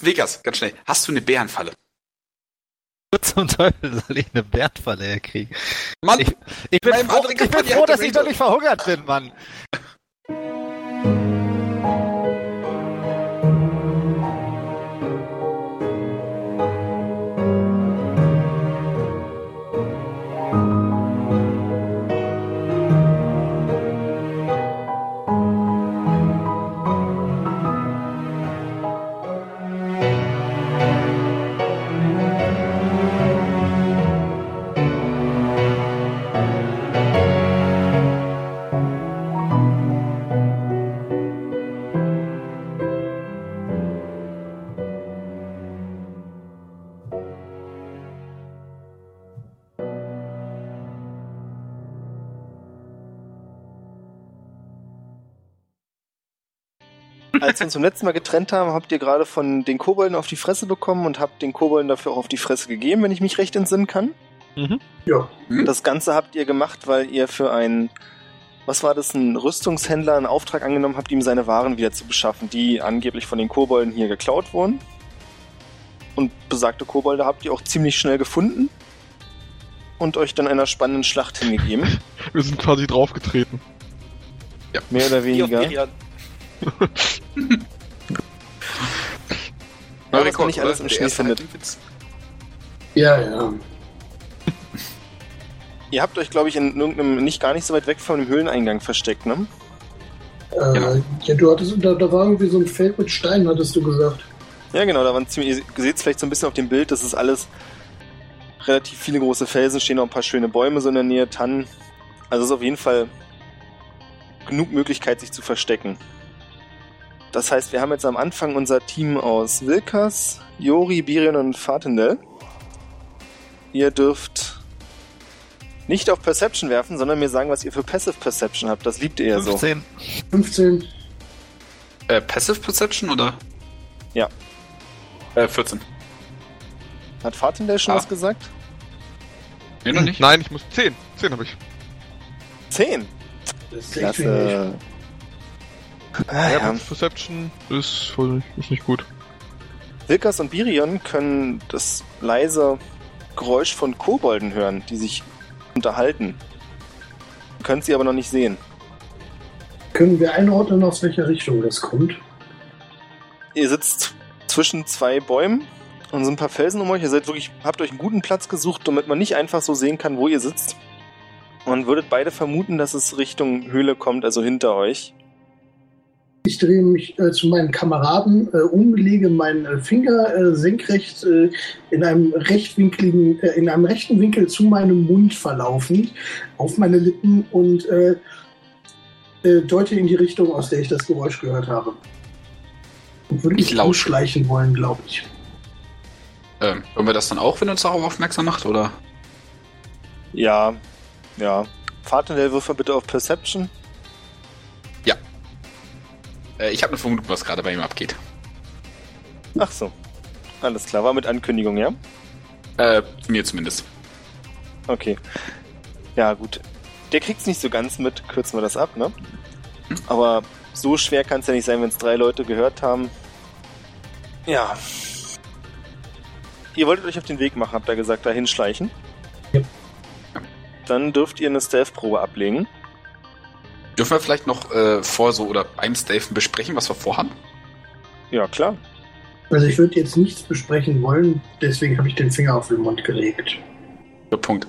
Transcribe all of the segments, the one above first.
Vegas, ganz schnell. Hast du eine Bärenfalle? Wo zum Teufel soll ich eine Bärtfalle herkriegen? Mann, Ich, ich bin froh, ich bin froh dass ich Ranger- nicht verhungert bin, Mann. Uns zum letzten Mal getrennt haben, habt ihr gerade von den Kobolden auf die Fresse bekommen und habt den Kobolden dafür auch auf die Fresse gegeben, wenn ich mich recht entsinnen kann. Ja. Das Ganze habt ihr gemacht, weil ihr für einen, was war das, einen Rüstungshändler einen Auftrag angenommen habt, ihm seine Waren wieder zu beschaffen, die angeblich von den Kobolden hier geklaut wurden. Und besagte Kobolde habt ihr auch ziemlich schnell gefunden und euch dann einer spannenden Schlacht hingegeben. Wir sind quasi draufgetreten. Mehr oder weniger. Miriam. Ja, man nicht alles im Schnee findet. Ja, ja. Ihr habt euch, glaube ich, in irgendeinem, nicht gar nicht so weit weg von dem Höhleneingang versteckt, ne? Äh, Genau. ja, du hattest, da, da war irgendwie so ein Feld mit Steinen, hattest du gesagt. Ja, genau, da waren ziemlich, ihr seht es vielleicht so ein bisschen auf dem Bild, das ist alles relativ viele große Felsen, stehen noch ein paar schöne Bäume so in der Nähe, Tannen. Also es ist auf jeden Fall genug Möglichkeit, sich zu verstecken. Das heißt, wir haben jetzt am Anfang unser Team aus Wilkas, Jori, Birion und Fatendel. Ihr dürft nicht auf Perception werfen, sondern mir sagen, was ihr für Passive Perception habt. Das liebt ihr ja so. 15. 15. Äh, Passive Perception oder? Ja. Äh, 14. Hat Fatendel schon Ah. was gesagt? Nee, noch nicht. Nein, ich muss 10. 10 habe ich. Zehn. Das ist. Klasse. Ah, Ja. Perception ist, ist nicht gut. Wilkas und Birion können das leise Geräusch von Kobolden hören, die sich unterhalten. Ihr könnt sie aber noch nicht sehen. Können wir einordnen, aus welcher Richtung das kommt? Ihr sitzt zwischen zwei Bäumen und sind ein paar Felsen um euch. Ihr seid wirklich, habt euch einen guten Platz gesucht, damit man nicht einfach so sehen kann, wo ihr sitzt. Und würdet beide vermuten, dass es Richtung Höhle kommt, also hinter euch. Ich drehe mich äh, zu meinen Kameraden äh, um, lege meinen äh, Finger äh, senkrecht äh, in einem rechtwinkligen, äh, in einem rechten Winkel zu meinem Mund verlaufend auf meine Lippen und äh, äh, deute in die Richtung, aus der ich das Geräusch gehört habe. Und würde Ich mich lausche. schleichen wollen, glaube ich. Ähm, hören wir das dann auch, wenn uns darauf aufmerksam macht, oder? Ja, ja. Fahrtenwell Würfer bitte auf Perception. Äh, ich habe eine Vermutung, was gerade bei ihm abgeht. Ach so. Alles klar, war mit Ankündigung, ja? Äh, mir zumindest. Okay. Ja, gut. Der kriegt's nicht so ganz mit, kürzen wir das ab, ne? Aber so schwer kann es ja nicht sein, wenn es drei Leute gehört haben. Ja. Ihr wolltet euch auf den Weg machen, habt ihr gesagt, dahin schleichen. Ja. Dann dürft ihr eine Stealth-Probe ablegen. Dürfen wir vielleicht noch äh, vor so oder beim Stafen besprechen, was wir vorhaben? Ja, klar. Also ich würde jetzt nichts besprechen wollen, deswegen habe ich den Finger auf den Mund gelegt. Der Punkt.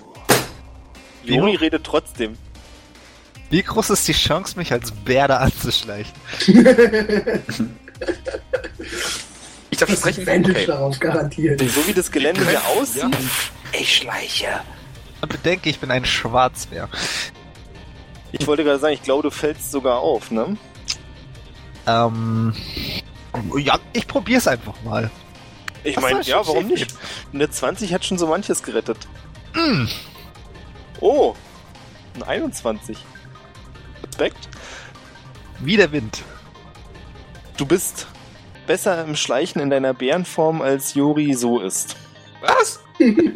Juri redet trotzdem. Wie groß ist die Chance, mich als Bär da anzuschleichen? Ich darf Das sprechen. Okay. darauf garantiert. So wie das Gelände hier aussieht. Ja. Ich schleiche. Und bedenke, ich bin ein Schwarzbär. Ich wollte gerade sagen, ich glaube, du fällst sogar auf, ne? Ähm. Ja, ich probier's einfach mal. Ich meine, ja, warum gehen? nicht? Eine 20 hat schon so manches gerettet. Mm. Oh, ein 21. Respekt. Wie der Wind. Du bist besser im Schleichen in deiner Bärenform, als Jori so ist. Was?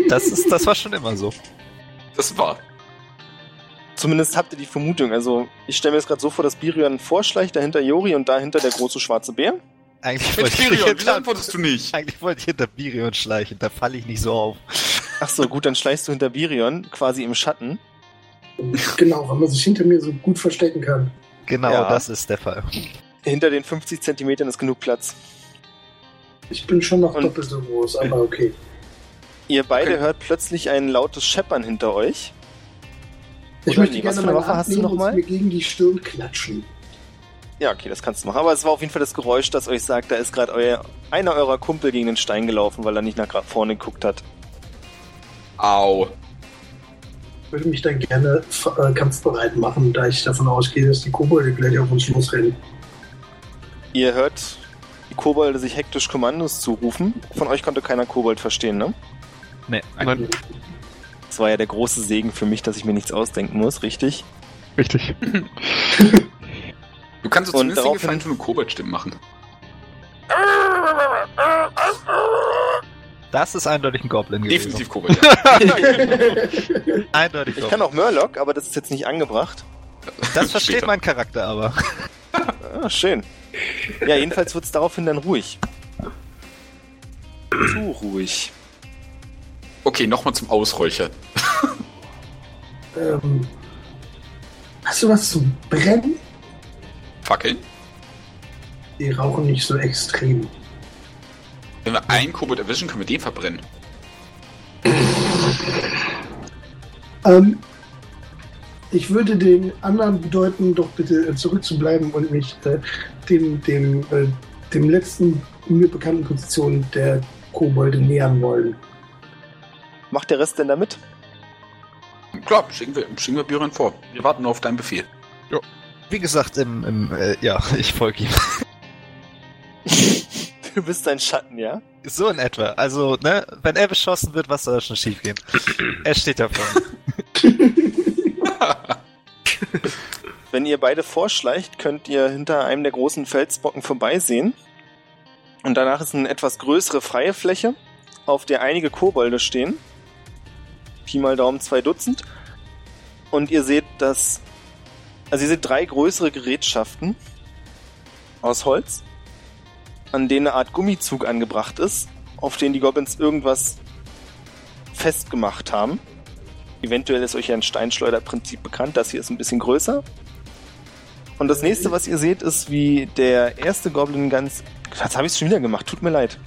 Das ist, das war schon immer so. Das war. Zumindest habt ihr die Vermutung. Also, ich stelle mir jetzt gerade so vor, dass Birion vorschleicht, dahinter Jori und dahinter der große schwarze Bär. Eigentlich wollte ich, Tyrion, wieso hinter, antwortest du nicht? eigentlich wollte ich hinter Birion schleichen, da falle ich nicht so auf. Ach so, gut, dann schleichst du hinter Birion, quasi im Schatten. Genau, weil man sich hinter mir so gut verstecken kann. Genau, Ja. das ist der Fall. Hinter den 50 Zentimetern ist genug Platz. Ich bin schon noch Und- doppelt so groß, aber okay. Ihr beide Okay. hört plötzlich ein lautes Scheppern hinter euch. Ich Oder möchte nee, was gerne für eine meine Waffe Hand hast du noch und mal? mir gegen die Stirn klatschen. Ja, okay, das kannst du machen. Aber es war auf jeden Fall das Geräusch, das euch sagt, da ist gerade euer einer eurer Kumpel gegen den Stein gelaufen, weil er nicht nach vorne geguckt hat. Au. Ich würde mich dann gerne äh, kampfbereit machen, da ich davon ausgehe, dass die Kobolde gleich auf uns losrennen. Ihr hört die Kobolde sich hektisch Kommandos zurufen. Von euch konnte keiner Kobold verstehen, ne? Nee. Nein, Das war ja der große Segen für mich, dass ich mir nichts ausdenken muss, richtig? richtig. Du kannst uns Und zumindest den daraufhin- Gefallen von eine Kobold-Stimme machen. Das ist eindeutig ein Goblin gewesen. Definitiv Kobold, ja. Eindeutig Ich kann auch Murloc, aber das ist jetzt nicht angebracht. Das versteht Später. mein Charakter aber. Ah, schön. Ja, jedenfalls wird es daraufhin dann ruhig. Zu ruhig. Okay, nochmal zum Ausräuchern. ähm, hast du was zum Brennen? Fackeln. Die rauchen nicht so extrem. Wenn wir einen Kobold erwischen, können wir den verbrennen. Ähm, ich würde den anderen bedeuten, doch bitte äh, zurückzubleiben und mich äh, dem, dem, äh, dem letzten mir bekannten Position der Kobolde nähern wollen. Macht der Rest denn damit? Klar, schicken wir, schicken wir Björn vor. Wir warten nur auf deinen Befehl. Wie gesagt, im, im äh, ja, ich folge ihm. Du bist ein Schatten, ja? So in etwa. Also, ne, wenn er beschossen wird, was soll da schon schief gehen? er steht da vorne. Wenn ihr beide vorschleicht, könnt ihr hinter einem der großen Felsbrocken vorbeisehen. Und danach ist eine etwas größere freie Fläche, auf der einige Kobolde stehen. Pi mal Daumen zwei Dutzend. Und ihr seht das. Also ihr seht drei größere Gerätschaften aus Holz, an denen eine Art Gummizug angebracht ist, auf denen die Goblins irgendwas festgemacht haben. Eventuell ist euch ja ein Steinschleuderprinzip bekannt. Das hier ist ein bisschen größer. Und das nächste, was ihr seht, ist, wie der erste Goblin ganz. Jetzt habe ich schon wieder gemacht, tut mir leid.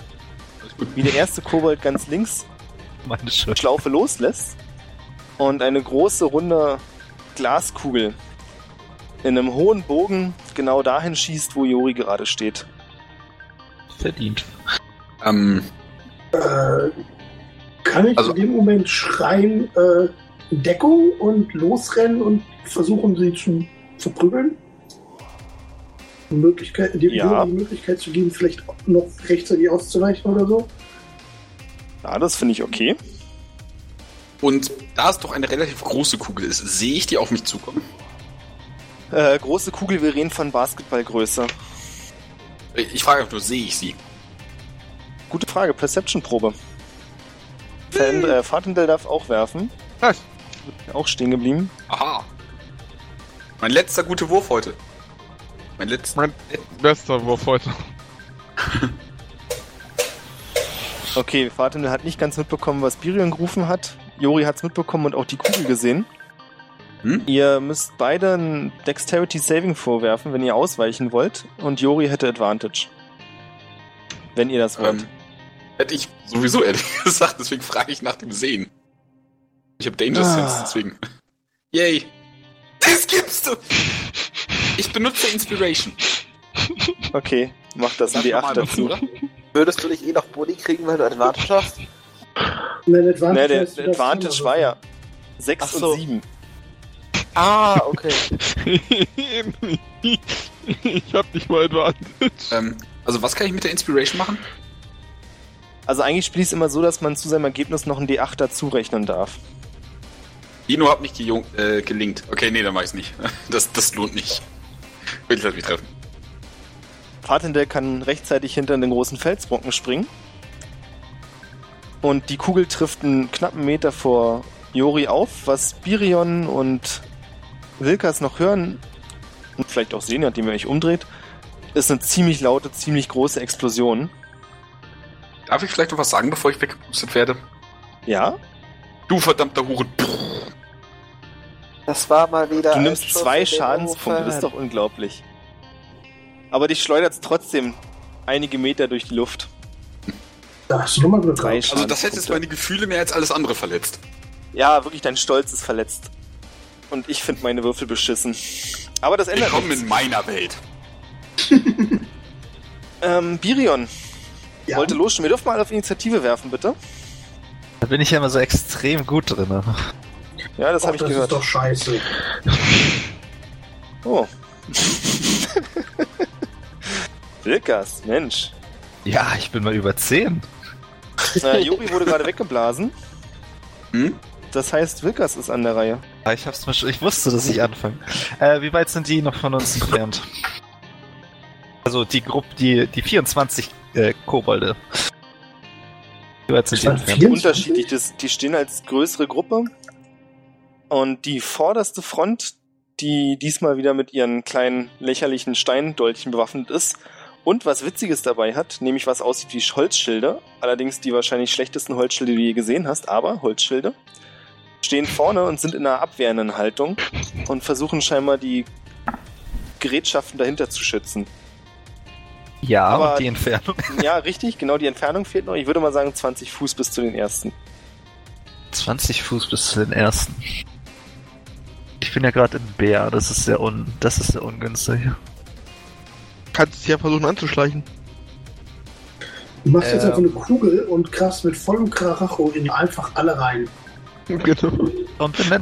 Wie der erste Kobold ganz links Meine Schuld. Schlaufe loslässt und eine große runde Glaskugel in einem hohen Bogen genau dahin schießt, wo Jori gerade steht. Verdient. Ähm, Äh, kann ich Also- in dem Moment schreien, äh, Deckung und losrennen und versuchen, sie zu verprügeln? Die Möglichkeit, die, Ja. die Möglichkeit zu geben, vielleicht noch rechtzeitig auszuweichen oder so? Ja, das finde ich okay. und da es doch eine relativ große Kugel ist, sehe ich die auf mich zukommen. Äh, große Kugel, wir reden von Basketballgröße. Ich frage einfach nur, sehe ich sie? Gute Frage, Perception-Probe. Fan, äh, Fatendell darf auch werfen. Nice. Auch stehen geblieben. Aha. Mein letzter guter Wurf heute. Mein letzter. Mein bester Wurf heute. Okay, Fatendell hat nicht ganz mitbekommen, was Birion gerufen hat. Jori hat's mitbekommen und auch die Kugel gesehen. Hm? Ihr müsst beide ein Dexterity Saving vorwerfen, wenn ihr ausweichen wollt. Und Jori hätte Advantage. Wenn ihr das wollt. Ähm, hätte ich sowieso ehrlich gesagt, deswegen frage ich nach dem Sehen. Ich habe Danger Ah. Sense, deswegen. Yay. Das gibst du! Ich benutze Inspiration. Okay, mach das in D8 normal dazu. machen, oder? Würdest du nicht eh noch Boni kriegen, weil du Advantage hast? Nein, Advantage, Ne, der der Advantage war ja 6 Ach so. und 7. Ah, okay. ich hab nicht mal Advantage. Ähm, also was kann ich mit der Inspiration machen? Also eigentlich spiele ich es immer so, dass man zu seinem Ergebnis noch ein D8 dazu rechnen darf. Dino hat nicht äh, gelingt. Okay, nee, dann mach ich's nicht. Das, das lohnt nicht. Will ich das nicht treffen. Fatendell kann rechtzeitig hinter den großen Felsbrocken springen. Und die Kugel trifft einen knappen Meter vor Jori auf, was Birion und Wilkas noch hören und vielleicht auch sehen, nachdem ihr euch umdreht, ist eine ziemlich laute, ziemlich große Explosion. Darf ich vielleicht noch was sagen, bevor ich weggepustet werde? Ja, Du verdammter Huren. Das war mal wieder. du nimmst zwei Schadenspunkte, das ist doch unglaublich. Aber dich schleudert es trotzdem einige Meter durch die Luft. Da hast du nochmal Glück Drei. Also das hätte jetzt meine Gefühle mehr als alles andere verletzt. Ja, wirklich, dein Stolz ist verletzt. Und ich finde meine Würfel beschissen. Aber das ändert Willkommen nichts. in meiner Welt. Ähm, Birion Ja. wollte losschicken. Wir dürfen mal auf Initiative werfen, bitte. Da bin ich ja immer so extrem gut drin. Ja, das habe ich das gehört. ist doch scheiße. Oh. Wilkas, Mensch. Ja, ich bin mal über 10. Äh, Juri wurde gerade weggeblasen. Hm? Das heißt, Wilkas ist an der Reihe. Ah, Ich, hab's mir schon, ich wusste, dass ich anfange. Äh, wie weit sind die noch von uns entfernt? Also die Gruppe, die, die 24 äh, Kobolde. Wie weit sind die entfernt? 24? Unterschiedlich. Das, die stehen als größere Gruppe. Und die vorderste Front, die diesmal wieder mit ihren kleinen lächerlichen Steindolchen bewaffnet ist und was Witziges dabei hat, nämlich was aussieht wie Holzschilde, allerdings die wahrscheinlich schlechtesten Holzschilde, die du je gesehen hast, aber Holzschilde, stehen vorne und sind in einer abwehrenden Haltung und versuchen scheinbar die Gerätschaften dahinter zu schützen. Ja, Aber- die Entfernung. Ja, richtig, genau die Entfernung fehlt noch. Ich würde mal sagen 20 Fuß bis zu den ersten. 20 Fuß bis zu den ersten. Ich bin ja gerade im Bär, das ist sehr un, das ist sehr ungünstig. Kannst dich ja versuchen anzuschleichen. Du machst jetzt Ähm. einfach eine Kugel und krachst mit vollem Karacho in einfach alle rein. Genau. Tot.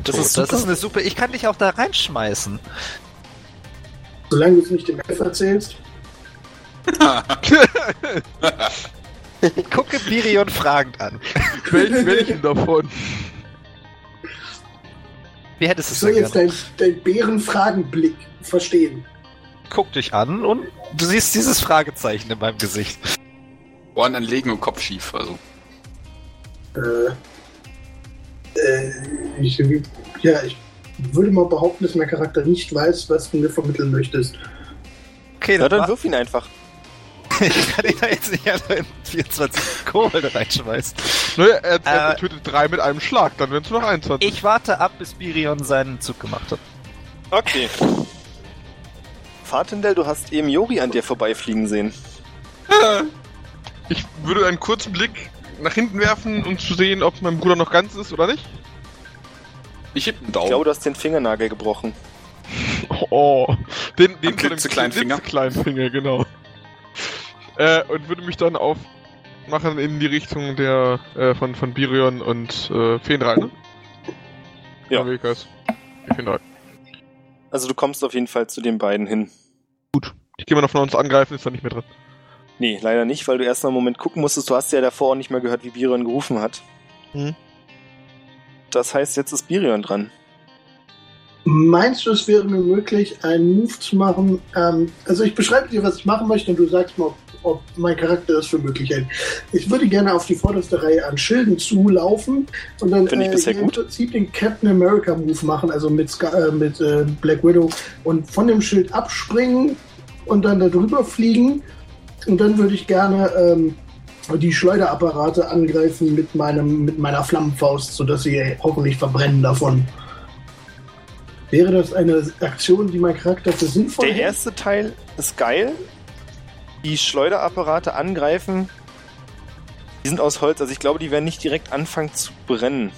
Das ist Das ist eine super. Ich kann dich auch da reinschmeißen. Solange du es nicht dem Elf erzählst. Ich gucke Birion fragend an. Wel welchen davon? Wie hättest du Ich es soll denn jetzt deinen dein Bärenfragenblick verstehen. Guck dich an und du siehst dieses Fragezeichen in meinem Gesicht. Ohren anlegen und Kopf schief. Also. Äh, äh, ich, ja, ich würde mal behaupten, dass mein Charakter nicht weiß, was du mir vermitteln möchtest. Okay, dann, dann mach- wirf ihn einfach. ich kann ihn da jetzt nicht alle in 24 Kobolde reinschmeißen. Naja, er, er Äh. tötet drei mit einem Schlag, dann wären es nur noch 21. Ich warte ab, bis Birion seinen Zug gemacht hat. Okay. Fatendel, du hast eben Jori an dir vorbeifliegen sehen. Ich würde einen kurzen Blick nach hinten werfen, um zu sehen, ob mein Bruder noch ganz ist oder nicht. Ich heb einen Ich Daumen. glaube, du hast den Fingernagel gebrochen. Oh, den, den klitzekleinen Finger. kleinen Finger, genau. Äh, und würde mich dann aufmachen in die Richtung der äh, von, von Birion und äh, Feenrei, ne? Ja. Amerikas. Die Feenrei. Also du kommst auf jeden Fall zu den beiden hin. Ich gehe mal davon aus, angreifen ist da nicht mehr drin. Nee, leider nicht, weil du erst mal einen Moment gucken musstest. Du hast ja davor auch nicht mehr gehört, wie Birion gerufen hat. Mhm. Das heißt, jetzt ist Birion dran. Meinst du, es wäre mir möglich, einen Move zu machen? Ähm, also ich beschreibe dir, was ich machen möchte und du sagst mir, ob, ob mein Charakter das für möglich hält. Ich würde gerne auf die vorderste Reihe an Schilden zulaufen und dann Finde ich bisher im. Prinzip den Captain America Move machen, also mit, Ska äh, mit äh, Black Widow und von dem Schild abspringen und dann da drüber fliegen und dann würde ich gerne ähm, die Schleuderapparate angreifen mit meinem mit meiner Flammenfaust, sodass sie hoffentlich verbrennen davon. Wäre das eine Aktion, die mein Charakter für sinnvoll Der hält? erste Teil ist geil. Die Schleuderapparate angreifen. Die sind aus Holz, also ich glaube, die werden nicht direkt anfangen zu brennen.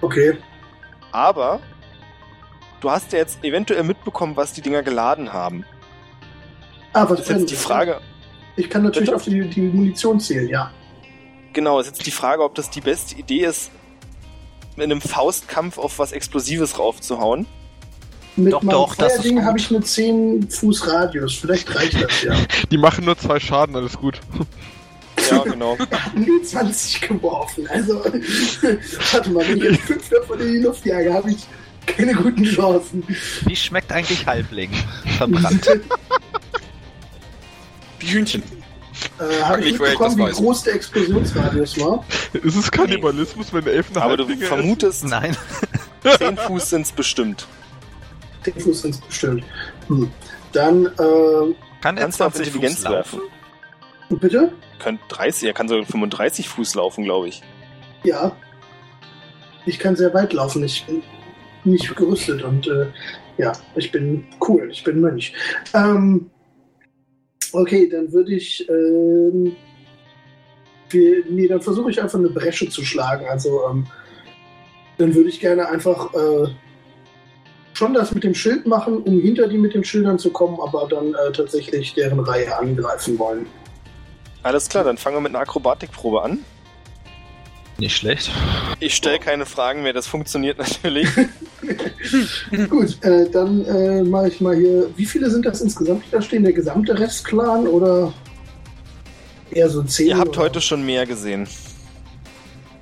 Okay. Aber du hast ja jetzt eventuell mitbekommen, was die Dinger geladen haben. Ah, was Das ist jetzt die Frage, Ich kann natürlich Bitte? auf die, die Munition zählen, ja. genau, ist jetzt die Frage, ob das die beste Idee ist, in einem Faustkampf auf was Explosives raufzuhauen. Mit Doch, meinem doch, Feuerding habe ich eine 10 Fuß Radius. Vielleicht reicht das ja. Die machen nur zwei Schaden, alles gut. Ja, genau. Nur 20 geworfen. Also, warte mal, wenn ich jetzt 5 davon in die Luft jage, habe ich keine guten Chancen. Wie schmeckt eigentlich Halbling? Verbrannt. Die Hühnchen. Äh, habe ich mitbekommen, wie weiß. groß der Explosionsradius war? Ist es Kannibalismus, wenn Elfen Aber du vermutest, Nein. 10 Fuß sind es bestimmt. 10 Fuß sind es bestimmt. Hm. Dann äh, Kann er Kannst du auf 20 Intelligenz Fuß laufen? werfen? Bitte? Könnt 30, er kann sogar 35 Fuß laufen, glaube ich. Ja. Ich kann sehr weit laufen. Ich bin nicht gerüstet und äh, ja, ich bin cool. Ich bin Mönch. Ähm, okay, dann würde ich. Ähm, wir, nee, dann versuche ich einfach eine Bresche zu schlagen. Also, ähm, dann würde ich gerne einfach äh, schon das mit dem Schild machen, um hinter die mit den Schildern zu kommen, aber dann äh, tatsächlich deren Reihe angreifen wollen. Alles klar, dann fangen wir mit einer Akrobatikprobe an. Nicht schlecht. Ich stelle keine Fragen mehr, das funktioniert natürlich. Gut, äh, dann äh, mache ich mal hier. Wie viele sind das insgesamt, die da stehen? Der gesamte Restclan oder eher so zehn? Ihr habt oder? heute schon mehr gesehen.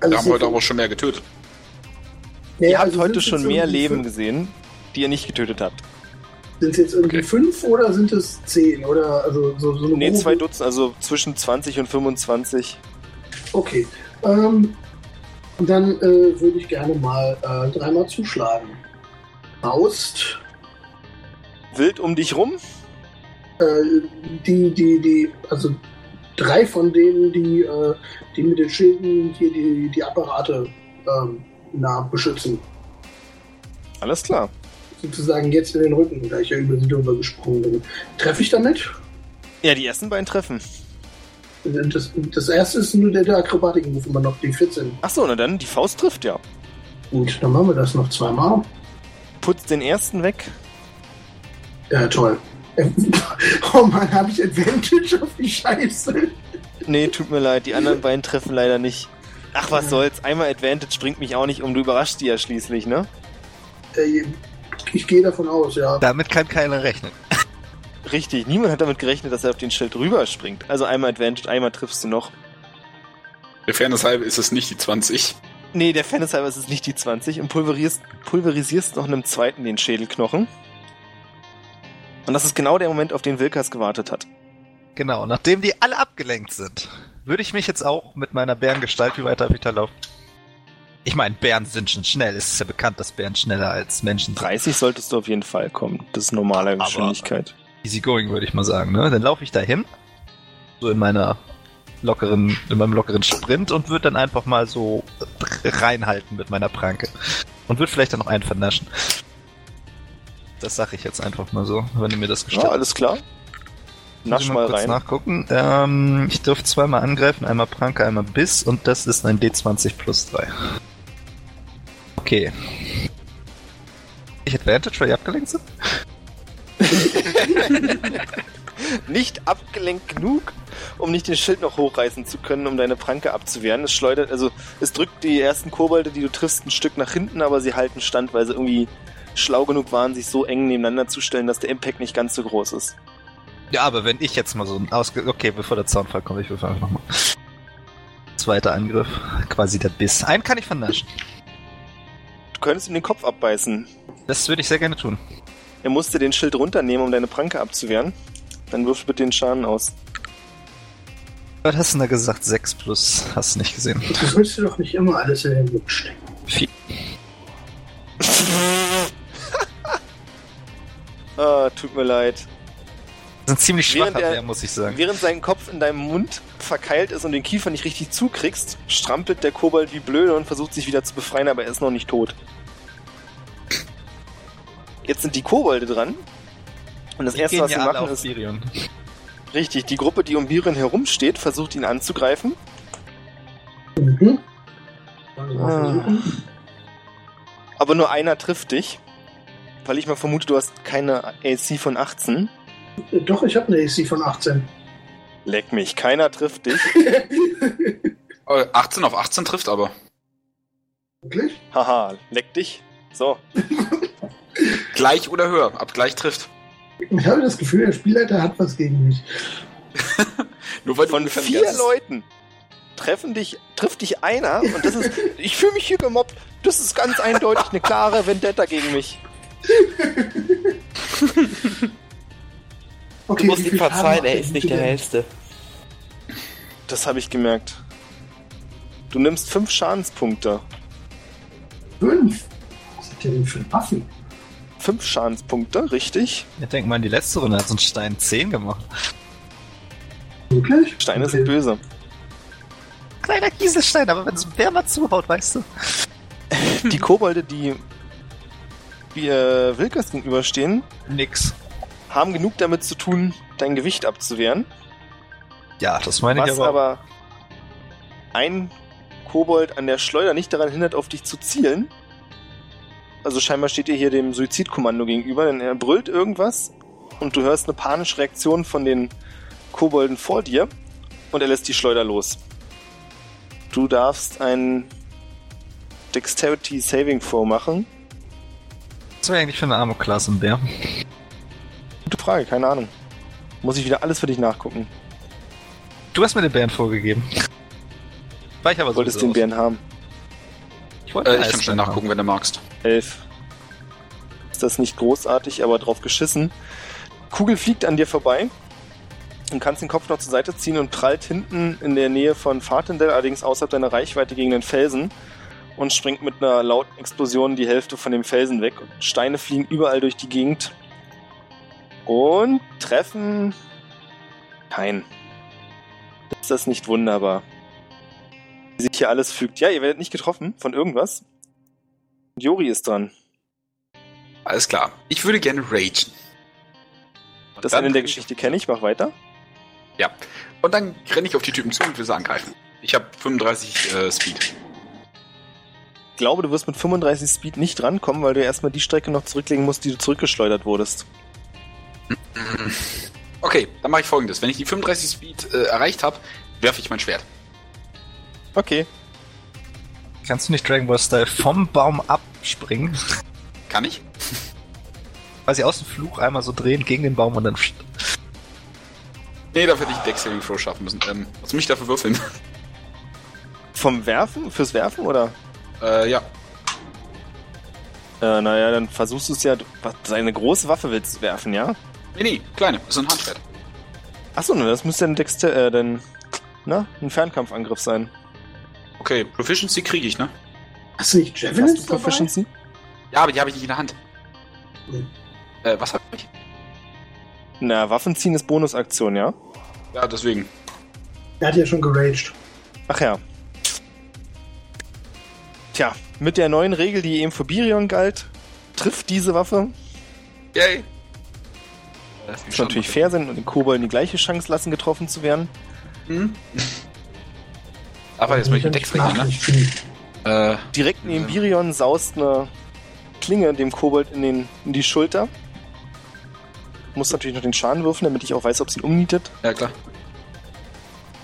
Also Wir haben heute aber schon mehr getötet. Nee, Ihr habt also heute schon mehr Leben gesehen, die ihr nicht getötet habt. Sind es jetzt irgendwie Okay. fünf oder sind es zehn? Oder also so, so eine Nee, zwei Dutzend, also zwischen 20 und 25. Okay. Ähm, dann äh, würde ich gerne mal äh, dreimal zuschlagen. Faust. Wild um dich rum. Äh, die, die, die, also drei von denen, die, äh, die mit den Schilden hier die, die Apparate ähm, na, beschützen. Alles klar. Sozusagen jetzt in den Rücken, da ich ja über sie drüber gesprungen bin. Treffe ich damit? Ja, die ersten beiden treffen. Das, das erste ist nur der, der Akrobatik-Move immer noch, die 14. Achso, na dann, die Faust trifft ja. Gut, dann machen wir das noch zweimal. Putzt den ersten weg. Ja, toll. Oh Mann, habe ich Advantage auf die Scheiße. Nee, tut mir leid, die anderen beiden treffen leider nicht. Ach, was soll's. Einmal Advantage bringt mich auch nicht um. Du überraschst die ja schließlich, ne? Ich gehe davon aus, ja. Damit kann keiner rechnen. Richtig, niemand hat damit gerechnet, dass er auf den Schild rüberspringt. Also einmal Advantage, einmal triffst du noch. Der Fairness halber ist es nicht die 20. Nee, der Fairness halber ist es nicht die 20 und pulverisierst, pulverisierst noch einem zweiten den Schädelknochen. Und das ist genau der Moment, auf den Wilkas gewartet hat. Genau, nachdem die alle abgelenkt sind, würde ich mich jetzt auch mit meiner Bärengestalt, wie weit darf ich da laufen? Ich meine, Bären sind schon schnell. Es ist ja bekannt, dass Bären schneller als Menschen sind. 30 solltest du auf jeden Fall kommen. Das ist normale Aber- Geschwindigkeit. Easy going, würde ich mal sagen. Ne? Dann laufe ich dahin, so in meiner lockeren, in meinem lockeren Sprint und würde dann einfach mal so reinhalten mit meiner Pranke. Und würde vielleicht dann noch einen vernaschen. Das sage ich jetzt einfach mal so, wenn ihr mir das Ja, gestattet. alles klar. Nasch ich mal kurz rein. nachgucken. Ähm, ich dürfte zweimal angreifen, einmal Pranke, einmal Biss und das ist ein D20 plus 3. Okay. Ich Advantage, weil ihr abgelenkt sind? Nicht abgelenkt genug, um nicht den Schild noch hochreißen zu können, um deine Pranke abzuwehren. Es schleudert, also es drückt die ersten Kobolde, die du triffst, ein Stück nach hinten, aber sie halten stand, weil sie irgendwie schlau genug waren, sich so eng nebeneinander zu stellen, dass der Impact nicht ganz so groß ist. Ja, aber wenn ich jetzt mal so ein Ausge... Okay, bevor der Zaunfall kommt, ich würfel einfach nochmal. Zweiter Angriff, quasi der Biss. Einen kann ich vernaschen. Du könntest ihm den Kopf abbeißen. Das würde ich sehr gerne tun. Er musste den Schild runternehmen, um deine Pranke abzuwehren. Dann wirf bitte den Schaden aus. Was hast du denn da gesagt? 6 plus. Hast du nicht gesehen. Du sollst dir doch nicht immer alles in den Mund stecken. Vier. ah, tut mir leid. Das ist ein ziemlich Während schwacher er- Bär, muss ich sagen. Während sein Kopf in deinem Mund verkeilt ist und den Kiefer nicht richtig zukriegst, strampelt der Kobold wie blöde und versucht sich wieder zu befreien, aber er ist noch nicht tot. Jetzt sind die Kobolde dran. Und das Die erste, was sie machen, ist Birion. richtig, die Gruppe, die um Biren herumsteht, versucht ihn anzugreifen. Mhm. Ah. Aber nur einer trifft dich. Weil ich mal vermute, du hast keine AC von 18. Äh, Doch, ich habe eine AC von 18. Leck mich, keiner trifft dich. Äh, 18 auf 18 trifft aber. Wirklich? Haha, leck dich. So, Gleich oder höher. Ab gleich trifft. Ich habe das Gefühl, der Spielleiter hat was gegen mich. Nur weil von vier Leuten treffen dich, trifft dich einer und das ist, ich fühle mich hier gemobbt. Das ist ganz eindeutig eine klare Vendetta gegen mich. Okay, Du musst ihm verzeihen, er ist nicht der? Hellste. Das habe ich gemerkt. Du nimmst fünf Schadenspunkte. Fünf? Was hat der denn für Waffen? Fünf Schadenspunkte, richtig. Ich denke mal, in die letzte Runde hat so ein Stein 10 gemacht. Wirklich? Steine Okay. sind böse. Kleiner Kieselstein, aber wenn es wer mal zuhaut, weißt du. Die Kobolde, die wir Wilkers gegenüberstehen, Nix. Haben genug damit zu tun, dein Gewicht abzuwehren. Ja, das meine ich Was aber. aber ein Kobold an der Schleuder nicht daran hindert, auf dich zu zielen. Also scheinbar steht ihr hier dem Suizidkommando gegenüber, denn er brüllt irgendwas und du hörst eine panische Reaktion von den Kobolden vor dir und er lässt die Schleuder los. Du darfst ein Dexterity Saving Throw machen. Was wäre eigentlich für eine Armor-Klasse ein Bär? Gute Frage, keine Ahnung. Muss ich wieder alles für dich nachgucken. Du hast mir den Bären vorgegeben. War ich aber Du wolltest den Bären haben. Ich, wollte Äh, ich kann schnell nachgucken, wenn du magst. Elf. Ist das nicht großartig, aber drauf geschissen. Kugel fliegt an dir vorbei. Du kannst den Kopf noch zur Seite ziehen und prallt hinten in der Nähe von Fartendell, allerdings außerhalb deiner Reichweite gegen den Felsen und springt mit einer lauten Explosion die Hälfte von dem Felsen weg. Und Steine fliegen überall durch die Gegend und treffen keinen. Ist das nicht wunderbar? Wie sich hier alles fügt. Ja, ihr werdet nicht getroffen von irgendwas. Und Jori ist dran. Alles klar. Ich würde gerne ragen. Und Das Ende der Geschichte kenne ich, mach weiter. Ja. Und dann renne ich auf die Typen zu und will sie angreifen. Ich habe 35 äh, Speed. Ich glaube, du wirst mit 35 Speed nicht rankommen, weil du erstmal die Strecke noch zurücklegen musst, die du zurückgeschleudert wurdest. Okay, dann mache ich folgendes. Wenn ich die 35 Speed äh, erreicht habe, werfe ich mein Schwert. Okay. Kannst du nicht Dragon Ball Style vom Baum abspringen? Kann ich? Quasi aus dem Fluch einmal so drehen gegen den Baum und dann. Nee, dafür hätte ich Dex Saving Throw schaffen müssen. Ähm, was muss ich dafür würfeln? Vom Werfen? Fürs Werfen oder? äh, ja. Äh, naja, dann versuchst du es ja. Was, Deine große Waffe willst du werfen, ja? Nee, nee, kleine. Das ist ein Handschwert. Achso, ne, das müsste ein Dexter, äh, dann, na, ein Fernkampfangriff sein. Okay, Proficiency kriege ich, ne? Hast du nicht Hast Javelins du Proficiency? Ja, aber die habe ich nicht in der Hand. Hm. Äh, was habe ich? Na, Waffenziehen ist Bonusaktion, ja? Ja, deswegen. Er hat ja schon geraged. Ach ja. Tja, mit der neuen Regel, die eben für Birion galt, trifft diese Waffe. Yay! Muss natürlich fair sein und den Kobolden die gleiche Chance lassen, getroffen zu werden. Hm? Aber jetzt mal ich Dex rechnen, ne? Äh, Direkt neben Ja. Birion saust eine Klinge dem Kobold in, den, in die Schulter. Muss natürlich noch den Schaden würfen, damit ich auch weiß, ob sie ihn umnietet. ja klar.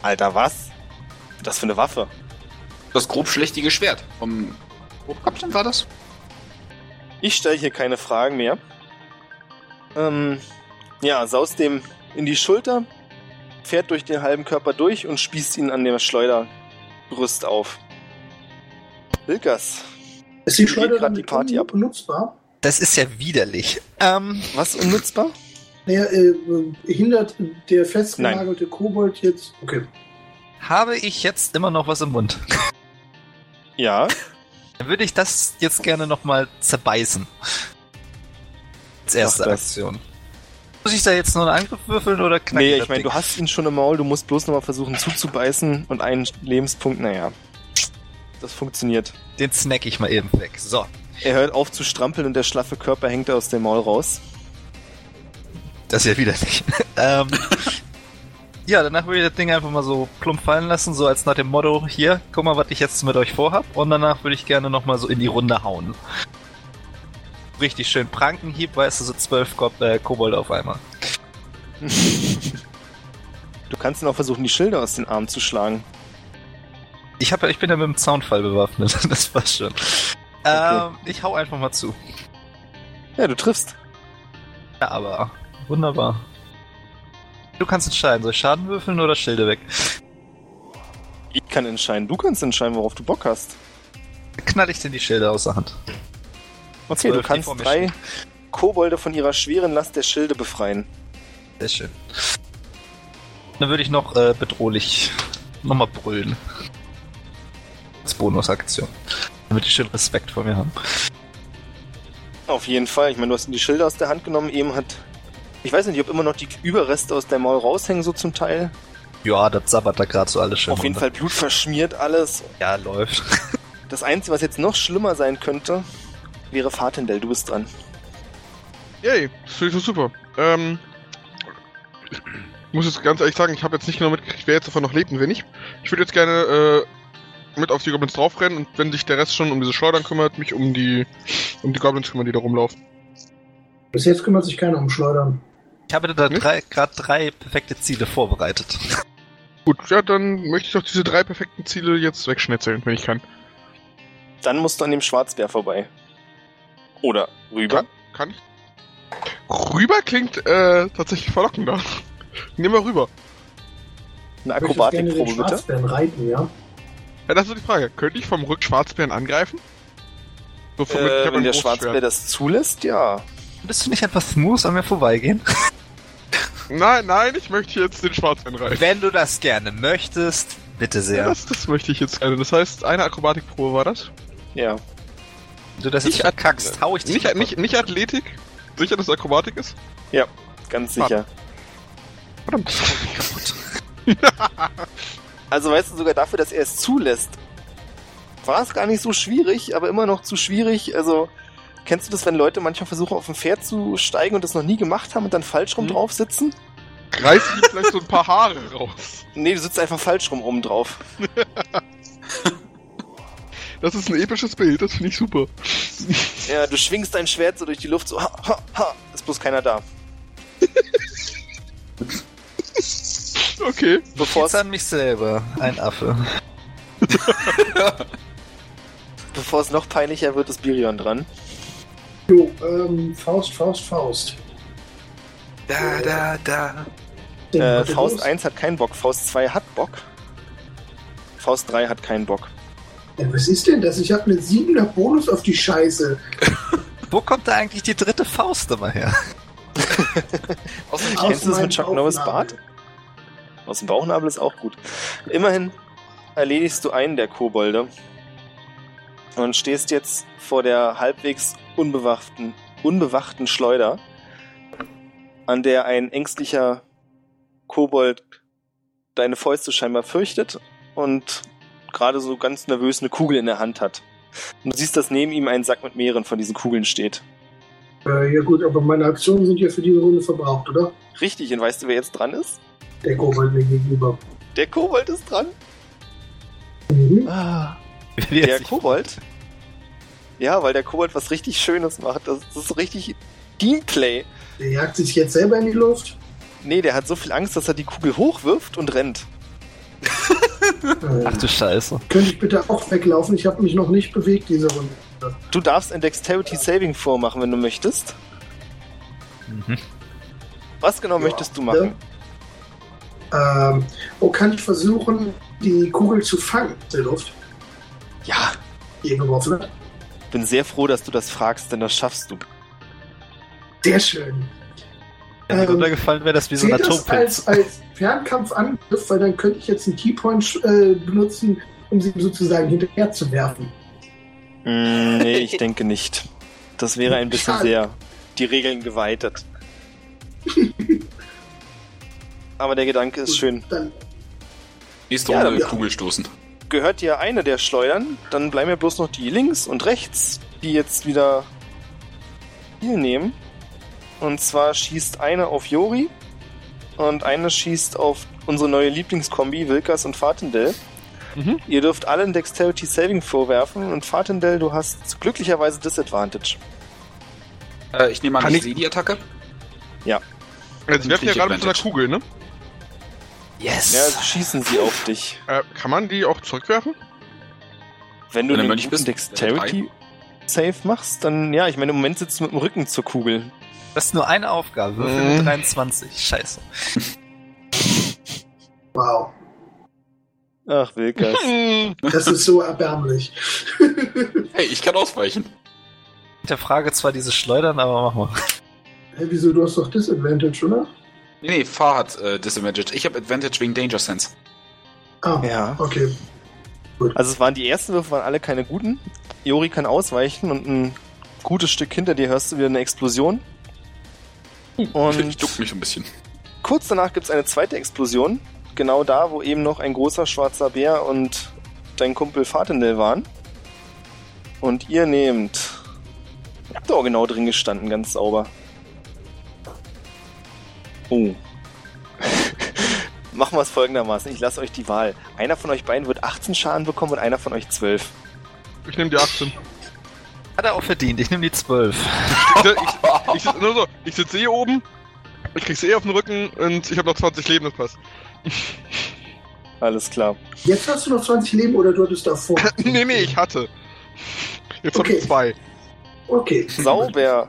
Alter, was? Das für eine Waffe. Das grobschlächtige Schwert vom Grobkapitän war das? Ich stelle hier keine Fragen mehr. Ähm, ja, saust dem in die Schulter, fährt durch den halben Körper durch und spießt ihn an der Schleuderbrust auf. Wilkas, Ist die Schleuder dann die Party ab? benutzbar? Das ist ja widerlich. Ähm, was unnutzbar? Naja, äh, hindert der festgenagelte Kobold jetzt. Okay. habe ich jetzt immer noch was im Mund? Ja, Dann würde ich das jetzt gerne nochmal zerbeißen. Als erste Mach das. Muss ich da jetzt nur einen Angriff würfeln oder knack nee, ich meine, du hast ihn schon im Maul, du musst bloß nochmal versuchen zuzubeißen und einen Lebenspunkt, naja. Das funktioniert. Den snack ich mal eben weg. So. Er hört auf zu strampeln und der schlaffe Körper hängt aus dem Maul raus. Das ist ja widerlich. ähm, ja, danach würde ich das Ding einfach mal so plump fallen lassen, so als nach dem Motto, hier, guck mal, was ich jetzt mit euch vorhab. Und danach würde ich gerne nochmal so in die Runde hauen. Richtig schön Prankenhieb, weißt du, so zwölf Ko äh, Kobold auf einmal. Du kannst ihn auch versuchen, die Schilder aus den Armen zu schlagen. Ich, hab, ich bin ja mit dem Soundfall bewaffnet, das passt schon. Ähm, ich hau einfach mal zu. Ja, du triffst. Ja, aber wunderbar. Du kannst entscheiden, soll ich Schaden würfeln oder Schilde weg? Ich kann entscheiden. Du kannst entscheiden, worauf du Bock hast. Knall ich denn die Schilde aus der Hand. Okay, du kannst drei Kobolde von ihrer schweren Last der Schilde befreien. Sehr schön. Dann würde ich noch äh, bedrohlich nochmal brüllen. Als Bonusaktion. Damit die schön Respekt vor mir haben. Auf jeden Fall. Ich meine, du hast die Schilder aus der Hand genommen. Eben hat. Ich weiß nicht, ob immer noch die Überreste aus der Maul raushängen, so zum Teil. Ja, das sabbert da gerade so alles schön. Auf jeden runter. Fall Blut verschmiert alles. Ja, läuft. Das Einzige, was jetzt noch schlimmer sein könnte, wäre Fatendell. Du bist dran. Yay, das finde ich so super. Ähm, ich muss jetzt ganz ehrlich sagen, ich habe jetzt nicht genau mitgekriegt, wer jetzt davon noch lebt und wer nicht. Ich würde jetzt gerne äh, mit auf die Goblins draufrennen und wenn sich der Rest schon um diese Schleudern kümmert, mich um die um die Goblins kümmern, die da rumlaufen. Bis jetzt kümmert sich keiner um Schleudern. Ich habe da gerade drei perfekte Ziele vorbereitet. Gut, ja, dann möchte ich doch diese drei perfekten Ziele jetzt wegschnetzeln, wenn ich kann. Dann musst du an dem Schwarzbär vorbei. Oder rüber. Kann, kann ich? Rüber klingt äh, tatsächlich verlockender. Nimm mal rüber. Eine Akrobatikprobe bitte. Schwarzbären reiten, ja? Ja, das ist so die Frage. Könnte ich vom Rückschwarzbären angreifen? So Äh, wenn der Schwarzbär das zulässt, ja. Bist du nicht etwas smooth an mir vorbeigehen? Nein, nein, ich möchte jetzt den Schwarzbären reißen. Wenn du das gerne möchtest, bitte Ja, sehr. das, das möchte ich jetzt gerne. Das heißt, eine Akrobatikprobe war das? Ja. Du das jetzt Nicht verkackst, hau ich dich Nicht, nicht, nicht Athletik? Sicher, dass es Akrobatik ist? Ganz sicher. Verdammt. Also weißt du, sogar dafür, dass er es zulässt, war es gar nicht so schwierig, aber immer noch zu schwierig. Also, kennst du das, wenn Leute manchmal versuchen, auf ein Pferd zu steigen und das noch nie gemacht haben und dann falsch rum Mhm. drauf sitzen? Reiß ich ihm vielleicht so ein paar Haare raus. Nee, du sitzt einfach falsch rum oben drauf. Das ist ein episches Bild, das finde ich super. Ja, du schwingst dein Schwert so durch die Luft, so ha, ha, ha, ist bloß keiner da. Okay. Bevor es, an mich selber. Ein Affe. bevor es noch peinlicher wird, ist Birion dran. Jo, ähm, Faust, Faust, Faust. Da, da, da. Äh, Faust los. 1 hat keinen Bock, Faust 2 hat Bock. Faust 3 hat keinen Bock. Ja, was ist denn das? Ich habe einen 7er Bonus auf die Scheiße. Wo kommt da eigentlich die dritte Faust immer her? Außerdem kennst du das mit Chuck Norris. Bart? Aus dem Bauchnabel ist auch gut. Immerhin erledigst du einen der Kobolde und stehst jetzt vor der halbwegs unbewachten, unbewachten Schleuder, an der ein ängstlicher Kobold deine Fäuste scheinbar fürchtet und gerade so ganz nervös eine Kugel in der Hand hat. Und du siehst, dass neben ihm ein Sack mit mehreren von diesen Kugeln steht. Äh, ja gut, aber meine Aktionen sind ja für diese Runde verbraucht, oder? Richtig, und weißt du, wer jetzt dran ist? Der Kobold mir gegenüber. Der Kobold ist dran. Mhm. Ah. Der Kobold? Ja, weil der Kobold was richtig Schönes macht. Das, das ist so richtig Teamplay. Der jagt sich jetzt selber in die Luft. Nee, der hat so viel Angst, dass er die Kugel hochwirft und rennt. Äh, Ach du Scheiße. könnte ich bitte auch weglaufen? Ich habe mich noch nicht bewegt diese Runde. Du darfst ein Dexterity Saving vormachen, wenn du möchtest. Mhm. Was genau Ja, möchtest du machen? Ähm, wo kann ich versuchen, die Kugel zu fangen in der Luft? Ja, Die ihr geworfen hat. bin sehr froh, dass du das fragst, denn das schaffst du. Sehr schön. Wenn mir Ähm, runtergefallen wäre, das wie so ein Atompilz. als, als Fernkampfangriff, weil dann könnte ich jetzt einen Keypoint äh, benutzen, um sie sozusagen hinterher zu werfen. Mm, nee, ich denke nicht. Das wäre ein bisschen Schade. sehr die Regeln geweitet. Aber der Gedanke ist schön. Dann Nächste Ja, Runde ja. Kugel stoßen. gehört dir eine der Schleudern, dann bleiben ja bloß noch die links und rechts, die jetzt wieder viel nehmen. Und zwar schießt eine auf Jori und eine schießt auf unsere neue Lieblingskombi, Wilkas und Fatendell. Mhm. Ihr dürft alle ein Dexterity Saving vorwerfen und Fatendell, du hast glücklicherweise Disadvantage. Äh, ich nehme an, Kann ich sehe die Attacke. Also, Sie werfen ja gerade mit so einer. Kugel, ne? Yes! Ja, also schießen sie auf dich. Äh, kann man die auch zurückwerfen? Wenn du Wenn guten bist, Dexterity Save machst, dann ja, ich meine, im Moment sitzt du mit dem Rücken zur Kugel. Das ist nur eine Aufgabe. Würfel Mhm. mit 23. Scheiße. wow. Ach, Wilkas. Das ist so erbärmlich. Hey, ich kann ausweichen. Mit der Frage zwar diese Schleudern, aber mach mal. Hä, wieso? Du hast doch Disadvantage, oder? Nee, nee, Fahr hat äh, Disadvantage. Ich habe Advantage wegen Danger Sense. Ah, Ja. okay. Also es waren die ersten Würfe waren alle keine guten. Jori kann ausweichen und ein gutes Stück hinter dir hörst du wieder eine Explosion. Ich Und duck mich ein bisschen. kurz danach gibt es eine zweite Explosion. Genau da, wo eben noch ein großer schwarzer Bär und dein Kumpel Fatendel waren. Und ihr nehmt. Ihr habt da auch genau drin gestanden, ganz sauber. Oh. Machen wir es folgendermaßen. Ich lasse euch die Wahl. Einer von euch beiden wird 18 Schaden bekommen und einer von euch 12. Ich nehme die 18. Hat er auch verdient, ich nehme die 12. Ich, ich, ich, nur so, ich sitze eh oben, ich krieg's eh auf den Rücken und ich habe noch 20 Leben, das passt. Alles klar. Jetzt hast du noch 20 Leben oder du hattest davor? nee, nee, ich hatte. Jetzt hab Okay. ich zwei. Okay. Sauber.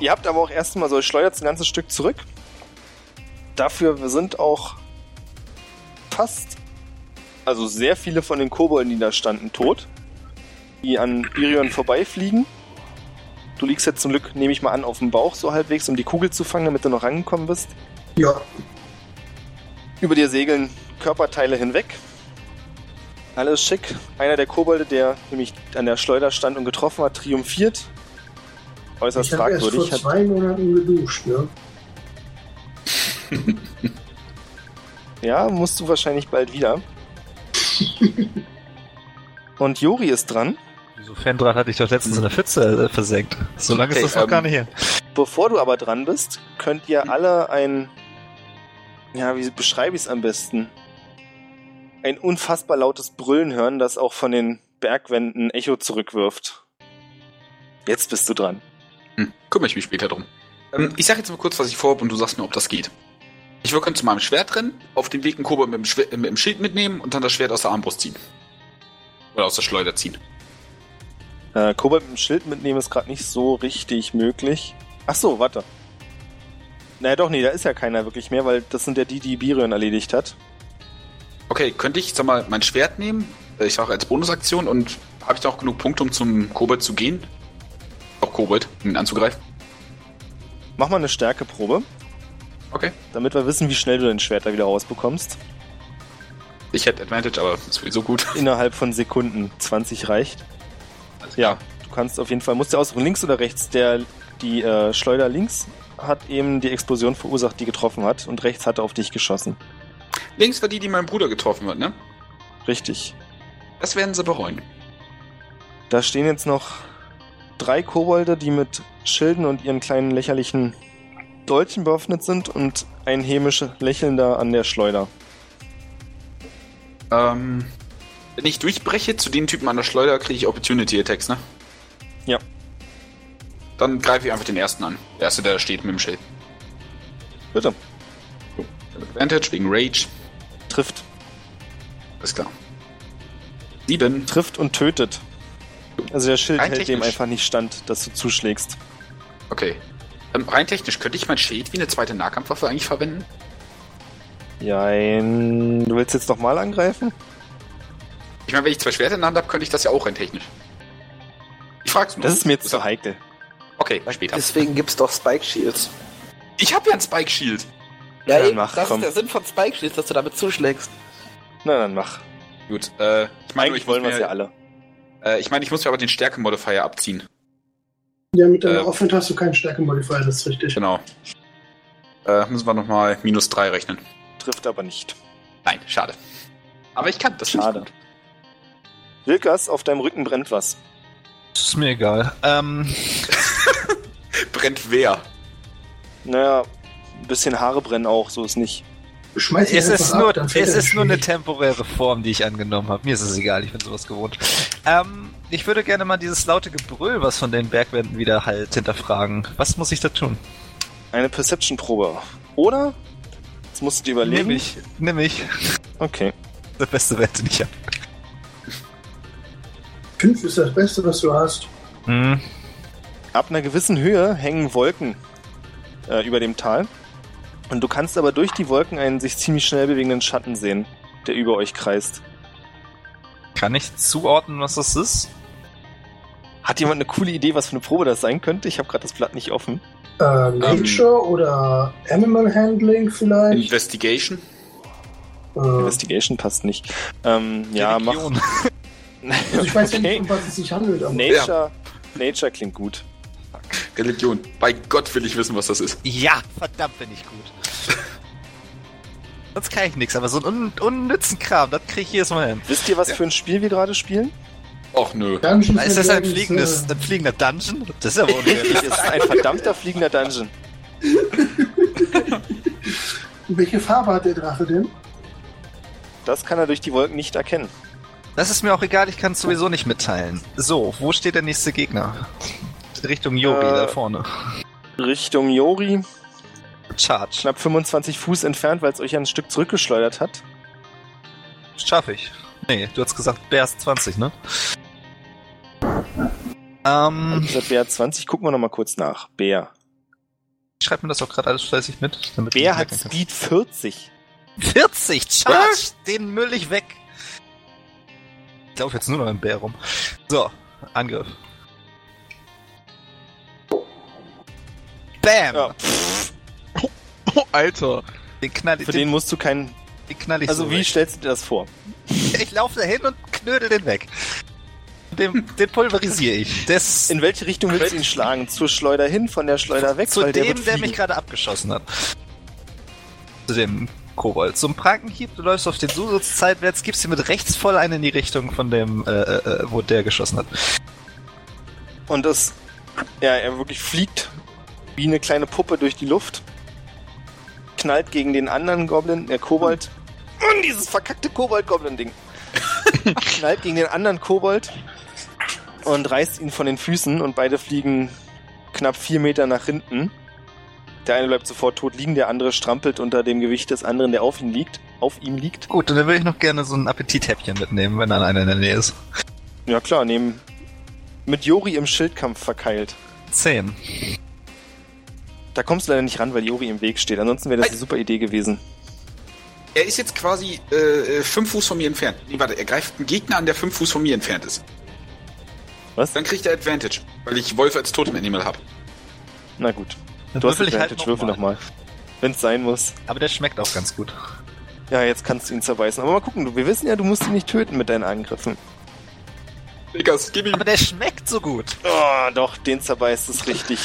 Ihr habt aber auch erstmal so, ihr schleudert ein ganzes Stück zurück. Dafür sind auch fast, also sehr viele von den Kobolden, die da standen, tot. Die an Irion vorbeifliegen. Du liegst jetzt zum Glück, nehme ich mal an, auf dem Bauch so halbwegs, um die Kugel zu fangen, damit du noch rangekommen bist. Ja. Über dir segeln Körperteile hinweg. Alles schick. Einer der Kobolde, der nämlich an der Schleuder stand und getroffen hat, triumphiert. Äußerst Ich habe erst vor fragwürdig. Zwei Monaten geduscht, ne? ja, musst du wahrscheinlich bald wieder. und Jori ist dran. Wieso Fendrat hatte ich doch letztens in der Pfütze äh, versenkt. So lange Okay, ist das noch ähm, gar nicht her. Bevor du aber dran bist, könnt ihr alle ein. Ja, wie beschreibe ich es am besten? Ein unfassbar lautes Brüllen hören, das auch von den Bergwänden Echo zurückwirft. Jetzt bist du dran. Hm, kümmere ich mich später drum. Ähm, ich sag jetzt mal kurz, was ich vorhabe und du sagst mir, ob das geht. Ich würde zu meinem Schwert rennen, auf dem Weg einen Kobold mit dem, Schwer- mit dem Schild mitnehmen und dann das Schwert aus der Armbrust ziehen. Oder aus der Schleuder ziehen. Äh, Kobold mit dem Schild mitnehmen ist gerade nicht so richtig möglich. Ach so, warte. Naja, doch, nee, da ist ja keiner wirklich mehr, weil das sind ja die, die Birion erledigt hat. Okay, könnte ich, sag mal, mein Schwert nehmen? Ich sage als Bonusaktion und habe ich da auch genug Punkte, um zum Kobold zu gehen? Auch Kobold, um ihn anzugreifen. Mach mal eine Stärkeprobe, Okay. damit wir wissen, wie schnell du dein Schwert da wieder rausbekommst. Ich hätte Advantage, aber ist sowieso gut. Innerhalb von Sekunden. 20 reicht. Ja, du kannst auf jeden Fall, musst du aussuchen, links oder rechts. Der, die äh, Schleuder links hat eben die Explosion verursacht, die getroffen hat, und rechts hat er auf dich geschossen. Links war die, die mein Bruder getroffen hat, ne? Richtig. Das werden sie bereuen. Da stehen jetzt noch drei Kobolde, die mit Schilden und ihren kleinen lächerlichen Dolchen bewaffnet sind und ein hämisch lächelnder an der Schleuder. Ähm, wenn ich durchbreche zu den Typen an der Schleuder, kriege ich Opportunity Attacks, ne? Ja. Dann greife ich einfach den ersten an. Der erste, der steht mit dem Schild. Bitte. Advantage wegen Rage. Trifft. Alles klar. Sieben. Trifft und tötet. Also der Schild Rein hält dem technisch. einfach nicht stand, dass du zuschlägst. Okay. Ähm, rein technisch, könnte ich mein Schild wie eine zweite Nahkampfwaffe eigentlich verwenden? Jein. Du willst jetzt nochmal angreifen? Ich meine, wenn ich zwei Schwerter in der Hand habe, könnte ich das ja auch rein technisch. Ich frag's nur. Das ist mir jetzt zu heikel. Okay, später. Deswegen gibt's doch Spike Shields. Ich habe ja ein Spike Shield. Ja, dann eben, mach, das komm. ist der Sinn von Spike Shields, dass du damit zuschlägst. Na, dann mach. Gut, äh, ich meine, ich muss wollen wir ja alle. Äh, ich meine, ich muss mir aber den Stärke-Modifier abziehen. Ja, mit deiner Äh, Offense hast du keinen Stärke-Modifier, das ist richtig. Genau. Äh, müssen wir nochmal minus drei rechnen. Trifft aber nicht. Nein, schade. Aber ich kann das. Schade. Wilkas, auf deinem Rücken brennt was. Das ist mir egal. Ähm. Brennt wer? Naja, ein bisschen Haare brennen auch, so ist nicht. Schmeiß es ist, ab, nur, es ist nur eine temporäre Form, die ich angenommen habe. Mir ist es egal, ich bin sowas gewohnt. Ähm, ich würde gerne mal dieses laute Gebrüll, was von den Bergwänden wieder halt hinterfragen. Was muss ich da tun? Eine Perception-Probe. Oder? Jetzt musst du dir überlegen. Nimm ich, nimm ich. Okay. Der beste Wert, den ich habe. Fünf ist das Beste, was du hast. Hm. Ab einer gewissen Höhe hängen Wolken äh, über dem Tal. Und du kannst aber durch die Wolken einen sich ziemlich schnell bewegenden Schatten sehen, der über euch kreist. Kann ich zuordnen, was das ist? Hat jemand eine coole Idee, was für eine Probe das sein könnte? Ich habe gerade das Blatt nicht offen. Äh, Nature oder Animal Handling vielleicht. Investigation? Äh, Investigation passt nicht. Ähm, ja, mach. Also ich weiß ja okay. nicht, um was es sich handelt, aber Nature, Nature klingt gut. Religion. Bei Gott will ich wissen, was das ist. Ja, verdammt bin ich gut. Sonst kann ich nichts, aber so einen un unnützen Kram, das krieg ich jedes Mal hin. Wisst ihr, was für ein Spiel wir gerade spielen? Och nö. Dungeons Ist das ein fliegendes, Dragons, ein fliegender Dungeon? Das ist ja wohl Richtig, es ist ein verdammter fliegender Dungeon. äh, welche Farbe hat der Drache denn? Das kann er durch die Wolken nicht erkennen. Das ist mir auch egal, ich kann es sowieso nicht mitteilen. So, wo steht der nächste Gegner? Richtung Yobi, Äh, da vorne. Richtung Jori, Charge. knapp 25 Fuß entfernt, weil es euch ein Stück zurückgeschleudert hat. Schaff ich. Nee, du hast gesagt, Bär ist 20, ne? Ähm, Dieser Bär 20, gucken wir nochmal kurz nach. Bär. ich schreib mir das auch gerade alles fleißig mit. Damit Bär hat. Speed 40. 40! Charge! Den Müll ich weg! Ich laufe jetzt nur noch im Bär rum. So, Angriff. Bam! Ja, Oh, Alter. Den knall für den, den musst du keinen. den knall ich Also so wie weg. stellst du dir das vor? Ich laufe dahin und knödel den weg. Den, den pulverisiere ich. Das In welche Richtung willst du ihn schlagen? Zur Schleuder hin, von der Schleuder weg? zu dem, der, der, mich gerade abgeschossen hat. Zu dem Kobold. Zum Prankenhieb, du läufst auf den Susutz zeitwärts, gibst ihm mit rechts voll einen in die Richtung von dem, äh, äh, wo der geschossen hat. Und das, ja, er wirklich fliegt wie eine kleine Puppe durch die Luft, knallt gegen den anderen Goblin, der Kobold, und dieses verkackte Kobold-Goblin-Ding, knallt gegen den anderen Kobold und reißt ihn von den Füßen und beide fliegen knapp vier Meter nach hinten. Der eine bleibt sofort tot liegen, der andere strampelt unter dem Gewicht des anderen, der auf ihm liegt. Auf ihm liegt. Gut, und dann würde ich noch gerne so ein Appetithäppchen mitnehmen, wenn dann einer in der Nähe ist. Ja klar, nehmen mit Jori im Schildkampf verkeilt. Zehn. Da kommst du leider nicht ran, weil Jori im Weg steht. Ansonsten wäre das eine super Idee gewesen. Er ist jetzt quasi äh, fünf Fuß von mir entfernt. Nee, warte, er greift einen Gegner an, der fünf Fuß von mir entfernt ist. Was? Dann kriegt er Advantage, weil ich Wolf als Totem Animal habe. Na gut. Dann Du hast würfel ich halt würfel noch mal. nochmal. Wenn es sein muss. Aber der schmeckt auch ganz gut. Ja, jetzt kannst du ihn zerbeißen. Aber mal gucken, du, wir wissen ja, du musst ihn nicht töten mit deinen Angriffen. Diggas, gib ihm. Aber der schmeckt so gut. Oh, doch, den zerbeißt es richtig.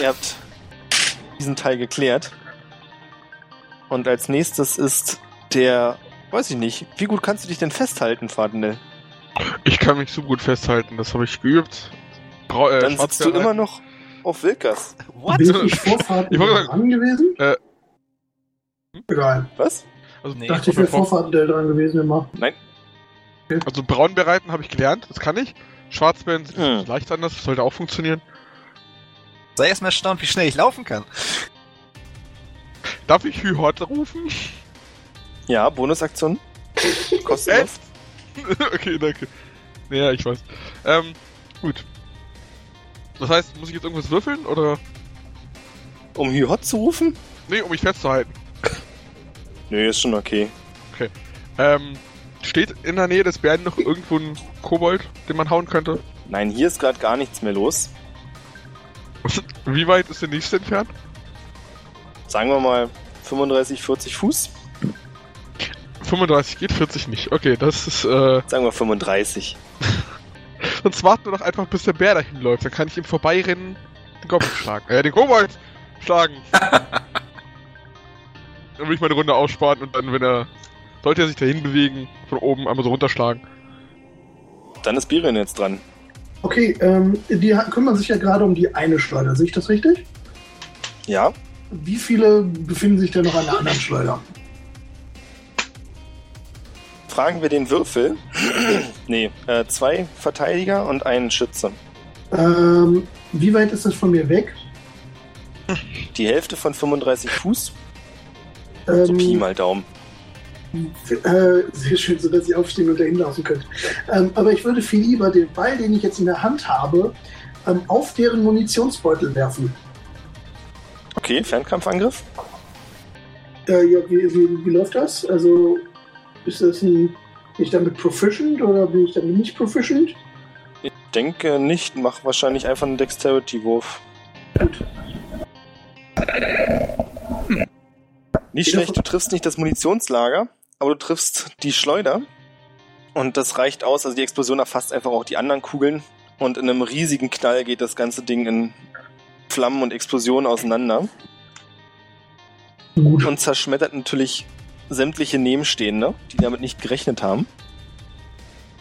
Ihr habt diesen Teil geklärt. Und als nächstes ist der, weiß ich nicht, wie gut kannst du dich denn festhalten, Fardinell? Ich kann mich so gut festhalten, das habe ich geübt. Brau äh, Dann sitzt du immer noch auf Wilkas. What? Bin ich Vorfahrt Ich wollte sagen- dran gewesen? Äh. Egal. Was? Also, Nee. Dachte ich, wäre Vorfahrt dran gewesen immer. also Braunbär reiten habe ich gelernt, das kann ich. Schwarzbären sind Hm. leicht anders, das sollte auch funktionieren. Sei erstmal erstaunt, wie schnell ich laufen kann. Darf ich Hühorte rufen? Ja, Bonusaktion. Kostenlos. okay, danke. Ja, ich weiß. Ähm, gut. Das heißt, muss ich jetzt irgendwas würfeln oder? Um Hyhot zu rufen? Nee, um mich festzuhalten. Nö, ist schon okay. Ähm, steht in der Nähe des Bären noch irgendwo ein Kobold, den man hauen könnte? Nein, hier ist gerade gar nichts mehr los. Wie weit ist der nächste entfernt? Sagen wir mal 35, 40 Fuß. 35 geht, 40 nicht. Okay, das ist, äh, Sagen wir 35. sonst warten wir doch einfach, bis der Bär dahin läuft. Dann kann ich ihm vorbeirennen, den Goblin schlagen. Äh, den Kobold schlagen. dann will ich meine Runde aussparen und dann, wenn er, sollte er sich dahin bewegen, von oben einmal so runterschlagen. Dann ist Birion jetzt dran. Okay, ähm, die kümmern sich ja gerade um die eine Schleuder. Sehe ich das richtig? Ja, Wie viele befinden sich denn noch an der anderen Schleuder? Fragen wir den Würfel. nee, äh, zwei Verteidiger und einen Schütze. Ähm, wie weit ist das von mir weg? Die Hälfte von 35 Fuß. Ähm, So Pi mal Daumen. Äh, sehr schön, so dass ich aufstehen und dahin laufen könnte. Ähm, aber ich würde viel lieber den Ball, den ich jetzt in der Hand habe, ähm, auf deren Munitionsbeutel werfen. Okay, Fernkampfangriff. Äh, ja, wie, wie, wie läuft das? Also ist das ein. Bin ich damit proficient oder bin ich damit nicht proficient? Ich denke nicht, mach wahrscheinlich einfach einen Dexterity-Wurf. Gut. Nicht schlecht, du triffst nicht das Munitionslager, aber du triffst die Schleuder. Und das reicht aus, also die Explosion erfasst einfach auch die anderen Kugeln. Und in einem riesigen Knall geht das ganze Ding in Flammen und Explosionen auseinander Gut. und zerschmettert natürlich sämtliche Nebenstehende, die damit nicht gerechnet haben.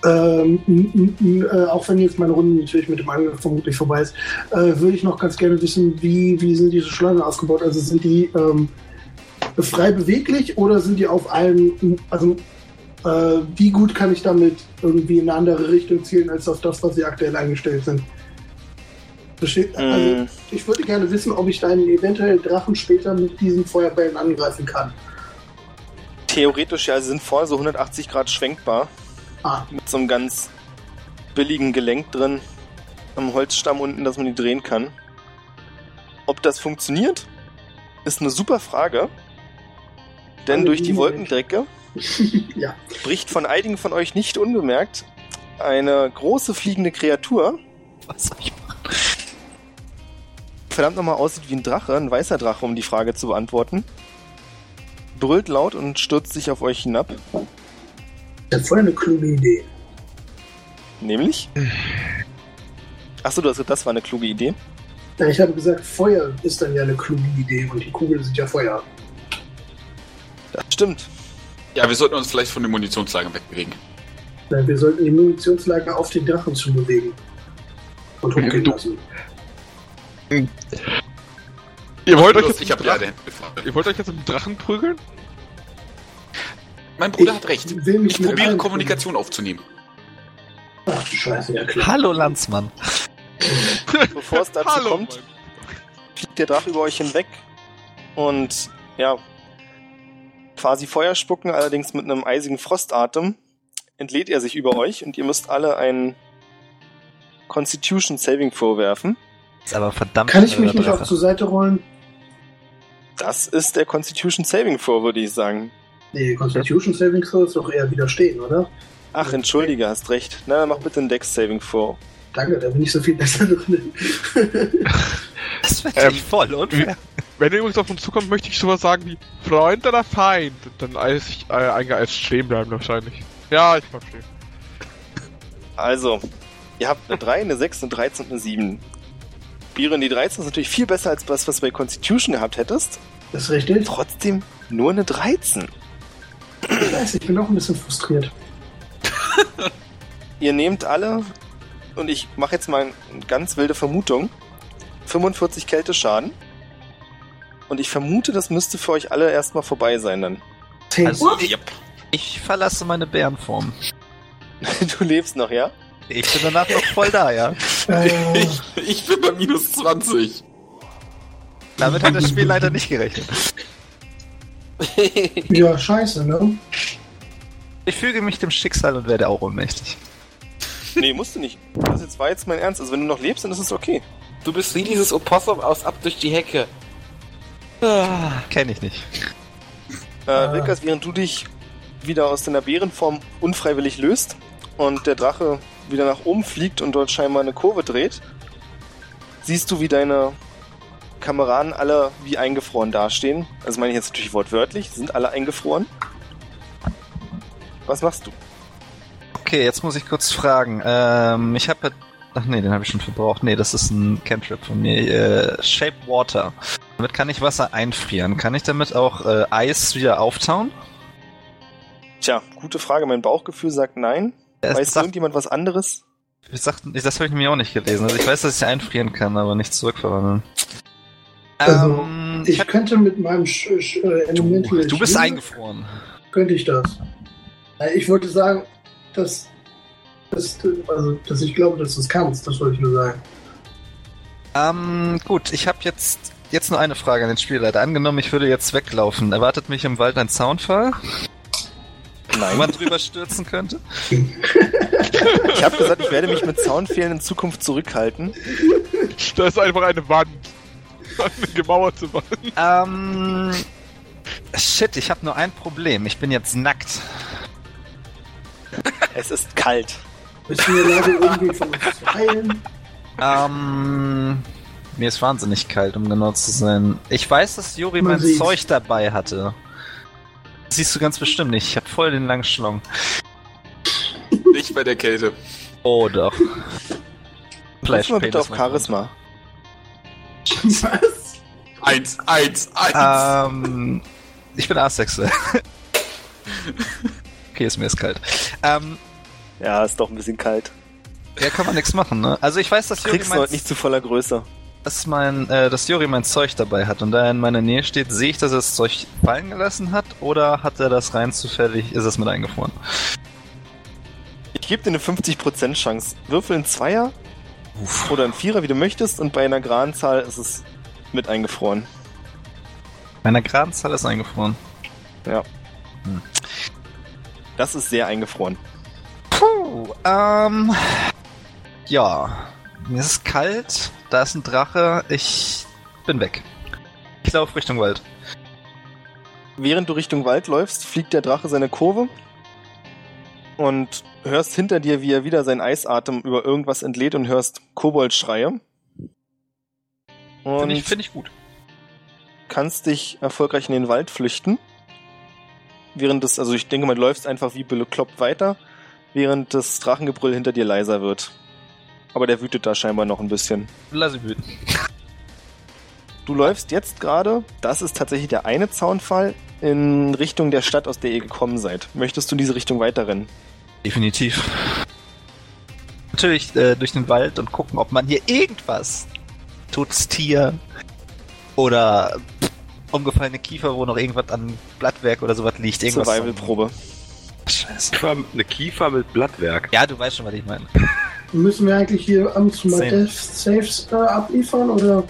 Ähm, äh, auch wenn jetzt meine Runde natürlich mit dem Angriff vermutlich vorbei ist, äh, würde ich noch ganz gerne wissen, wie, wie sind diese Schlangen aufgebaut? Also sind die ähm, frei beweglich oder sind die auf einem, also äh, wie gut kann ich damit irgendwie in eine andere Richtung zielen als auf das, was sie aktuell eingestellt sind? Versteht? Also, Mm, ich würde gerne wissen, ob ich deinen eventuell Drachen später mit diesen Feuerbällen angreifen kann. Theoretisch ja, sie sind vorne so 180 Grad schwenkbar, Ah, mit so einem ganz billigen Gelenk drin, am Holzstamm unten, dass man die drehen kann. Ob das funktioniert, ist eine super Frage. Denn Alle durch die Wolkendrecke ja. bricht von einigen von euch nicht unbemerkt eine große fliegende Kreatur, Was soll ich machen? verdammt nochmal aussieht wie ein Drache, ein weißer Drache, um die Frage zu beantworten. Brüllt laut und stürzt sich auf euch hinab. Das ist voll eine kluge Idee. Nämlich? Achso, du hast gesagt, das war eine kluge Idee. Ja, ich habe gesagt, Feuer ist dann ja eine kluge Idee und die Kugeln sind ja Feuer. Das stimmt. Ja, wir sollten uns vielleicht von den Munitionslagern wegbewegen. Nein, wir sollten die Munitionslager auf den Drachen zu bewegen. Und hochgehen Du- lassen. Ihr wollt euch jetzt ich ja Drachen, ihr wollt euch jetzt mit dem Drachen prügeln? Mein Bruder Ich hat recht. Ich probiere Kommunikation aufzunehmen. Ach du Scheiße, ja klar. Hallo Landsmann. Bevor es dazu Hallo, kommt, Mann. fliegt der Drache über euch hinweg und ja, quasi Feuer spucken, allerdings mit einem eisigen Frostatem, entlädt er sich über euch und ihr müsst alle einen Constitution Saving vorwerfen. Ist aber verdammt Kann ich mich nicht Drache. auch zur Seite rollen? Das ist der Constitution Saving Throw, würde ich sagen. Nee, Constitution Saving Throw ist doch eher widerstehen, oder? Ach, entschuldige, hast recht. Na, dann mach bitte einen Dex Saving Throw. Danke, da bin ich so viel besser drin. Das wird Ähm, voll unfair. Wenn ihr übrigens auf uns zukommt, möchte ich sowas sagen wie Freund oder Feind. Dann als ich äh, eingeeist stehen bleiben wahrscheinlich. Ja, ich bleib stehen. Also, ihr habt eine 3, eine 6, eine 13 und eine 7. Biren, die 13 ist natürlich viel besser als das, was du bei Constitution gehabt hättest. Das ist richtig. Trotzdem nur eine 13. Ich weiß, ich bin auch ein bisschen frustriert. Ihr nehmt alle, und ich mache jetzt mal eine ganz wilde Vermutung, 45 Kälteschaden. Und ich vermute, das müsste für euch alle erstmal vorbei sein dann. Also- Yep. Ich verlasse meine Bärenform. Du lebst noch, ja? Ich bin danach noch voll da, ja. äh, Ich, ich bin bei minus 20. Damit hat das Spiel leider nicht gerechnet. ja, scheiße, ne? Ich füge mich dem Schicksal und werde auch ohnmächtig. Nee, musst du nicht. Das jetzt war jetzt mein Ernst. Also wenn du noch lebst, dann ist es okay. Du bist wie dieses Opossum aus Ab durch die Hecke. Ah, Kenne ich nicht. Äh, Ah. Wilkas, während du dich wieder aus deiner Bärenform unfreiwillig löst und der Drache wieder nach oben fliegt und dort scheinbar eine Kurve dreht, siehst du, wie deine Kameraden alle wie eingefroren dastehen. Also meine ich jetzt natürlich wortwörtlich, sind alle eingefroren. Was machst du? Okay, jetzt muss ich kurz fragen. Ähm, ich habe Ach nee, den habe ich schon verbraucht. Nee, das ist ein Cantrip von mir. Äh, Shape Water. Damit kann ich Wasser einfrieren. Kann ich damit auch äh, Eis wieder auftauen? Tja, gute Frage. Mein Bauchgefühl sagt nein. Es Weiß sagt, irgendjemand was anderes? ich sag, das habe ich nämlich auch nicht gelesen. Also ich weiß, dass ich einfrieren kann, aber nicht zurückverwandeln. Also, Ähm, Ich könnte mit meinem Sch Sch äh, Elemental du, du bist eingefroren. Könnte ich das. Äh, Ich wollte sagen, dass, dass, du- also, dass ich glaube, dass du es kannst. Das wollte ich nur sagen. Ähm, gut, ich habe jetzt jetzt nur eine Frage an den Spielleiter. Angenommen, ich würde jetzt weglaufen. Erwartet mich im Wald ein Zaunfall, wo Nein. man drüber stürzen könnte? Ich habe gesagt, ich werde mich mit Zaunfehlen in Zukunft zurückhalten. Da ist einfach eine Wand. Eine gemauerte Wand. Ähm, shit, ich habe nur ein Problem. Ich bin jetzt nackt. Es ist kalt. Bist du in der Lage, irgendwie von uns zu heilen? Ähm, mir ist wahnsinnig kalt, um genau zu sein. Ich weiß, dass Juri Man mein sieht's. Zeug dabei hatte. Das siehst du ganz bestimmt nicht. Ich habe voll den langen Schlong. Nicht bei der Kälte. Oh doch. Ruf mal bitte auf Charisma. Was? Eins, eins, eins. Ähm, ich bin asexuell. okay, ist mir ist kalt. Ähm, Ja, ist doch ein bisschen kalt. ja, kann man nichts machen, ne? Also ich weiß, dass Juri, Kriegst du mein, heute nicht zu voller Größe. Dass, mein, äh, dass Juri mein Zeug dabei hat und da er in meiner Nähe steht, sehe ich, dass er das Zeug fallen gelassen hat oder hat er das rein zufällig, ist es mit eingefroren? Ich gebe dir eine 50% Chance. Würfel ein Zweier oder ein Vierer, wie du möchtest, und bei einer geraden Zahl ist es mit eingefroren. Meiner geraden Zahl ist eingefroren. Das ist sehr eingefroren. Puh, ähm, ja, mir ist es kalt, da ist ein Drache, ich bin weg. Ich laufe Richtung Wald. Während du Richtung Wald läufst, fliegt der Drache seine Kurve und hörst hinter dir, wie er wieder seinen Eisatem über irgendwas entlädt und hörst Koboldschreie. Finde ich, find ich gut. kannst dich erfolgreich in den Wald flüchten. Während des, also ich denke du läufst einfach wie bekloppt weiter, während das Drachengebrüll hinter dir leiser wird. Aber der wütet da scheinbar noch ein bisschen. Lass ihn wüten. Du läufst jetzt gerade, das ist tatsächlich der eine Zaunfall, in Richtung der Stadt, aus der ihr gekommen seid. Möchtest du in diese Richtung weiterrennen? Definitiv. Natürlich äh, durch den Wald und gucken, ob man hier irgendwas, totes Tier oder pff, umgefallene Kiefer, wo noch irgendwas an Blattwerk oder sowas liegt. Irgendwas Survival-Probe. Scheiße. Eine Kiefer mit Blattwerk. Ja, du weißt schon, was ich meine. Müssen wir eigentlich hier ab und zu mal. Death Saves äh, abliefern oder?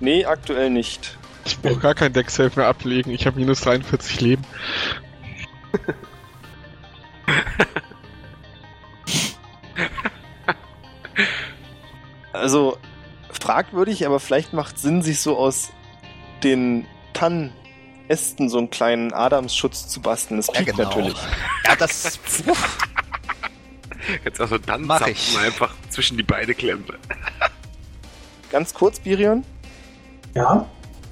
Nee, aktuell nicht. Ich brauche gar kein Deck-Safe mehr ablegen. Ich habe minus 43 Leben. Also, fragwürdig, aber vielleicht macht Sinn, sich so aus den Tannenästen so einen kleinen Adamsschutz zu basteln. Das Ja, genau. natürlich. Ja, das. Jetzt also dann Mach ich. einfach zwischen die Beine klemmen. Ganz kurz, Birion. Ja.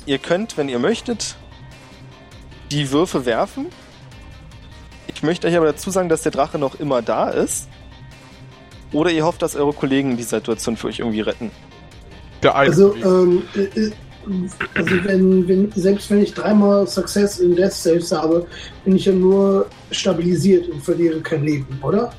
Ihr könnt, wenn ihr möchtet, die Würfe werfen. Ich möchte euch aber dazu sagen, dass der Drache noch immer da ist. Oder ihr hofft, dass eure Kollegen die Situation für euch irgendwie retten. Der eine. Also, ähm, äh, äh, also wenn, wenn, selbst wenn ich dreimal Success in Death Saves habe, bin ich ja nur stabilisiert und verliere kein Leben, oder?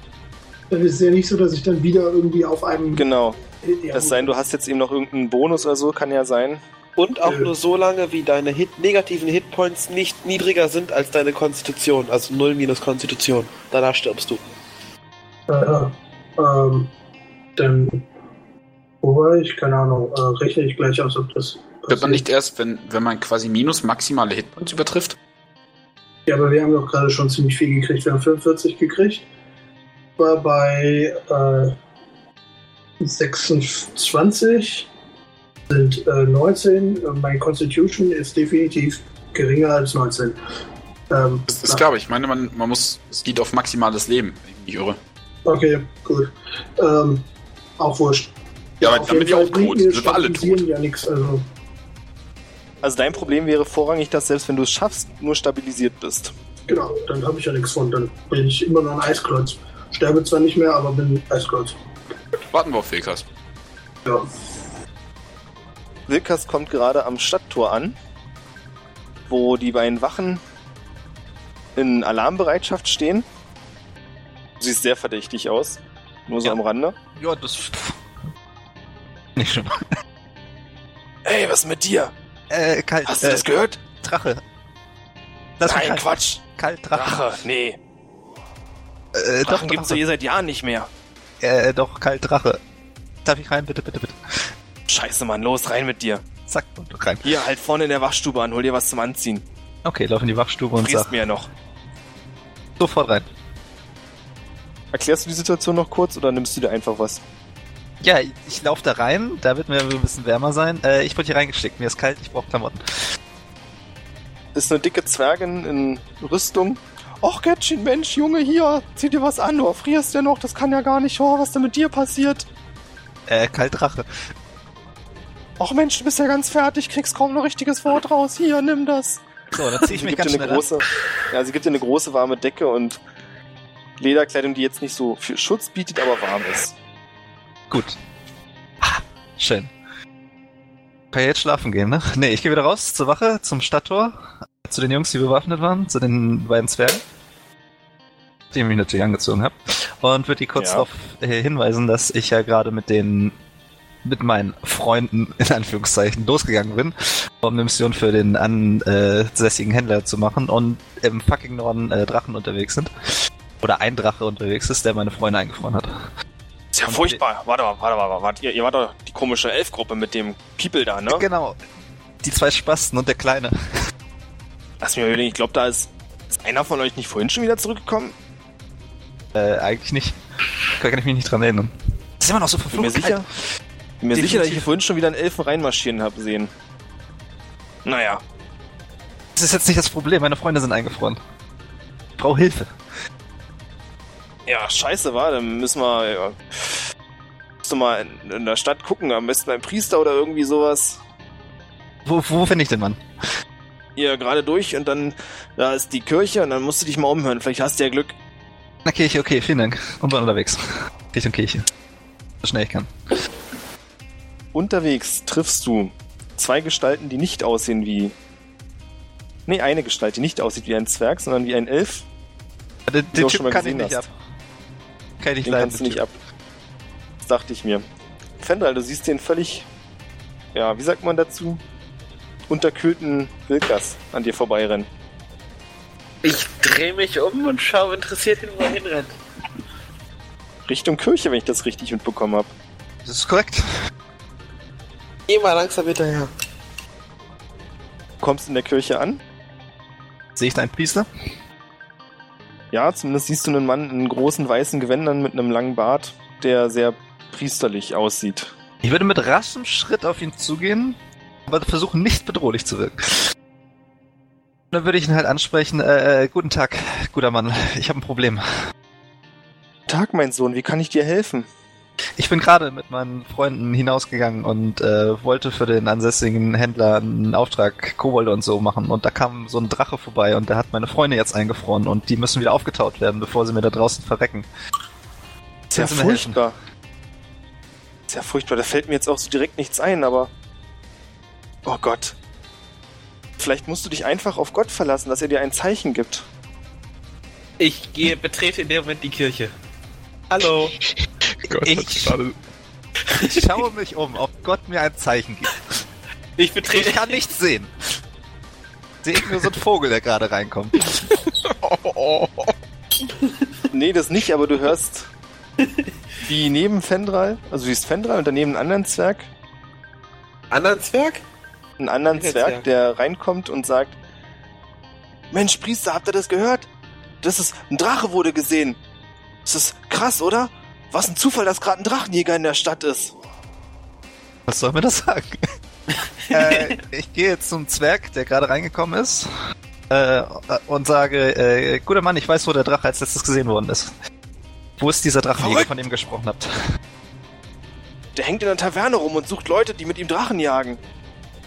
Dann ist es ja nicht so, dass ich dann wieder irgendwie auf einem. Genau. Ja, Es sei denn, du hast jetzt eben noch irgendeinen Bonus oder so, kann ja sein. Und auch Äh. nur so lange, wie deine Hit negativen Hitpoints nicht niedriger sind als deine Konstitution. Also 0 minus Konstitution. Danach stirbst du. Äh, ähm, dann. Wo war ich? Keine Ahnung. Äh, rechne ich gleich aus, ob das. Wird man nicht erst, wenn, wenn man quasi minus maximale Hitpoints übertrifft? Ja, aber wir haben doch gerade schon ziemlich viel gekriegt. Wir haben 45 gekriegt. War bei äh, 26 sind äh, 19. Äh, Mein Constitution ist definitiv geringer als 19. Ähm, Das ist klar, aber ich meine, man, man muss, es geht auf maximales Leben, wenn ich irre. Okay, gut. Ähm, auch wurscht. Ja, aber bin jeden ich Fall auch tot. Sind wir alle Stabilisieren tot. ja nichts. Also, Also dein Problem wäre vorrangig, dass selbst wenn du es schaffst, nur stabilisiert bist. genau, dann habe ich ja nichts von. Dann bin ich immer noch ein Eisklotz. Sterbe zwar nicht mehr, aber bin Eisklotz. Warten wir auf Wilkas. Ja. Wilkas kommt gerade am Stadttor an, wo die beiden Wachen in Alarmbereitschaft stehen. Du siehst sehr verdächtig aus. Nur so Ja. am Rande. ja, das. Nicht schlimm. Ey, was ist mit dir? Äh, kalt. Hast du äh, das gehört? Drache. Lass Nein, kalt. Quatsch. Kalt, Drache. Drache, nee. Äh, doch, Drachen gibt's doch hier seit Jahren nicht mehr. Äh, doch, kalt, Drache. Darf ich rein? Bitte, bitte, bitte. Scheiße, Mann, los, rein mit dir. Zack, und rein. Hier, halt vorne in der Wachstube an, hol dir was zum Anziehen. Okay, lauf in die Wachstube und sag mir ja noch. sofort rein. Erklärst du die Situation noch kurz oder nimmst du dir einfach was? Ja, ich, ich laufe da rein, da wird mir ein bisschen wärmer sein. Äh, ich wurde hier reingesteckt, mir ist kalt, ich brauche Klamotten. Ist eine dicke Zwergin in Rüstung. Och, Kätzchen, Mensch, Junge, hier, zieh dir was an, du frierst ja noch, das kann ja gar nicht, oh, was denn mit dir passiert? Äh, kalt, Drache. Och, Mensch, du bist ja ganz fertig, kriegst kaum ein richtiges Wort raus, hier, nimm das. So, dann zieh ich Sie mich gibt ganz dir eine schnell große, ja, sie gibt dir eine große warme Decke und Lederkleidung, die jetzt nicht so viel Schutz bietet, aber warm ist. an. Gut. Ah, schön. Kann ich jetzt schlafen gehen, ne? Nee, ich gehe wieder raus zur Wache, zum Stadttor, zu den Jungs, die bewaffnet waren, zu den beiden Zwergen, die ich mich natürlich angezogen habe, und würde die kurz Ja. darauf äh, hinweisen, dass ich ja gerade mit den mit meinen Freunden in Anführungszeichen losgegangen bin, um eine Mission für den ansässigen Händler zu machen und im fucking Norden äh, Drachen unterwegs sind. Oder ein Drache unterwegs ist, der meine Freunde eingefroren hat. Ist ja Und- furchtbar. Warte mal, warte mal, warte. Ihr, ihr wart doch die komische Elfgruppe mit dem People da, ne? Genau. Die zwei Spasten und der Kleine. Lass mich mal überlegen, ich glaube, da ist, ist einer von euch nicht vorhin schon wieder zurückgekommen? Äh, eigentlich nicht. Da kann ich mich nicht dran erinnern. Das ist immer noch so Bin verflucht. mir sicher. Bin mir sicher, dass ich hier vorhin schon wieder einen Elfen reinmarschieren habe sehen. Naja, Das ist jetzt nicht das Problem. Meine Freunde sind eingefroren. Ich brauche Hilfe. Ja, scheiße, war, dann müssen wir, ja, du mal in, in der Stadt gucken, am besten beim Priester oder irgendwie sowas. Wo, wo finde ich den Mann? Hier gerade durch und dann, da ist die Kirche und dann musst du dich mal umhören. Vielleicht hast du ja Glück. Na Kirche, okay, vielen Dank. Und bin unterwegs. Richtung Kirche. So schnell ich kann. Unterwegs triffst du zwei Gestalten, die nicht aussehen wie. Nee, eine Gestalt, die nicht aussieht wie ein Zwerg, sondern wie ein Elf. Den, den Typ mal kann ich gesehen nicht hast. ab. Kann ich Den leiden. kannst du nicht ab. Das dachte ich mir. Fendral, du siehst den völlig, ja, wie sagt man dazu? Unterkühlten Wilkas an dir vorbeirennen. Ich drehe mich um und schaue interessiert hin, wo er hinrennt. Richtung Kirche, wenn ich das richtig mitbekommen habe. Das ist korrekt. Geh mal langsam hinterher. Du kommst in der Kirche an. Sehe ich da einen Priester? Ja, zumindest siehst du einen Mann in großen weißen Gewändern mit einem langen Bart, der sehr priesterlich aussieht. Ich würde mit raschem Schritt auf ihn zugehen, aber versuchen nicht bedrohlich zu wirken. Dann würde ich ihn halt ansprechen, äh, äh, guten Tag, guter Mann, ich habe ein Problem. Tag, mein Sohn, wie kann ich dir helfen? Ich bin gerade mit meinen Freunden hinausgegangen und äh, wollte für den ansässigen Händler einen Auftrag Kobolde und so machen und da kam so ein Drache vorbei und der hat meine Freunde jetzt eingefroren und die müssen wieder aufgetaut werden, bevor sie mir da draußen verrecken. Sehr helfen? furchtbar. Sehr furchtbar. Da fällt mir jetzt auch so direkt nichts ein, aber. Oh Gott. Vielleicht musst du dich einfach auf Gott verlassen, dass er dir ein Zeichen gibt. Ich gehe, betrete in dem Moment die Kirche. Hallo. Gott, Ich- Ich schaue mich um, ob Gott mir ein Zeichen gibt. Ich betrete. Ich kann nichts sehen. Sehe ich nur so einen Vogel, der gerade reinkommt. oh, Nee, das nicht, aber du hörst, wie neben Fendral, also du siehst Fendral und daneben einen anderen Zwerg, Anderen Zwerg? einen anderen Zwerg, Zwerg? der reinkommt und sagt: Mensch, Priester, habt ihr das gehört? Das ist ein Drache wurde gesehen. Das ist krass, oder? Was ein Zufall, dass gerade ein Drachenjäger in der Stadt ist. Was soll mir das sagen? äh, ich gehe jetzt zum Zwerg, der gerade reingekommen ist, äh, und sage, äh, guter Mann, ich weiß, wo der Drache als letztes gesehen worden ist. Wo ist dieser Drachenjäger, Verrückt! von dem ihr gesprochen habt? Der hängt in der Taverne rum und sucht Leute, die mit ihm Drachen jagen.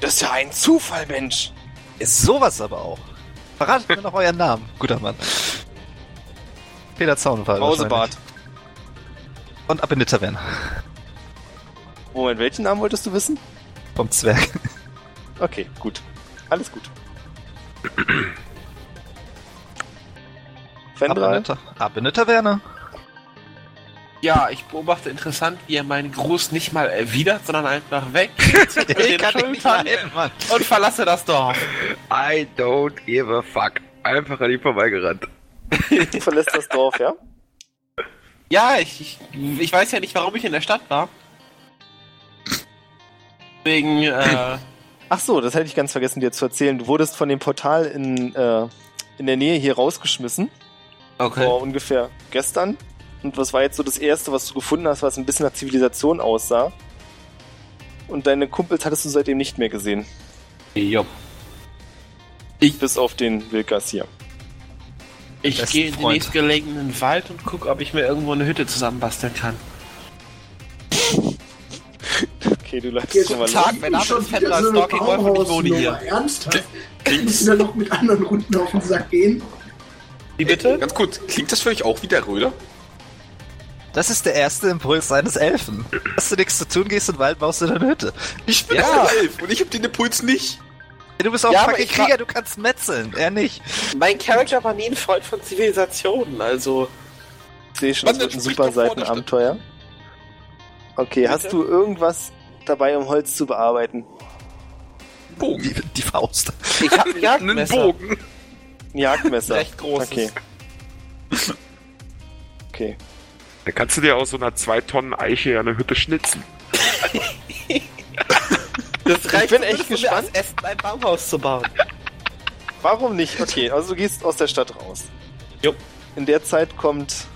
Das ist ja ein Zufall, Mensch. Ist sowas aber auch. Verratet mir noch euren Namen, guter Mann. Peter Zaunfall. Brausebart. Und ab in die Taverne. Moment, welchen Namen wolltest du wissen? Vom Zwerg. Okay, gut. Alles gut. Ab in, Fendral? die Ta- ab in die Taverne. Ja, ich beobachte interessant, wie er meinen Gruß nicht mal erwidert, sondern einfach weg. mit den Schultern Mann. und verlasse das Dorf. I don't give a fuck. Einfach an ihm vorbeigerannt. Du verlässt das Dorf, ja? Ja, ich, ich, ich weiß ja nicht, warum ich in der Stadt war. Deswegen, äh, Ach so, das hätte ich ganz vergessen dir zu erzählen. Du wurdest von dem Portal in, äh, in der Nähe hier rausgeschmissen. okay. Vor ungefähr gestern. Und was war jetzt so das Erste, was du gefunden hast, was ein bisschen nach Zivilisation aussah? Und deine Kumpels hattest du seitdem nicht mehr gesehen. Jo. Bis auf den Wilkas hier. Ich gehe in den nächstgelegenen Wald und gucke, ob ich mir irgendwo eine Hütte zusammenbasteln kann. Okay, du läufst Jetzt schon mal Tag, wenn wieder so eine Stalking Wolf und ich wohne hier. Ernsthaft? Kannst du dann noch mit anderen Runden auf den Sack gehen? Wie bitte? Ganz kurz, klingt das für euch auch wie der Röder? Das ist der erste Impuls eines Elfen. Hast du nichts zu tun, gehst in den Wald, baust du deine Hütte. Ich bin Ja. ja. elf und ich hab den Impuls nicht. Du bist auch Ja, fucking Krieger, du kannst metzeln. Er nicht. Mein Charakter war nie ein Freund von Zivilisationen, also. Ich sehe schon, das wird ein super Seitenabenteuer. Okay, Bitte? hast du irgendwas dabei, um Holz zu bearbeiten? Bogen. Die, die Faust. Ich hab ein Einen Jagdmesser. Bogen. Ein Jagdmesser. Recht großes. Okay. Okay. Da kannst du dir aus so einer 2 Tonnen Eiche eine Hütte schnitzen. Das reicht bin echt gespannt. aus Ästen ein Baumhaus zu bauen. Warum nicht? Okay, also du gehst aus der Stadt raus. Jo. In der Zeit kommt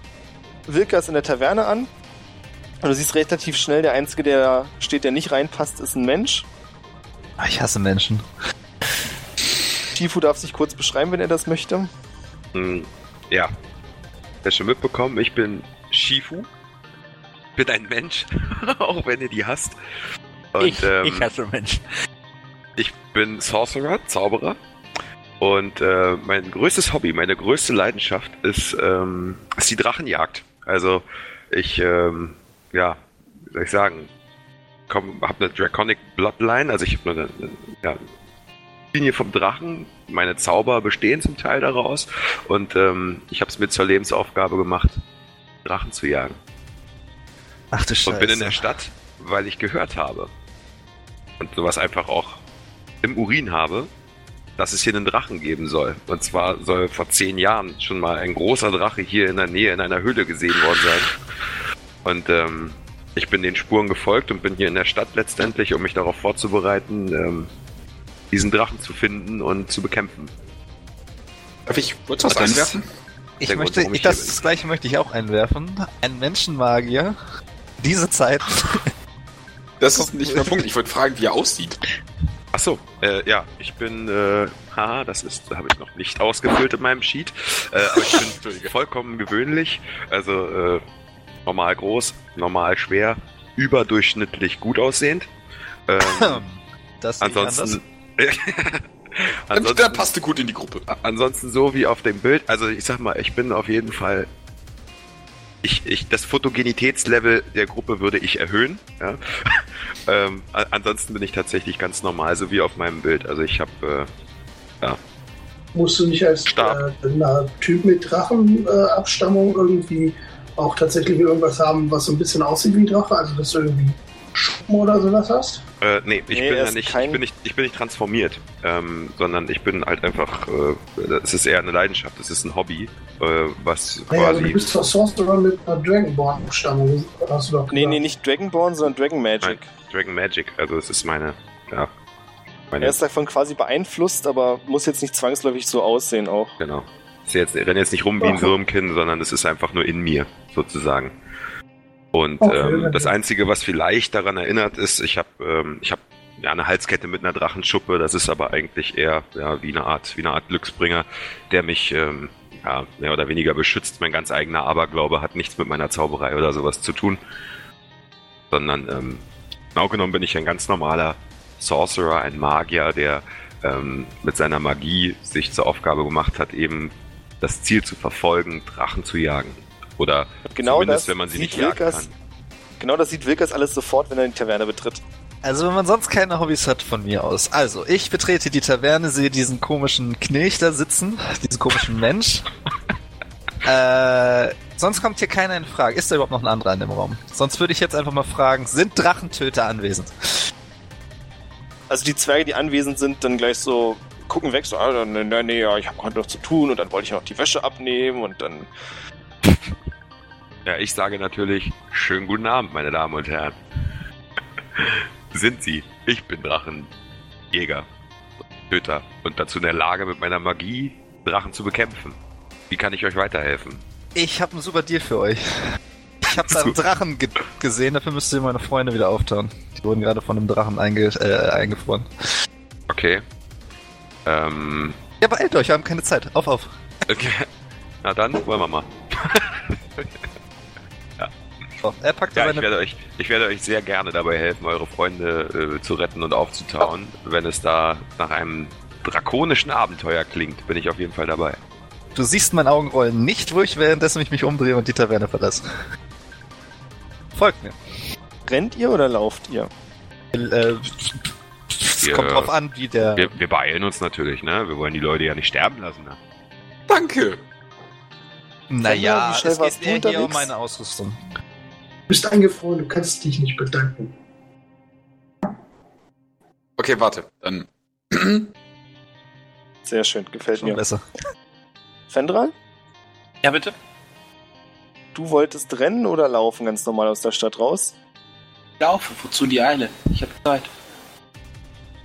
Wilkas in der Taverne an. Und du siehst relativ schnell, der Einzige, der da steht, der nicht reinpasst, ist ein Mensch. Ah, Ich hasse Menschen. Shifu darf sich kurz beschreiben, wenn er das möchte. Hm, ja. Wer schon mitbekommen, ich bin Shifu. Bin ein Mensch, auch wenn ihr die hasst. Und, ähm, hasse Menschen. Ich bin Sorcerer, Zauberer. Und äh, mein größtes Hobby, meine größte Leidenschaft ist, ähm, ist die Drachenjagd. Also ich, ähm, ja, wie soll ich sagen, komm, habe eine Draconic Bloodline, also ich habe eine, eine ja, Linie vom Drachen. Meine Zauber bestehen zum Teil daraus. Und ähm, ich habe es mir zur Lebensaufgabe gemacht, Drachen zu jagen. Ach du Scheiße. Und bin in der Stadt, weil ich gehört habe und sowas einfach auch im Urin habe, dass es hier einen Drachen geben soll. Und zwar soll vor zehn Jahren schon mal ein großer Drache hier in der Nähe in einer Höhle gesehen worden sein. Und ähm, ich bin den Spuren gefolgt und bin hier in der Stadt letztendlich, um mich darauf vorzubereiten, ähm, diesen Drachen zu finden und zu bekämpfen. Darf ich kurz was einwerfen? Ich Grund, möchte, ich, das, das gleiche möchte ich auch einwerfen. Ein Menschenmagier. Diese Zeit. Das ist nicht der Punkt. Ich wollte fragen, wie er aussieht. Ach so, äh, ja, ich bin, äh, haha, das ist, habe ich noch nicht ausgefüllt in meinem Sheet, äh, aber ich bin vollkommen gewöhnlich, also äh, normal groß, normal schwer, überdurchschnittlich gut aussehend. Ähm, Das ansonsten, ansonsten, dann passt du gut in die Gruppe. ansonsten so wie auf dem Bild, also ich sag mal, ich bin auf jeden Fall, ich, ich, das Photogenitätslevel der Gruppe würde ich erhöhen, ja. ähm, ansonsten bin ich tatsächlich ganz normal, so wie auf meinem Bild, also ich habe, äh, Musst du nicht als äh, na, Typ mit Drachenabstammung äh, irgendwie auch tatsächlich irgendwas haben, was so ein bisschen aussieht wie Drache? Also, dass du irgendwie Schuppen oder sowas hast? Äh, nee, ich Nee, bin ja nicht, kein- ich bin nicht, ich bin nicht transformiert, ähm, sondern ich bin halt einfach, äh, es ist eher eine Leidenschaft, es ist ein Hobby, äh, was Naja, also du quasi, bist doch Sorcerer mit einer Dragonborn-Abstammung. Hast du doch Nee, gesagt. nee, nicht Dragonborn, sondern Dragon Magic. Dragon Magic, also es ist meine, ja, meine, Er ist davon quasi beeinflusst, aber muss jetzt nicht zwangsläufig so aussehen auch. genau. Ich renne jetzt nicht rum wie ein. Würmchen, sondern es ist einfach nur in mir, sozusagen. Und Okay, ähm, das Einzige, was vielleicht daran erinnert, ist, ich habe ähm, ich hab, ja, eine Halskette mit einer Drachenschuppe, das ist aber eigentlich eher ja, wie, eine Art, wie eine Art Glücksbringer, der mich ähm, ja, mehr oder weniger beschützt. Mein ganz eigener Aberglaube hat nichts mit meiner Zauberei oder sowas zu tun, sondern ähm, genau genommen bin ich ein ganz normaler Sorcerer, ein Magier, der ähm, mit seiner Magie sich zur Aufgabe gemacht hat, eben das Ziel zu verfolgen, Drachen zu jagen. Oder Genau zumindest, das wenn man sie sieht nicht jagen Wilkas- kann. Genau das sieht Wilkas alles sofort, wenn er die Taverne betritt. Also wenn man sonst keine Hobbys hat von mir aus. Also, ich betrete die Taverne, sehe diesen komischen Knilch da sitzen, diesen komischen Mensch. äh, sonst kommt hier keiner in Frage. Ist da überhaupt noch ein anderer in dem Raum? Sonst würde ich jetzt einfach mal fragen, sind Drachentöter anwesend? Also die Zwerge, die anwesend sind, dann gleich so gucken weg, so, ah, nee, nee, nee, ja, ich habe heute noch zu tun und dann wollte ich noch die Wäsche abnehmen und dann Ja, ich sage natürlich, schönen guten Abend, meine Damen und Herren. Sind Sie? Ich bin Drachenjäger, Töter und dazu in der Lage, mit meiner Magie Drachen zu bekämpfen. Wie kann ich euch weiterhelfen? Ich habe einen super Deal für euch. Ich habe da einen. Drachen ge gesehen, dafür müsst ihr meine Freunde wieder auftauen. Die wurden gerade von einem Drachen einge äh, eingefroren. Okay. Ähm, Ja, beeilt euch, wir haben keine Zeit. Auf, auf. okay. Na dann, wollen wir mal. Er packt Ja, ja ich werde euch, ich werde euch sehr gerne dabei helfen, eure Freunde äh, zu retten und aufzutauen. Wenn es da nach einem drakonischen Abenteuer klingt, bin ich auf jeden Fall dabei. Du siehst meinen Augenrollen nicht, wo ich währenddessen ich mich umdrehe und die Taverne verlasse. Folgt mir. Rennt ihr oder lauft ihr? Äh, es Wir- kommt drauf an, wie der. Wir, wir beeilen uns natürlich, ne? Wir wollen die Leute ja nicht sterben lassen. Ne? Danke. naja, schnell es geht eher hier um meine Ausrüstung. Du bist eingefroren, du kannst dich nicht bedanken. Okay, warte. Dann. Sehr schön, gefällt Schon mir. besser. Fendral, Ja, bitte? du wolltest rennen oder laufen ganz normal aus der Stadt raus? Laufe, wozu die Eile? Ich habe Zeit.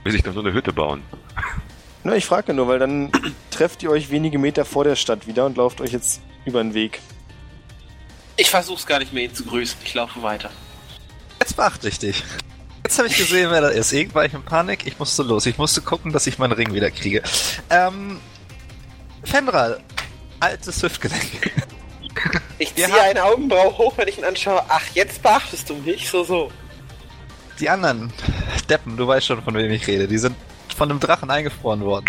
Will sich doch nur eine Hütte bauen. Na, ich frage nur, weil dann trefft ihr euch wenige Meter vor der Stadt wieder und lauft euch jetzt über den Weg. Ich versuch's gar nicht mehr, ihn zu grüßen. Ich laufe weiter. Jetzt beachte ich dich. Jetzt habe ich gesehen, wer da ist. Irgendwann war ich in Panik. Ich musste los. Ich musste gucken, dass ich meinen Ring wieder kriege. Ähm, Fendral, altes Hüftgelenk. Ich ziehe haben- eine Augenbraue hoch, wenn ich ihn anschaue. Ach, jetzt beachtest du mich? So, so. Die anderen Deppen, du weißt schon, von wem ich rede. Die sind von einem Drachen eingefroren worden.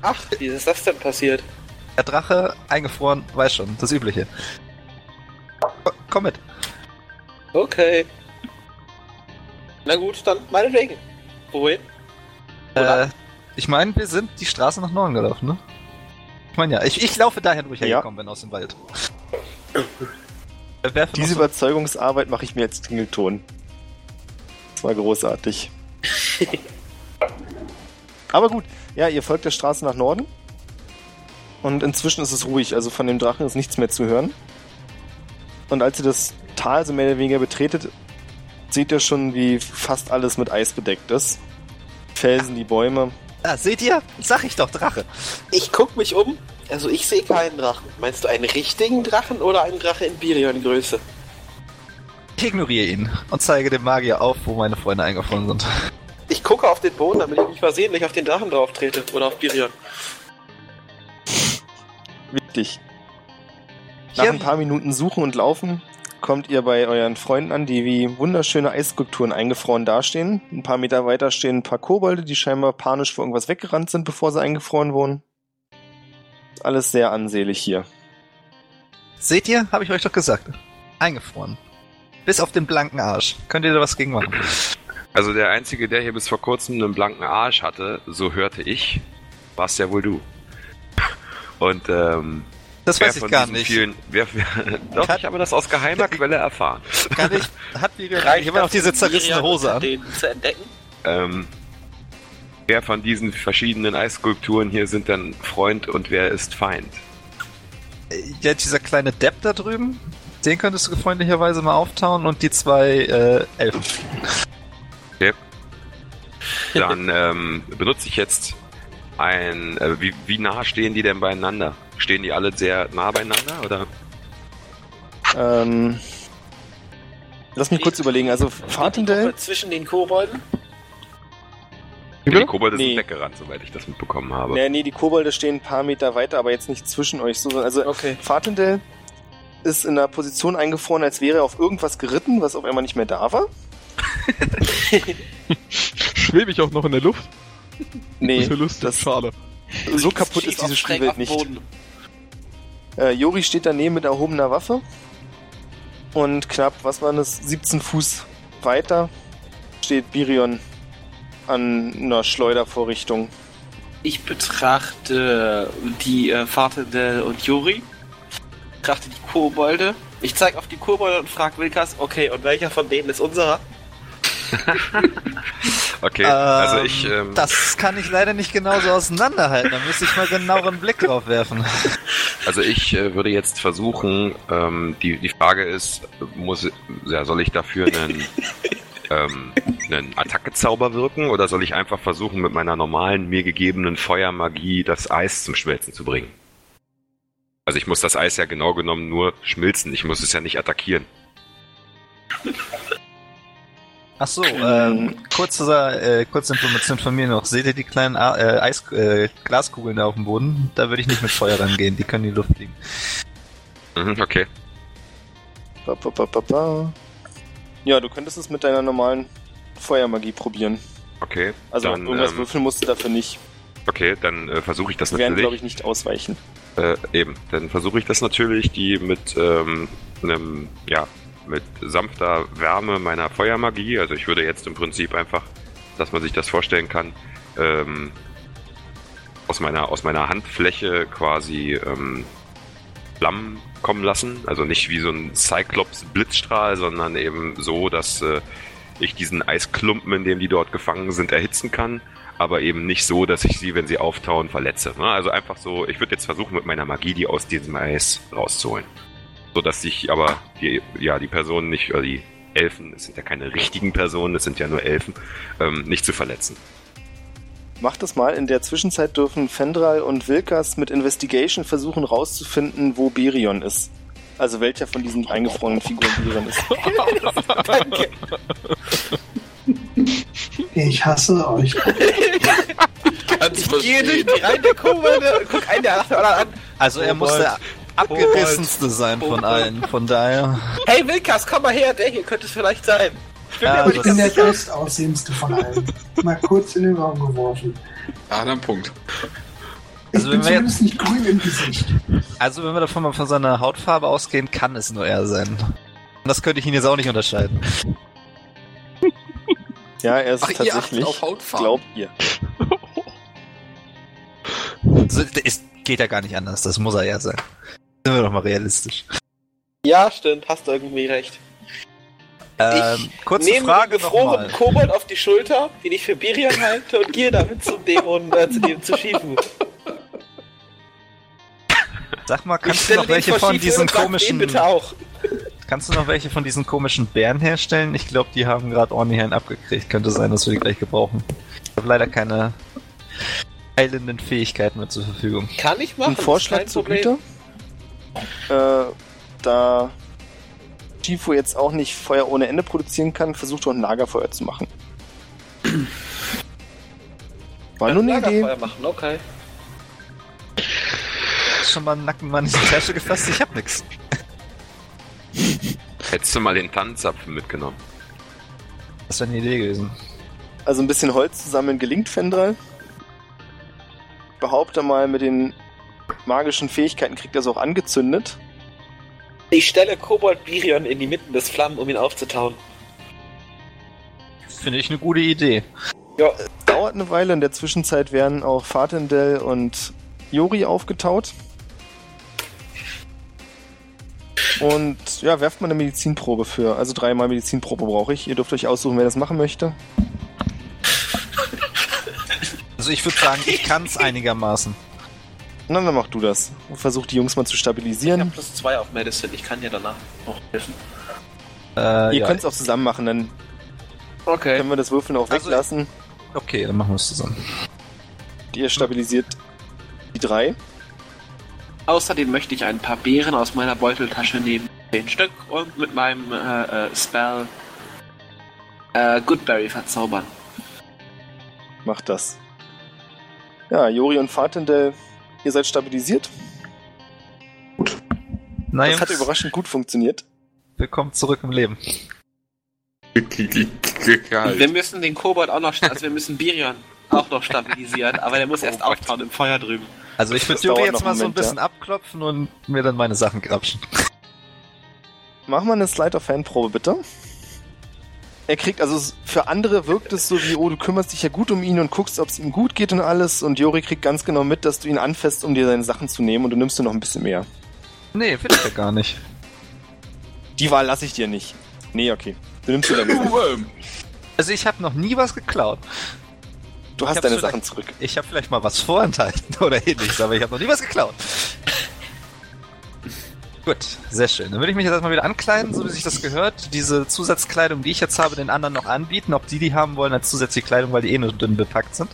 Ach, wie ist das denn passiert? Der Drache eingefroren, weiß schon, das Übliche. Ko- Komm mit. Okay. Na gut, dann meinetwegen. Wohin? Äh, ich meine, wir sind die Straße nach Norden gelaufen, ne? Ich meine ja, ich, ich laufe dahin, wo ich Ja. hergekommen bin, aus dem Wald. Äh, Diese so- Überzeugungsarbeit mache ich mir jetzt Klingelton. Das war großartig. Aber gut, ja, ihr folgt der Straße nach Norden. Und inzwischen ist es ruhig, also von dem Drachen ist nichts mehr zu hören. Und als ihr das Tal so mehr oder weniger betretet, seht ihr schon, wie fast alles mit Eis bedeckt ist. Felsen, die Bäume. Ah, seht ihr? Sag ich doch, Drache. Ich guck mich um. Also ich sehe keinen Drachen. Meinst du einen richtigen Drachen oder einen Drache in Birion-Größe? Ich ignoriere ihn und zeige dem Magier auf, wo meine Freunde eingefroren sind. Ich gucke auf den Boden, damit ich nicht versehentlich auf den Drachen drauf trete. Oder auf Birion. Wichtig. Nach Hier- ein paar Minuten Suchen und Laufen kommt ihr bei euren Freunden an, die wie wunderschöne Eisskulpturen eingefroren dastehen. Ein paar Meter weiter stehen ein paar Kobolde, die scheinbar panisch vor irgendwas weggerannt sind, bevor sie eingefroren wurden. Alles sehr ansehlich hier. Seht ihr? Habe ich euch doch gesagt. Eingefroren. Bis auf den blanken Arsch. Könnt ihr da was gegen machen? Also der Einzige, der hier bis vor kurzem einen blanken Arsch hatte, so hörte ich, warst ja wohl du. Und ähm, Das wer weiß ich gar nicht. Vielen, wer, doch, Kann- ich habe das aus geheimer Quelle erfahren. Kann ich, hat Miriam immer noch diese zerrissene Hose an? denen zu entdecken? Ähm, wer von diesen verschiedenen Eisskulpturen hier sind dann Freund und wer ist Feind? Ja, dieser kleine Depp da drüben, den könntest du freundlicherweise mal auftauen und die zwei äh, Elfen. Dann ähm, benutze ich jetzt ein. Äh, wie, wie nah stehen die denn beieinander? Stehen die alle sehr nah beieinander oder? Ähm, lass mich kurz überlegen. Also Die Fartendell, Zwischen den Kobolden? Die? Kobolde Nee. sind weggerannt, soweit ich das mitbekommen habe. nee, nee, die Kobolde stehen ein paar Meter weiter, aber jetzt nicht zwischen euch. So, also Okay. Fartendell ist in einer Position eingefroren, als wäre er auf irgendwas geritten, was auf einmal nicht mehr da war. Schwebe ich auch noch in der Luft? Nee, das ist ja lustig. das- Schade. so kaputt ist diese Spielwelt nicht. Äh, Jori steht daneben mit erhobener Waffe. Und knapp, was waren das, 17 Fuß weiter steht Birion an einer Schleudervorrichtung. Ich betrachte die äh, Fartendell und Juri. Betrachte die Kobolde. Ich zeige auf die Kobolde und frage Wilkas, okay, und welcher von denen ist unserer? Okay, also ich. Ähm, Ähm, das kann ich leider nicht genauso auseinanderhalten. Da müsste ich mal genaueren Blick drauf werfen. Also ich äh, würde jetzt versuchen, ähm, die, die Frage ist, muss, ja, soll ich dafür einen, ähm, einen Attackezauber wirken oder soll ich einfach versuchen, mit meiner normalen, mir gegebenen Feuermagie das Eis zum Schmelzen zu bringen? Also ich muss das Eis ja genau genommen nur schmilzen, ich muss es ja nicht attackieren. Ach so, ähm, kurze, äh, kurze Information von mir noch. Seht ihr die kleinen A äh, Eis äh, Glaskugeln da auf dem Boden? Da würde ich nicht mit Feuer rangehen, die können in die Luft fliegen. Mhm, okay. Ba, ba, ba, ba, ba. Ja, du könntest es mit deiner normalen Feuermagie probieren. Okay. Also dann, irgendwas ähm, würfeln musst du dafür nicht. okay, dann äh, versuche ich das Die werden, natürlich. glaube ich, nicht ausweichen. Äh, eben, dann versuche ich das natürlich, die mit ähm, einem, ja, mit sanfter Wärme meiner Feuermagie. Also ich würde jetzt im Prinzip einfach, dass man sich das vorstellen kann, ähm, aus meiner aus meiner Handfläche quasi ähm, Flammen kommen lassen. Also nicht wie so ein Cyclops-Blitzstrahl, sondern eben so, dass äh, ich diesen Eisklumpen, in dem die dort gefangen sind, erhitzen kann. Aber eben nicht so, dass ich sie, wenn sie auftauen, verletze. Ne? Also einfach so, ich würde jetzt versuchen, mit meiner Magie die aus diesem Eis rauszuholen. So dass sich aber die, ja, die Personen nicht, oder die Elfen, es sind ja keine richtigen Personen, es sind ja nur Elfen, ähm, nicht zu verletzen. Mach das mal. In der Zwischenzeit dürfen Fendral und Wilkas mit Investigation versuchen rauszufinden, wo Berion ist. Also welcher von diesen eingefrorenen Figuren Berion ist. Danke. Ich hasse euch. Ich gehe durch die Reihen der und guck einen der anderen an. Also er muss der abgerissenste sein von allen, von daher. Hey Wilkas, komm mal her, der hier könnte es vielleicht sein. Ich bin Ja, aber Ich bin der bestaussehendste von allen. Mal kurz in den Raum geworfen. Ah, dann Punkt. Ich Also bin wenn wir zumindest nicht grün im Gesicht. Also wenn wir davon mal von seiner Hautfarbe ausgehen, kann es nur er sein. Und das könnte ich ihn jetzt auch nicht unterscheiden. Ja, er ist Ach, ihr achtet tatsächlich. auf Hautfarben. Glaubt ihr. Also, es geht ja gar nicht anders, das muss er er sein. Sind wir doch mal realistisch. Ja, stimmt, hast du irgendwie recht. Ähm, kurze Nehme Frage den gefrorenen nochmal. Kobold auf die Schulter, den ich für Birion halte, und gehe damit zum Dämon, äh, zu dem zu schiefen. Sag mal, Ich kannst du noch welche von diesen komischen, bitte auch. kannst du noch welche von diesen komischen Bären herstellen? Ich glaube, die haben gerade ordentlich einen abgekriegt. Könnte sein, dass wir die gleich gebrauchen. Ich habe leider keine heilenden Fähigkeiten mehr zur Verfügung. Kann ich machen. Ein Vorschlag zur Problem. Äh, da Chifu jetzt auch nicht Feuer ohne Ende produzieren kann, versucht doch ein Lagerfeuer zu machen. War nur eine Idee. Lagerfeuer machen, okay. Schon mal einen Nacken mal in die Tasche gefasst? Ich hab nix. Hättest du mal den Tannenzapfen mitgenommen. Das wäre eine Idee gewesen. Also ein bisschen Holz zusammen gelingt Fendral. Behaupte mal, mit den magischen Fähigkeiten kriegt er es auch angezündet. Ich stelle Kobold Birion in die Mitten des Flammen, um ihn aufzutauen. Finde ich eine gute Idee. Ja, Dauert eine Weile, in der Zwischenzeit werden auch Fatendel und Jori aufgetaut. Und ja, werft mal eine Medizinprobe für. Also dreimal Medizinprobe brauche ich. Ihr dürft euch aussuchen, wer das machen möchte. Also ich würde sagen, ich kann es einigermaßen. Na, dann mach du das. Versuch die Jungs mal zu ich stabilisieren. habe plus zwei auf Medicine, ich kann dir danach noch helfen. Äh, Ihr ja. könnt es auch zusammen machen, dann Okay. können wir das Würfeln auch Also- weglassen. Okay, dann machen wir es zusammen. Ihr stabilisiert die drei. Außerdem möchte ich ein paar Beeren aus meiner Beuteltasche nehmen. Zehn Stück und mit meinem äh, äh, Spell äh, Goodberry verzaubern. Macht das. Ja, Jori und Fatendel, ihr seid stabilisiert. Na, Das hat überraschend gut funktioniert. willkommen zurück im Leben. Wir müssen den Kobold auch noch, also wir müssen Birion auch noch stabilisieren, aber der muss erst auftauen im Feuer drüben. Also ich würde Juri jetzt mal einen so ein Moment, bisschen abklopfen und mir dann meine Sachen grapschen. Mach mal eine Slide of Fanprobe, bitte. Er kriegt, also für andere wirkt es so wie, oh, du kümmerst dich ja gut um ihn und guckst, ob es ihm gut geht und alles. Und Jori kriegt ganz genau mit, dass du ihn anfasst, um dir seine Sachen zu nehmen und du nimmst dir noch ein bisschen mehr. Nee, will ich ja gar nicht. Die Wahl lasse ich dir nicht. Nee, okay. Du nimmst dir deine Sachen. Also ich habe noch nie was geklaut. Du hast deine Sachen zurück. Ich habe vielleicht mal was vorenthalten oder ähnliches, aber ich habe noch nie was geklaut. Gut, sehr schön. Dann würde ich mich jetzt erstmal wieder ankleiden, so wie sich das gehört. Diese Zusatzkleidung, die ich jetzt habe, den anderen noch anbieten, ob die die haben wollen als zusätzliche Kleidung, weil die eh nur dünn bepackt sind.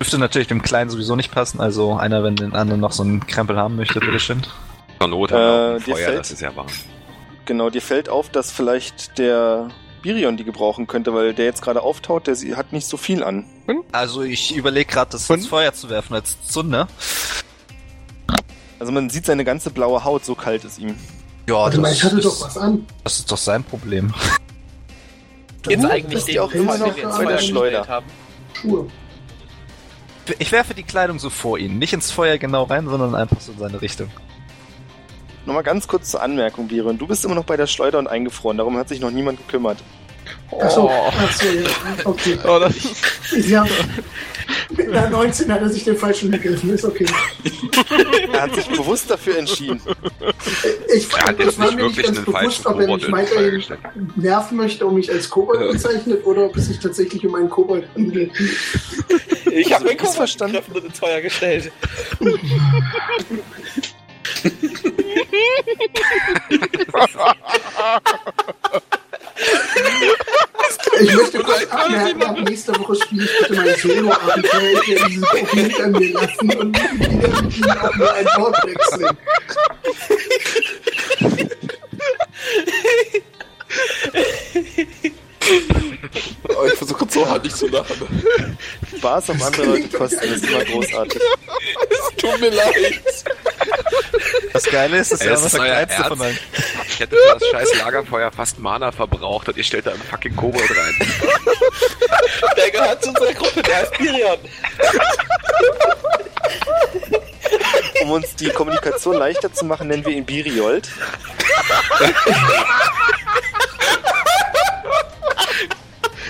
Dürfte natürlich dem Kleinen sowieso nicht passen, also einer, wenn den anderen noch so einen Krempel haben möchte, bitteschön. Zur Not Äh, Feuer, fällt- das ist ja warm. Genau, dir fällt auf, dass vielleicht der Birion die gebrauchen könnte, weil der jetzt gerade auftaut, der hat nicht so viel an. Also ich überlege gerade, das ins Feuer zu werfen als Zunder. Also man sieht seine ganze blaue Haut, so kalt ist ihm. Ja, Warte mal, das, ich hatte ist, doch was an. das ist doch sein Problem. Jetzt eigentlich die auch immer noch bei der Schleuder. haben. Schuhe. Ich werfe die Kleidung so vor ihn. Nicht ins Feuer genau rein, sondern einfach so in seine Richtung. Nochmal ganz kurz zur Anmerkung, Biron. Du bist immer noch bei der Schleuder und eingefroren, darum hat sich noch niemand gekümmert. Achso, Oh. achso, ja. Okay. Oh, das ist, Sie haben, mit einer 19 hat er sich den falschen gegriffen, ist okay. Er hat sich bewusst dafür entschieden. Ich, Er hat jetzt war nicht mir nicht wirklich ganz einen bewusst, falschen ob er Kobold mich weiterhin nerven möchte und mich als Kobold Ja. bezeichnet oder ob es sich tatsächlich um einen Kobold handelt. Ich habe Also, ist Kobold verstanden. und ins Feuer gestellt. Ich möchte kurz anmerken, ab nächster Woche spiele ich bitte mein Solo-Abenteuer. Ich werde dieses Buch hinter mir lassen und wieder mit auch nur ein Wort wechseln. Oh, ich versuche so hart nicht zu lachen. Spaß am andere Leute kosten, das ist immer großartig. Es tut mir leid. Das Geile ist, dass Ey, er das ist kleinste Ernst? von allen. Ich hätte für das scheiß Lagerfeuer fast Mana verbraucht und ihr stellt da einen fucking Kobold rein. Der gehört zu unserer Gruppe, der heißt Miriam. Um uns die Kommunikation leichter zu machen, nennen wir ihn Biriold.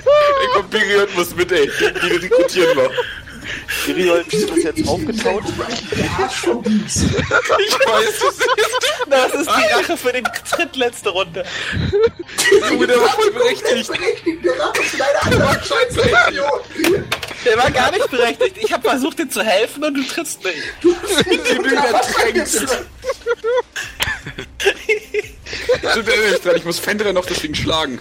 Ey, komm, Birion muss mit, ey. Die rekrutieren wir. Biriold ist jetzt aufgetaut. Der Arsch vom Biest. Ich weiß es nicht. Das ist die Rache für den drittletzte Runde. Junge, der war voll berechtigt. Deine andere Scheiße. Der war gar nicht berechtigt. Ich habe versucht, dir zu helfen und du trittst mich. Die du ertränkst. Stimmt, erinnere mich dran, ich muss Fendra noch deswegen schlagen.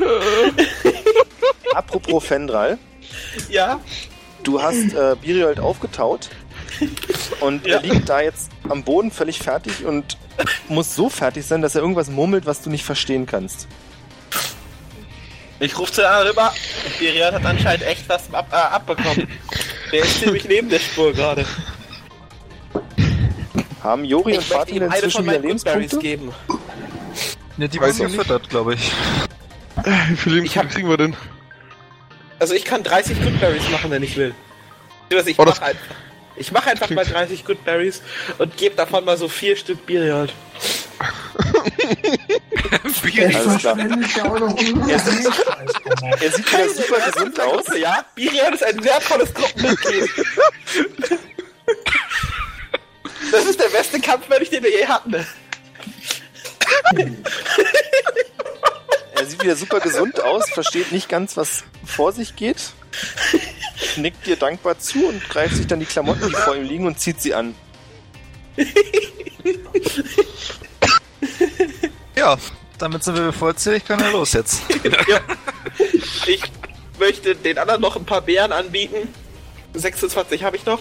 Apropos Fendral, Ja? du hast äh, Biriold aufgetaut und Ja. er liegt da jetzt am Boden völlig fertig und muss so fertig sein, dass er irgendwas murmelt, was du nicht verstehen kannst. Ich rufe zu einer rüber. Miriam hat anscheinend echt was ab, äh, abbekommen. Der ist ziemlich neben der Spur gerade. Haben Jori und Ich ihm eine inzwischen wieder Lebenspunkte? geben. Ne, die Weiß wurden ich nicht. gefüttert, glaube ich. Wie viele Lebenspunkte kriegen wir denn? Also ich kann 30 Goodberries machen, wenn ich will. Ich Oh, das- mach einfach. Ich mache einfach mal 30 Goodberries und gebe davon mal so vier Stück Biriol. Er Alles klar. verschwendet ja auch noch unsere Scheiß. Er sieht wieder super gesund aus. Ja, Biriol ist ein wertvolles Gruppenmitglied. Das ist der beste Kampfmensch, den wir je hatten. Er sieht wieder super gesund aus, versteht nicht ganz, was vor sich geht. Nickt dir dankbar zu und greift sich dann die Klamotten, die vor ihm liegen, und zieht sie an. Ja, damit sind wir vollzählig, können wir los jetzt. Ich möchte den anderen noch ein paar Beeren anbieten. 26 habe ich noch.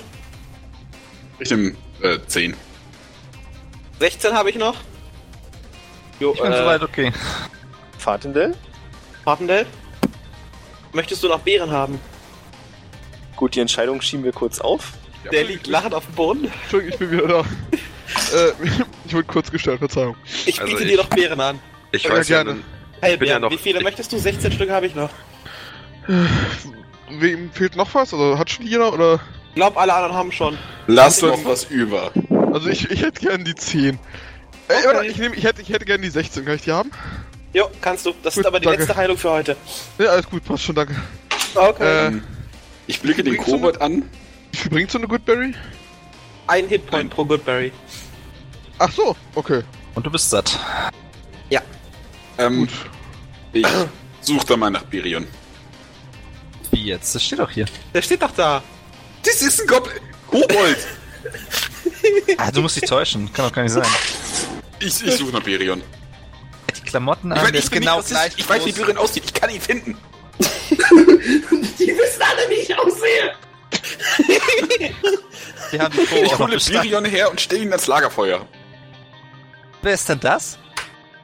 Ich nehme äh, 10. 16 habe ich noch. Jo, Ich bin äh, soweit okay. Fatendell? Martindale? Möchtest du noch Beeren haben? Gut, die Entscheidung schieben wir kurz auf. Der liegt lachend auf dem Boden. Entschuldigung, ich bin wieder da. äh, ich wurde kurz gestellt, Verzeihung. Ich Also biete ich- dir noch Beeren an. Ich Ja, weiß ja, gerne. Heilbeeren. ja noch- Wie viele ich- möchtest du? 16 Stück habe ich noch. Wem fehlt noch was? Oder hat schon jeder? Oder? Ich glaube, alle anderen haben schon. Lass noch was über. Also ich, ich hätte gern die 10. Ey, Okay. warte, ich, nehm, ich, hätte, ich hätte gern die 16. Kann ich die haben? Jo, kannst du. Das Gut, ist aber die danke. letzte Heilung für heute. Ja, alles gut, passt schon, danke. Okay. Äh, Ich blicke den Kobold an. wie viel bringt so eine Goodberry? Ein Hitpoint pro Goodberry. Ach so, okay. Und du bist satt. Ähm, Gut. ich suche da mal nach Birion. Wie jetzt? Das steht doch hier. Der steht doch da. Das ist ein Goblin. Kobold. Ah, du musst dich täuschen. Kann doch gar nicht sein. Ich, ich suche nach Birion. Klamotten Ich, an, mein, ich, ist bin genau nicht gleich Rassist. ich weiß, wie. Birion aussieht. Ich kann ihn finden. Die wissen alle, wie ich aussehe. Wir haben die Pro Ich hole. Birion her und stelle ihn ans Lagerfeuer. Wer ist denn das?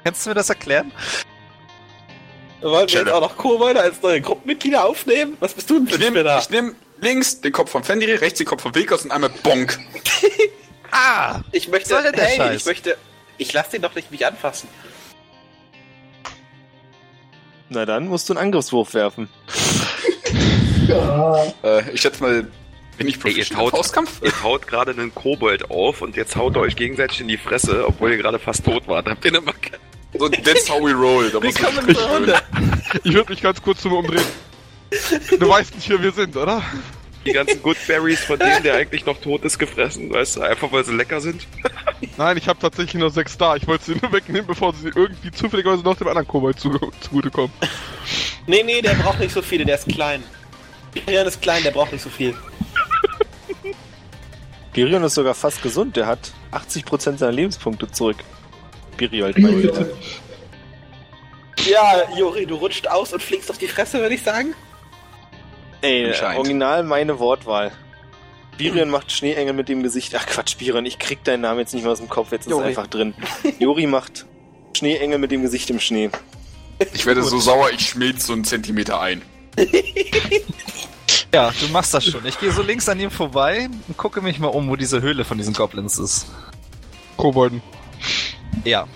Kannst du mir das erklären? Wollen wir jetzt auch noch Kobolde als neue Gruppenmitglieder aufnehmen? Was bist du denn für Ich nehme Spinner? ich nehm links den Kopf von Fenrir, rechts den Kopf von Wilkos und einmal Bonk. Ah! Ich möchte, soll denn der hey, Scheiß? ich möchte, ich lass den doch nicht mich anfassen. Na dann musst du einen Angriffswurf werfen. Ja, Äh, ich schätze mal Bin ich Ey, ihr Professional taut, im Faustkampf? ihr taut gerade einen Kobold auf und jetzt haut ihr euch gegenseitig in die Fresse, obwohl ihr gerade fast tot wart. Habt ihr eine Macke? So, that's how we roll. Da muss der Runde. Ich würde mich ganz kurz zu mir umdrehen. Du weißt nicht, wer wir sind, oder? Die ganzen Goodberries von dem, der eigentlich noch tot ist, gefressen, weißt du, einfach weil sie lecker sind. Nein, ich habe tatsächlich nur sechs da. Ich wollte sie nur wegnehmen, bevor sie irgendwie zufälligerweise noch dem anderen Kobold zu, zugutekommen. Nee, nee, der braucht nicht so viele, der ist klein. Birion ist klein, der braucht nicht so viel. Birion ist sogar fast gesund. Der hat 80% seiner Lebenspunkte zurück. Biriold, meine Güte. Ja, Jori, du rutscht aus und fliegst auf die Fresse, würde ich sagen. Ey, Anscheinend. original meine Wortwahl. Birion macht Schneeengel mit dem Gesicht. Ach Quatsch, Birion, ich krieg deinen Namen jetzt nicht mehr aus dem Kopf, jetzt ist es Jori. einfach drin. Jori macht Schneeengel mit dem Gesicht im Schnee. Ich werde so sauer, ich schmilze so einen Zentimeter ein. Ja, du machst das schon. Ich gehe so links an ihm vorbei und gucke mich mal um, wo diese Höhle von diesen Goblins ist. Kobolden. Ja.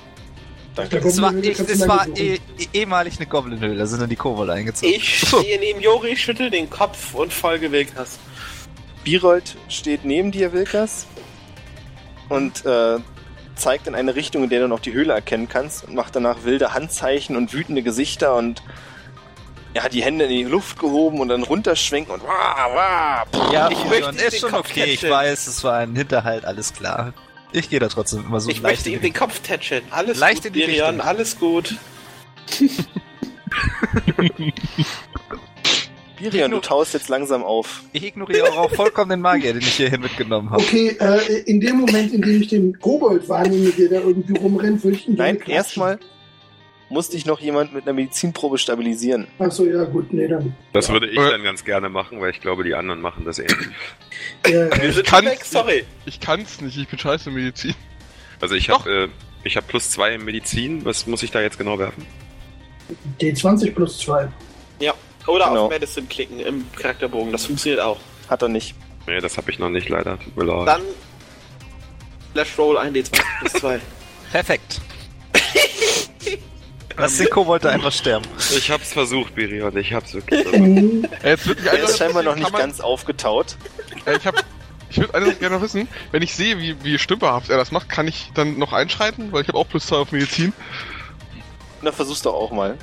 Danke. Es war, ich, es war eh, eh, ehemalig eine Goblin-Höhle, da sind dann die Kobolde eingezogen. Ich stehe neben Jori, schüttel den Kopf und folge Wilkas. Birold steht neben dir, Wilkas, und äh, zeigt in eine Richtung, in der du noch die Höhle erkennen kannst und macht danach wilde Handzeichen und wütende Gesichter und er hat die Hände in die Luft gehoben und dann runterschwenken und wah, wah, pff. Ja, Ich möchte ist schon Kopf okay, ich weiß, es war ein Hinterhalt, alles klar. Ich gehe da trotzdem immer so Ich leicht möchte in ihm den Kopf tätscheln. Alles Leicht gut, in die Birion, Richtung. alles gut. Birion, du taust jetzt langsam auf. Ich ignoriere auch vollkommen den Magier, den ich hierhin mitgenommen habe. Okay, äh, in dem Moment, in dem ich den Kobold wahrnehme, der da irgendwie rumrennt, würde ich ihn gerne Nein, erstmal muss dich noch jemand mit einer Medizinprobe stabilisieren. Achso, ja, gut, nee, dann. Das würde ich Äh. dann ganz gerne machen, weil ich glaube, die anderen machen das eh nicht. Äh, Wir sind kann- weg, sorry. Ich kann's nicht, ich bin scheiße in Medizin. Also ich habe äh, ich hab plus zwei in Medizin. Was muss ich da jetzt genau werfen? D20 plus 2. Ja. Oder Genau. auf Medicine klicken im Charakterbogen, das funktioniert auch. Hat er nicht. Nee, das habe ich noch nicht leider. Tut mir leid. Dann Flash Roll 1d20 plus 2. Perfekt. Lass den Kobold da einfach sterben. Ich hab's versucht, Birion. Ich hab's wirklich versucht. Äh, Jetzt wird Er ist scheinbar noch kann nicht man- ganz aufgetaut. Äh, ich hab, ich würde eines gerne wissen, wenn ich sehe, wie, wie stümperhaft er das macht, kann ich dann noch einschreiten? Weil ich habe auch plus zwei auf Medizin. Na, versuch's doch auch mal.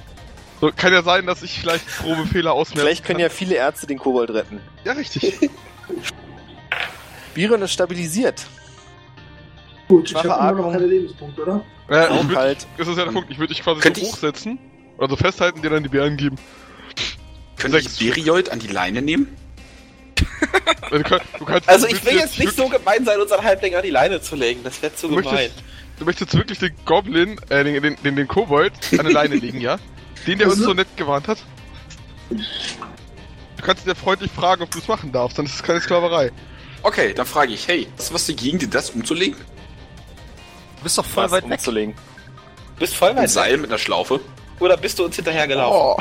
So, kann ja sein, dass ich vielleicht grobe Fehler ausmerzen Vielleicht können ja viele Ärzte den Kobold retten. Ja, richtig. Birion ist stabilisiert. Gut, ich Schwache habe immer noch keine Lebenspunkte, oder? Äh, ich würd, halt. das ist ja der Punkt. Ich würde dich quasi so ich- hochsetzen. Also festhalten, dir dann die Bären geben. Könnte ich Sechs. Beriold an die Leine nehmen? Also, du, kann, du kannst, Also du ich will jetzt nicht so gemein sein, unseren Halbling an die Leine zu legen. Das wäre zu Du gemein. möchtest, du möchtest wirklich den Goblin, äh, den, den, den, den Kobold an der Leine legen, ja? Den, der uns Also- so nett gewarnt hat. Du kannst ihn ja freundlich fragen, ob du es machen darfst, dann ist es keine Sklaverei. Okay, dann frage ich, hey, hast du was dagegen, dir das umzulegen? Du bist doch voll Was weit weg. umzulegen. Du bist voll Ein weit weg. Seil mit einer Schlaufe? Oder bist du uns hinterhergelaufen? Oh.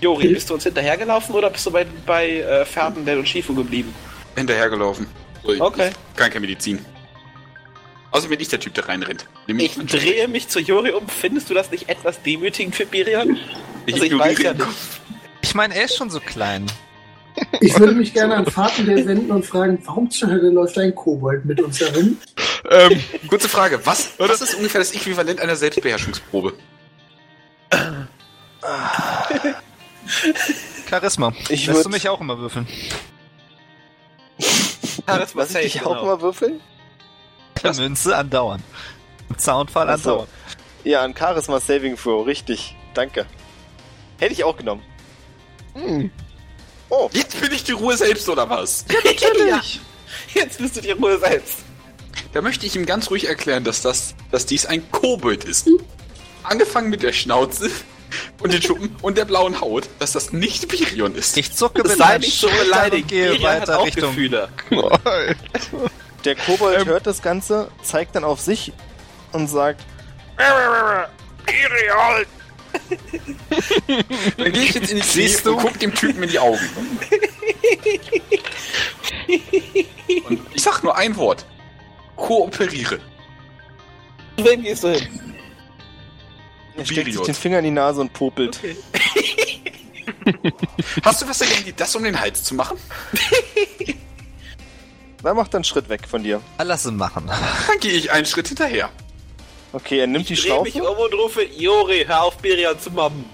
Jori, bist du uns hinterhergelaufen oder bist du bei, bei äh, Ferdinand und Shifu geblieben? Hinterhergelaufen. So, Okay. Ich kann keine Medizin. Außerdem bin ich der Typ, der reinrennt. Nimm Ich drehe mich zu Jori um. Findest du das nicht etwas demütigend für Birion? ich Also ich weiß ja nicht. Ich meine, er ist schon so klein. Ich würde mich gerne an Fahrten der wenden und fragen, warum zur Hölle läuft ein Kobold mit uns herum? Ähm, Kurze Frage, was, was ist ungefähr das Äquivalent einer Selbstbeherrschungsprobe? Charisma. Ich Lässt würd- du mich auch immer würfeln? Charisma Lass ich dich auch genau. mal würfeln? Per Münze andauern. Im Zaunfall Ach so. andauern. Ja, ein Charisma Saving Throw, richtig. Danke. Hätte ich auch genommen. hm. Oh, Jetzt bin ich die Ruhe selbst, oder was? Natürlich. Jetzt bist du die Ruhe selbst. Da möchte ich ihm ganz ruhig erklären, dass das, dass dies ein Kobold ist. Angefangen mit der Schnauze und den Schuppen und der blauen Haut, dass das nicht Birion ist. Ich zucke mit sei nicht so Schultern beleidigt. gehe Birion hat weiter auch Richtung... Gefühle. Der Kobold Ähm. hört das Ganze, zeigt dann auf sich und sagt, Dann gehe ich jetzt in die Siehst und guck dem Typen in die Augen. Und ich sag nur ein Wort. Kooperiere. Zu wem gehst du hin? er steckt sich den Finger in die Nase und popelt. Okay. Hast du was dagegen, dir das um den Hals zu machen? Na, mach dann einen Schritt weg von dir. Lass ihn machen. Dann gehe ich einen Schritt hinterher. Okay, er nimmt die Ich drehe mich Schlaufe. um und rufe, Jori, hör auf, Birion zu mobben.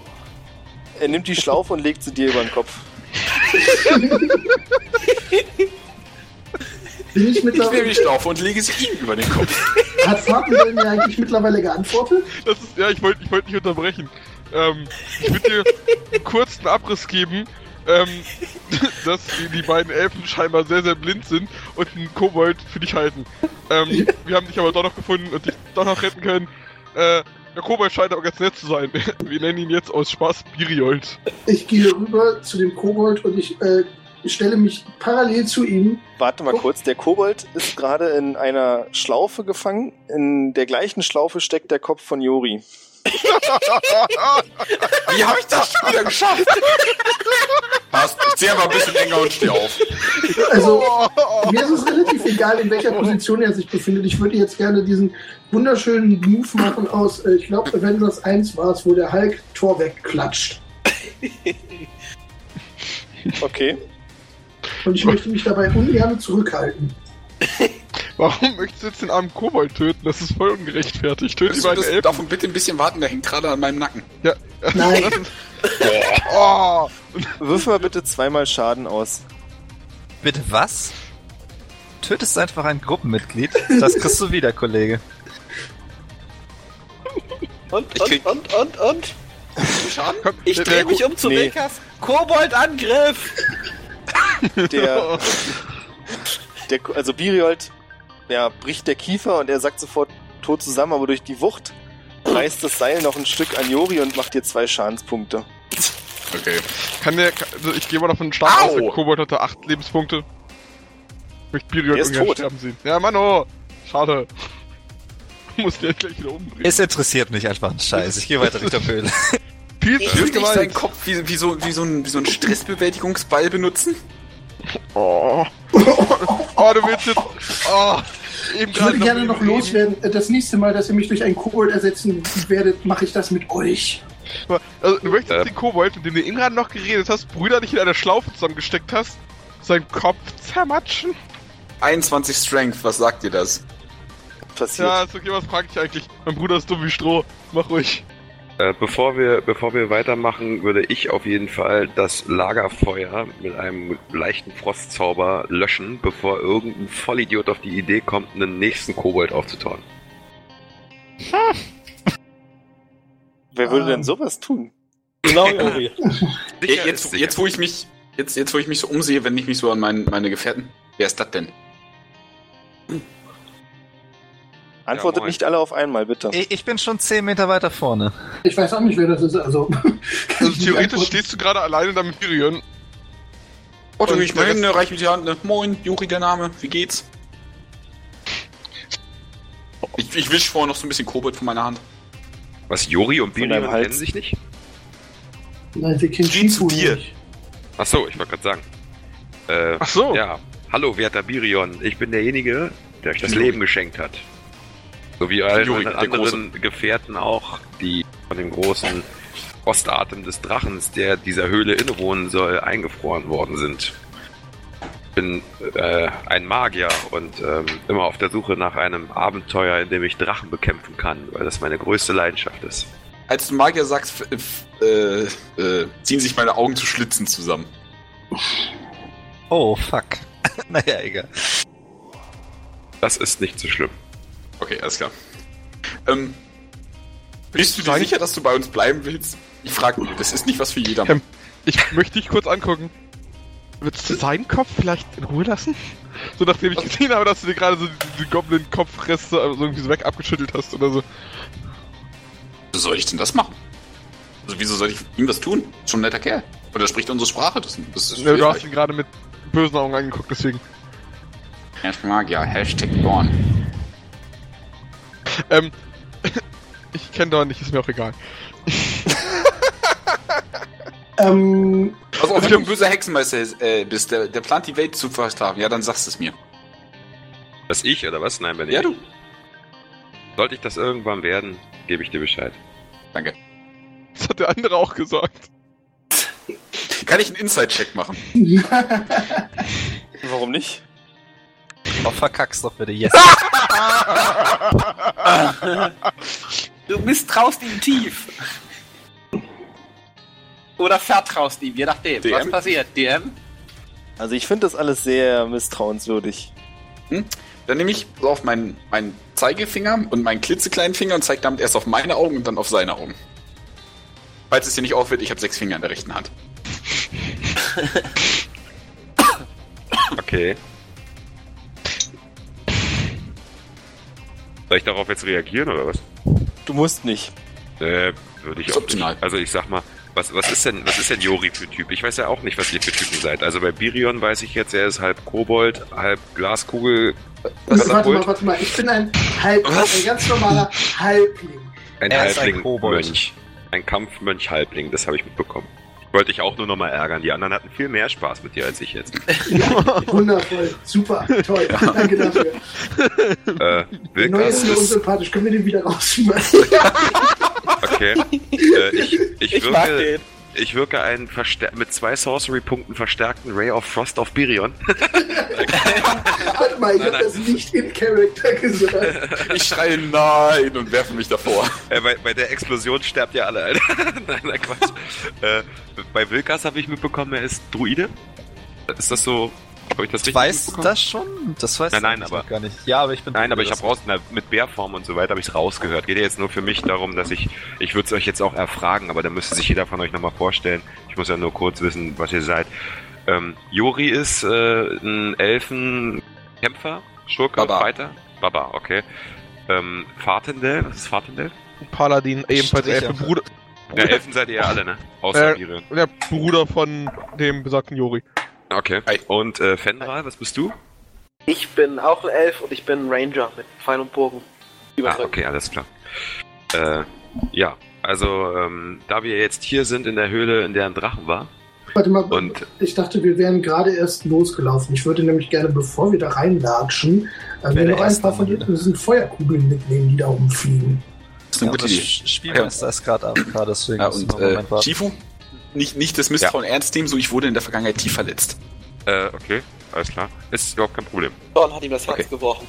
Er nimmt die Schlaufe und legt sie dir über den Kopf. Bin ich Ich nehme die Schlaufe und lege sie ihm über den Kopf. Hat Fabian mir eigentlich mittlerweile geantwortet? Das ist, ja, ich wollte ich wollte nicht unterbrechen. Ähm, ich würde dir einen kurzen Abriss geben, ähm, dass die, die beiden Elfen scheinbar sehr, sehr blind sind und einen Kobold für dich halten. Ähm, wir haben dich aber doch noch gefunden und dich doch noch retten können. Äh, der Kobold scheint aber ganz nett zu sein. Wir nennen ihn jetzt aus Spaß Biriold. Ich gehe rüber zu dem Kobold und ich äh, stelle mich parallel zu ihm. Warte mal Oh. kurz, der Kobold ist gerade in einer Schlaufe gefangen. In der gleichen Schlaufe steckt der Kopf von Jori. Wie habe ich das schon wieder geschafft? Passt. Ich ziehe aber ein bisschen enger und stehe auf. Also, mir ist es relativ egal, in welcher Position er sich befindet. Ich würde jetzt gerne diesen wunderschönen Move machen aus, äh, ich glaube, Avengers 1 war es, wo der Hulk Tor wegklatscht. Okay. Und ich möchte mich dabei ungern zurückhalten. Warum möchtest du jetzt den armen Kobold töten? Das ist voll ungerechtfertigt. Töte die beiden Elfen. davon bitte ein bisschen warten? Der hängt gerade an meinem Nacken. Ja. Nein. Oh, Wirf mal bitte zweimal Schaden aus. Bitte was? Tötest einfach ein Gruppenmitglied? Das kriegst du wieder, Kollege. Und, Ich und, krieg- und, und, und. Schaden? komm, Ich der- drehe der mich um zu Nee. Wilkas. Kobold-Angriff! Der, der also Biriold, ja, bricht der Kiefer und er sagt sofort tot zusammen, aber durch die Wucht reißt das Seil noch ein Stück an Jori und macht dir zwei Schadenspunkte. Okay. Kann der, also ich gehe mal davon stark Au! aus, der Kobold hatte acht Lebenspunkte. Ich möchte Birion Der ist ungern tot. sterben sehen. Ja, Mano! Schade. Muss der gleich wieder umbringen. Es interessiert mich einfach ein Scheiß. Ich gehe weiter Richtung Höhle. Viel zu viel Dürfte ich seinen. Kopf wie, wie, so, wie, so ein, wie so ein Stressbewältigungsball benutzen? Oh. oh, du willst jetzt... Oh. Eben Ich würde gerade gerne noch loswerden. Äh, Das nächste Mal, dass ihr mich durch einen Kobold ersetzen werdet, mache ich das mit euch. Also, du möchtest Ja. den Kobold, mit dem du eben gerade noch geredet hast, brüderlich in einer Schlaufe zusammengesteckt hast, seinen Kopf zermatschen? 21 Strength, was sagt ihr das? Passiert. Ja, ist okay, was frag ich eigentlich? Mein Bruder ist dumm wie Stroh. Mach ruhig. Äh, bevor wir, bevor wir weitermachen, würde ich auf jeden Fall das Lagerfeuer mit einem leichten Frostzauber löschen, bevor irgendein Vollidiot auf die Idee kommt, einen nächsten Kobold aufzutauen. Wer würde Ähm. denn sowas tun? Genau, Jori. Jetzt, jetzt, wo ich mich, jetzt, jetzt, wo ich mich so umsehe, wenn ich mich so an mein, meine Gefährten. Wer ist das denn? Antwortet moin. nicht alle auf einmal, bitte. Ich ich bin schon 10 Meter weiter vorne. Ich weiß auch nicht, wer das ist. Also, Also theoretisch stehst du gerade alleine da mit. Oh, Und geh ich mal der hin, Rest- ne, reich mir die Hand, ne? Moin, Juri der Name, wie geht's? Ich, ich wisch vorher noch so ein bisschen Kobold von meiner Hand. Was, Jori und Birion Hals. kennen sich nicht? nein, wir kennen Geh zu dir. nicht. Ach so, ich wollte gerade sagen. Äh, Ach so. Ja, hallo, werter Birion. Ich bin derjenige, der euch das Juri. Leben geschenkt hat. So wie all Juri, anderen Gefährten auch, die von dem großen Ostatem des Drachens, der dieser Höhle innewohnen soll, eingefroren worden sind. Ich bin äh, ein Magier und ähm, immer auf der Suche nach einem Abenteuer, in dem ich Drachen bekämpfen kann, weil das meine größte Leidenschaft ist. Als du Magier sagst, äh, äh, ziehen sich meine Augen zu Schlitzen zusammen. Oh, fuck. naja, egal. Das ist nicht so schlimm. Okay, alles klar. Ähm, bist du dir sicher, dass du bei uns bleiben willst? Ich frage nur, das ist nicht was für jeder. Ähm, Ich möchte dich kurz angucken. Würdest du seinen Kopf vielleicht in Ruhe lassen? So nachdem ich gesehen habe, dass du dir gerade so diese Goblin-Kopfreste also irgendwie so weg abgeschüttelt hast oder so. Wieso soll ich denn das machen? Also wieso soll ich ihm was tun? Schon ein netter Kerl. Und er spricht unsere Sprache. Das, das ist Ja, du hast ihn gerade mit bösen Augen angeguckt, deswegen. Erst Magier, Hashtag born. Ähm, ich kenne doch nicht, ist mir auch egal. Ähm, Also, wenn du ein böser Hexenmeister äh, bist, der, der plant die Welt zu versklaven, ja, dann sagst es mir. Das ich oder was? Nein, wenn ich Ja, du. Sollte ich das irgendwann werden, gebe ich dir Bescheid. Danke. Das hat der andere auch gesagt. Kann ich einen Inside-Check machen? Warum nicht? Oh, verkackst doch bitte, yes. Du misstraust ihm tief. Oder vertraust ihm, je nachdem. DM? Was passiert? DM? Also ich finde das alles sehr misstrauenswürdig. Dann nehme ich so auf meinen, meinen Zeigefinger und meinen klitzekleinen Finger und zeige damit erst auf meine Augen und dann auf seine Augen. Falls es dir nicht auffällt, ich habe sechs Finger in der rechten Hand. Okay. Soll ich darauf jetzt reagieren oder was? Du musst nicht. Äh, würde ich auch optional. nicht. Also ich sag mal, was, was ist denn, was ist denn Jori für Typ? Ich weiß ja auch nicht, was ihr für Typen seid. Also bei Birion weiß ich jetzt, er ist halb Kobold, halb Glaskugel, warte mal, warte mal. Ich bin ein halb, Was? ein ganz normaler Halbling. ein Er ist ein Halbling Kobold. Mönch. Ein Kampfmönch-Halbling, das habe ich mitbekommen. Ich wollte dich auch nur noch mal ärgern. Die anderen hatten viel mehr Spaß mit dir als ich jetzt. Ja, wundervoll. Super. Toll. Danke dafür. äh, Der neue ist mir unsympathisch. Können wir den wieder rausschmeißen? okay. Äh, ich, ich, Ich mag wirke, den. Ich wirke einen verstär mit zwei Sorcery-Punkten verstärkten Ray of Frost auf Birion. Warte mal, ich Nein, habe das nicht in Character gesagt. Ich schreie nein und werfe mich davor. Äh, bei, bei der Explosion sterbt ihr alle, Alter. nein, nein, Quatsch. äh, bei Wilkas habe ich mitbekommen, er ist Druide. Ist das so? Habe ich das Ich richtig weiß das schon? Das weiß Nein, nein, ich aber- gar nicht. Ja, aber ich bin. Nein, aber ich habe raus, na, mit Bärform und so weiter habe ich es rausgehört. Geht ja jetzt nur für mich darum, dass ich, ich würde es euch jetzt auch erfragen, aber da müsste sich jeder von euch nochmal vorstellen. Ich muss ja nur kurz wissen, was ihr seid. Ähm, Jori ist äh, ein Elfenkämpfer, Schurke, Baba. Fighter. Baba, okay. Ähm, Fartendel, was ist Fartendel? Paladin, ebenfalls Striche. Elfe, Bruder, Ja, Elfen seid ihr ja alle, ne? Außer Äh, Birion. der Bruder von dem besagten Jori. Okay. Ei. Und äh, Fenral, was bist du? Ich bin auch ein Elf und ich bin ein Ranger mit Pfeil und Bogen. Ah, Überdrücken. okay, alles klar. Äh, ja, also ähm, da wir jetzt hier sind in der Höhle, in der ein Drachen war, Warte mal, und ich dachte, wir wären gerade erst losgelaufen. Ich würde nämlich gerne, bevor wir da reinlatschen, äh, mir noch ein paar von diesen Feuerkugeln mitnehmen, die da rumfliegen. Das ist eine Ja, gute das Idee. Spielmeister ist gerade AFK, deswegen Ja, und einen äh, Moment warten. Shifu, nicht, nicht das Misstrauen ernst nehmen, so ich wurde in der Vergangenheit tief verletzt. äh, okay, alles klar. Ist überhaupt kein Problem. Dorn hat ihm das Herz Okay. gebrochen.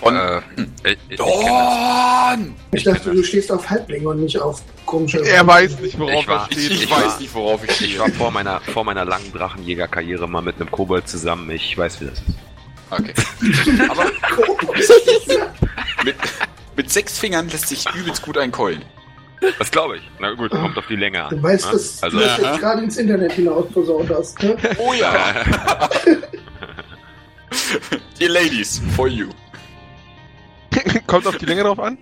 Und Äh, ich, ich, ich. Dorn! Ich dachte, du stehst auf Halblinge und nicht auf komische. Er weiß nicht, worauf Ich war- er Ich, steht. ich, Ich weiß war- nicht, worauf ich Ich stehe. war vor meiner, vor meiner langen Drachenjägerkarriere mal mit einem Kobold zusammen. Ich weiß, wie das ist. Okay. Aber mit, mit sechs Fingern lässt sich übelst gut einkeulen. Das glaube ich. Na gut, kommt auf die Länge an. Du weißt, ne? dass Also, du das jetzt gerade ins Internet hinaus versaut hast. Ne? Oh ja! Die Ladies, for you. Kommt auf die Länge drauf an.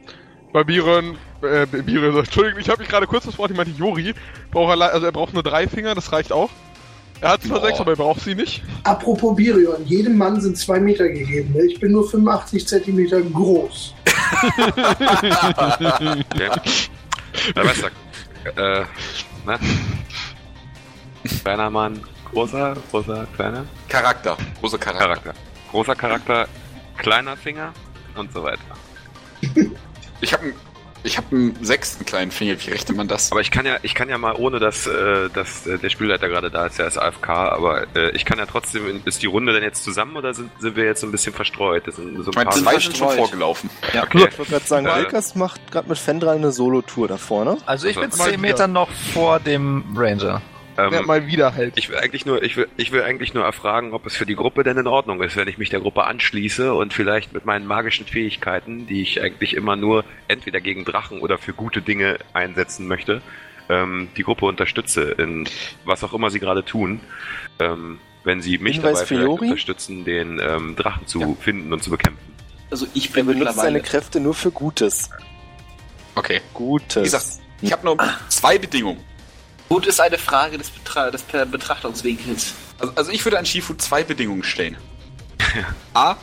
Bei Biren, äh, Biren Entschuldigung, ich habe mich gerade kurz das Wort, ich meinte Jori, braucht er, also er braucht nur drei Finger, das reicht auch. Er hat zwar sechs, aber er braucht sie nicht. Apropos Birion, jedem Mann sind zwei Meter gegeben. Ne? Ich bin nur 85 Zentimeter groß. okay. Na, was sagt? Äh, na? Kleiner Mann, großer, großer, kleiner Charakter. Großer Charakter. Charakter. Großer Charakter, kleiner Finger und so weiter. Ich habe ich hab einen sechsten kleinen Finger. Wie rechnet man das? Aber ich kann ja, ich kann ja mal, ohne dass, äh, dass äh, der Spielleiter gerade da ist, der ist AFK, aber äh, ich kann ja trotzdem, ist die Runde denn jetzt zusammen oder sind, sind wir jetzt so ein bisschen verstreut? Das sind so ein ich meine, paar. zwei sind schon vorgelaufen. Okay. Ich wollte gerade sagen, Äh, Wilkas macht gerade mit Fendral eine Solo-Tour da vorne. Also ich bin Also, 10 Meter noch vor dem Ranger. Ja, Ähm, mal wieder halt. ich will eigentlich nur, ich will, ich will eigentlich nur erfragen, ob es für die Gruppe denn in Ordnung ist, wenn ich mich der Gruppe anschließe und vielleicht mit meinen magischen Fähigkeiten, die ich eigentlich immer nur entweder gegen Drachen oder für gute Dinge einsetzen möchte, ähm, die Gruppe unterstütze in was auch immer sie gerade tun. Ähm, wenn sie mich Hinweis dabei vielleicht unterstützen, den ähm, Drachen zu finden und zu bekämpfen. Also ich Er bin benutzt seine. Kräfte nur für Gutes. Okay. Gutes. Wie gesagt, ich habe nur zwei Bedingungen. Gut ist eine Frage des, Betra des Betrachtungswinkels. Also, also ich würde an Shifu zwei Bedingungen stellen. A,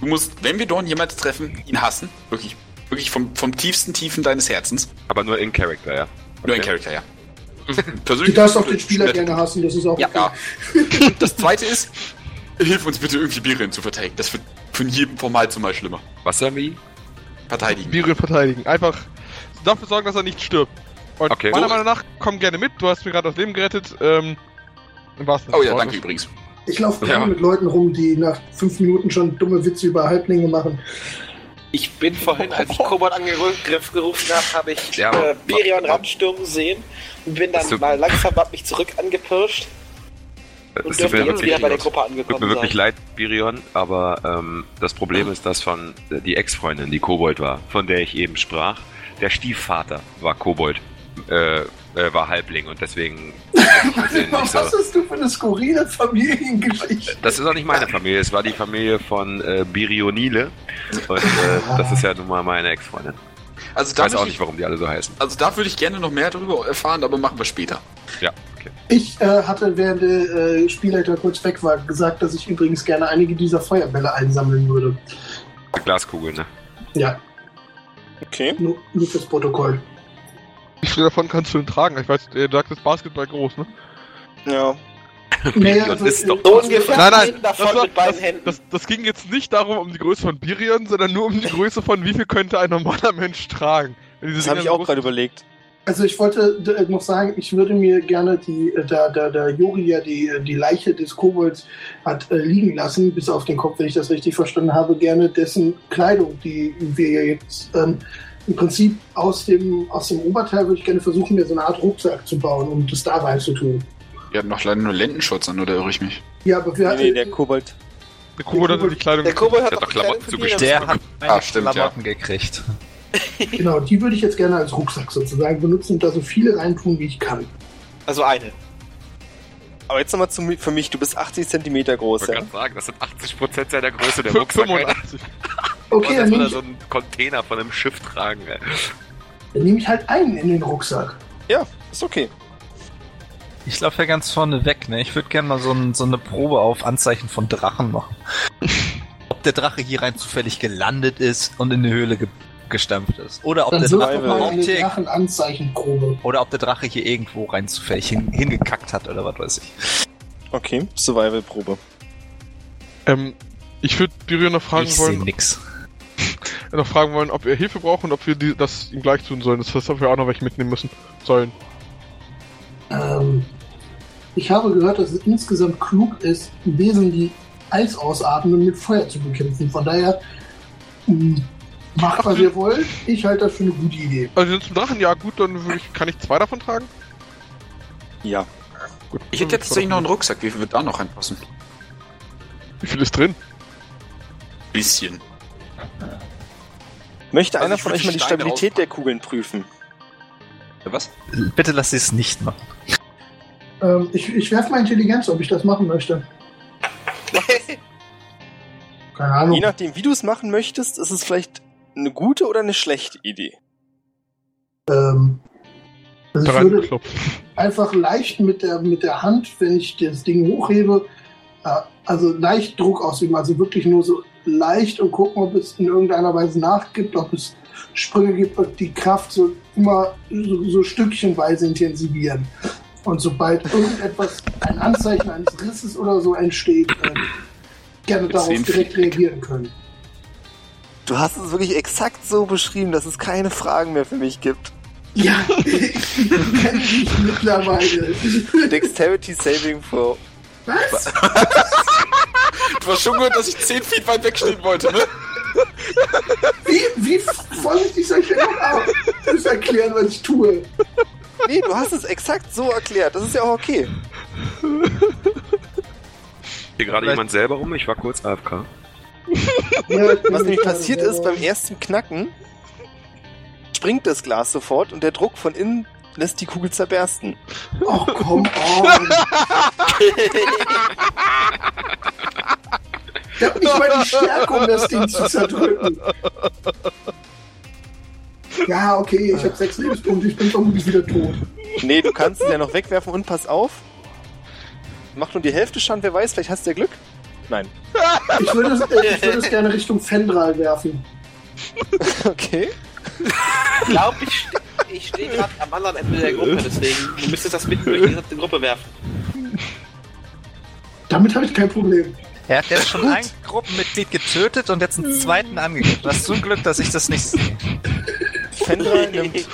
du musst, wenn wir Dorn jemals treffen, ihn hassen. Wirklich, wirklich vom, vom tiefsten Tiefen deines Herzens. Aber nur in Character, ja. Nur ein Okay. Charakter, ja. Du Persönlich. darfst auch den Spieler gerne hassen, das ist auch Ja, okay. ja. Das zweite ist, hilf uns bitte irgendwie Biren zu verteidigen. Das wird von jedem Formal zumal schlimmer. Was haben wir? Verteidigen. Biren verteidigen. Einfach dafür sorgen, dass er nicht stirbt. Und Okay. meiner Meinung nach, komm gerne mit. Du hast mir gerade das Leben gerettet. Ähm, im wahrsten Oh ja, des danke übrigens. Ich laufe Ja. gerne mit Leuten rum, die nach fünf Minuten schon dumme Witze über Halblinge machen. Ich bin vorhin, als ich Kobold angegriffen gerufen habe, habe ich Ja, äh, Birion ranstürmen sehen und bin dann mal langsam, hab mich zurück angepirscht Es und tut dürfte mir jetzt wieder wirklich, bei der Gruppe tut mir angekommen wirklich sein. leid, Birion, aber ähm, das Problem ist, dass von äh, die Ex-Freundin, die Kobold war, von der ich eben sprach, der Stiefvater war Kobold, äh, äh, war Halbling und deswegen nicht so. Was hast du für eine skurrile Familiengeschichte? Das ist auch nicht meine Familie, es war die Familie von äh, Birionile und äh, das ist ja nun mal meine Ex-Freundin. Also Ich weiß auch nicht, ich, warum die alle so heißen. also da würde ich gerne noch mehr darüber erfahren, aber machen wir später. Ja, okay. Ich äh, hatte, während der äh, Spielleiter kurz weg war, gesagt, dass ich übrigens gerne einige dieser Feuerbälle einsammeln würde. Glaskugel, ne? Ja, Okay. nur, nur fürs Protokoll. Wie viel davon kannst du denn tragen? Ich weiß, ihr sagt das Basketball groß, ne? Ja. Naja, Das ist doch- So ungefähr Nein, nein, das, war- mit beiden das, Händen. das, das ging jetzt nicht darum, um die Größe von Birion, sondern nur um die Größe von, wie viel könnte ein normaler Mensch tragen. Das habe ich auch gerade überlegt. Also ich wollte noch sagen, ich würde mir gerne die, äh, da, da, da Jori ja die, äh, die Leiche des Kobolds hat äh, liegen lassen, bis auf den Kopf, wenn ich das richtig verstanden habe, gerne dessen Kleidung, die wir jetzt ähm, im Prinzip aus dem, aus dem Oberteil würde ich gerne versuchen, mir so eine Art Rucksack zu bauen, um das da rein zu tun. Wir hatten noch leider nur Lendenschutz an, oder irre ich mich? Ja, aber wir Nee, nee, der Kobold. Der Kobold hatte die Kleidung. Der Kobold hat hat doch Klamotten zugestellt. Der hat Ah, stimmt, Klamotten gekriegt. genau, die würde ich jetzt gerne als Rucksack sozusagen benutzen und da so viele reintun, wie ich kann. Also eine. Aber jetzt nochmal zu, für mich. Du bist 80 Zentimeter Ich groß, wollte ja? sagen, das sind 80% seiner Größe der Rucksack. Alter. 85. Okay, Und dann nehme würde er ich, so einen Container von einem Schiff tragen. Ey. dann nehme ich halt einen in den Rucksack. Ja, ist okay. Ich laufe ja ganz vorne weg, ne? Ich würde gerne mal so, ein, so eine Probe auf Anzeichen von Drachen machen. Ob der Drache hier rein zufällig gelandet ist und in die Höhle ge gestampft ist. Oder ob Dann der Drache hier, Drachenanzeichenprobe. oder ob der Drache hier irgendwo rein zufällig hin, hingekackt hat oder was weiß ich. Okay, Survival-Probe. Ähm, ich würde Birion noch fragen ich sehe wollen, nix. Noch fragen wollen, ob er Hilfe braucht und ob wir die, das ihm gleich tun sollen. Das heißt, ob wir auch noch welche mitnehmen müssen sollen. Ähm, ich habe gehört, dass es insgesamt klug ist, Wesen, die Eis ausatmen, mit Feuer zu bekämpfen. Von daher, mh, macht was ihr wollt. Ich halte das für eine gute Idee. Also, sind zum Drachen, ja gut, dann würde ich, kann ich zwei davon tragen? Ja. Gut. Ich hätte jetzt tatsächlich noch einen Rucksack. Wie viel wird da noch reinpassen? Wie viel ist drin? Bisschen. Möchte Also einer von euch mal die Steine Stabilität der Kugeln prüfen? Was? Bitte lass sie es nicht machen. Ähm, ich ich werfe mal Intelligenz, ob ich das machen möchte. Keine Je Ahnung. nachdem, wie du es machen möchtest, ist es vielleicht eine gute oder eine schlechte Idee. Ähm, also ich würde klopfen. einfach leicht mit der, mit der Hand, wenn ich das Ding hochhebe, äh, also leicht Druck ausüben, also wirklich nur so leicht und gucken, ob es in irgendeiner Weise nachgibt, ob es Sprünge gibt und die Kraft so immer so, so stückchenweise intensivieren. Und sobald irgendetwas, ein Anzeichen eines Risses oder so entsteht, äh, gerne darauf direkt reagieren können. Du hast es wirklich exakt so beschrieben, dass es keine Fragen mehr für mich gibt. Ja, ich kenne dich mittlerweile. Dexterity Saving Throw. Was? Du hast schon gehört, dass ich 10 Feet weit wegstehen wollte, ne? Wie, wie vorsichtig soll ich denn auch das erklären, was ich tue? Nee, du hast es exakt so erklärt. Das ist ja auch okay. Hier gerade jemand selber rum, ich war kurz AFK. Was nämlich passiert ist, beim ersten Knacken springt das Glas sofort und der Druck von innen lässt die Kugel zerbersten. Oh, komm on. Ich hab nicht mal die Stärke, um das Ding zu zerdrücken. Ja, okay, ich habe sechs Lebenspunkte, ich bin vermutlich wieder tot. Nee, du kannst es ja noch wegwerfen und pass auf. Macht nur die Hälfte Schaden, wer weiß, vielleicht hast du ja Glück. Nein. Ich würde es, äh, ich würde es gerne Richtung Fendral werfen. Okay. Ich glaube, ich, ich stehe gerade am anderen Ende der Gruppe, deswegen du müsstest das mitten durch die gesamte Gruppe werfen. Damit habe ich kein Problem. Er hat jetzt schon ein Gruppenmitglied getötet und jetzt einen zweiten angegriffen. Du hast zum Glück, dass ich das nicht sehe. Fendra nimmt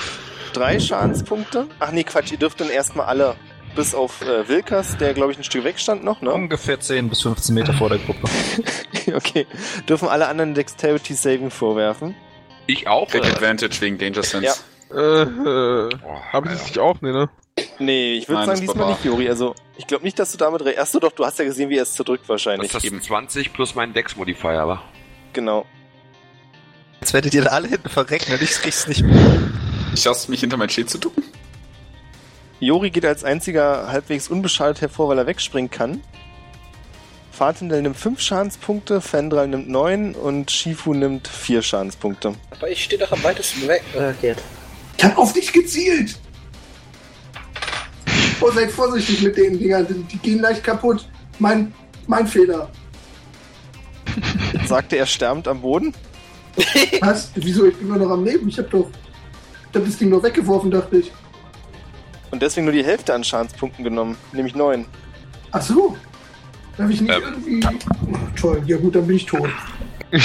drei Schadenspunkte. Ach nee, Quatsch, ihr dürft dann erstmal alle, bis auf äh, Wilkas, der glaube ich ein Stück weg stand noch, ne? Ungefähr 10 bis 15 Meter vor der Gruppe. okay. Dürfen alle anderen Dexterity Saving vorwerfen. Ich auch? Oder? Advantage wegen Danger Sense. Ja. Äh, äh, sie Alter. sich auch, ne, ne? Nee, ich würde sagen das diesmal nicht, Juri. Also, ich glaube nicht, dass du damit recht. Achso, doch, du hast ja gesehen, wie er es zerdrückt Das wahrscheinlich. ist das 20 plus mein Dex-Modifier, aber. Genau. Jetzt werdet ihr da alle hinten verrecken und ich krieg's nicht mehr. Ich lasse mich hinter mein Schild zu ducken. Jori geht als einziger halbwegs unbeschadet hervor, weil er wegspringen kann. Fatindel nimmt 5 Schadenspunkte, Fendral nimmt 9 und Shifu nimmt 4 Schadenspunkte. Aber ich stehe doch am weitesten weg. Äh, Gerd. Ich hab auf dich gezielt. Oh, seid vorsichtig mit den Dingern. Die, die gehen leicht kaputt. Mein, mein Fehler. Sagte er sterbend am Boden. Was? Wieso? Ich bin nur noch am Leben. Ich hab doch. Ich hab das Ding nur weggeworfen, dachte ich. Und deswegen nur die Hälfte an Schadenspunkten genommen, nämlich 9. Ach so. Darf ich nicht Ähm. irgendwie. Oh, toll. Ja, gut, dann bin ich tot.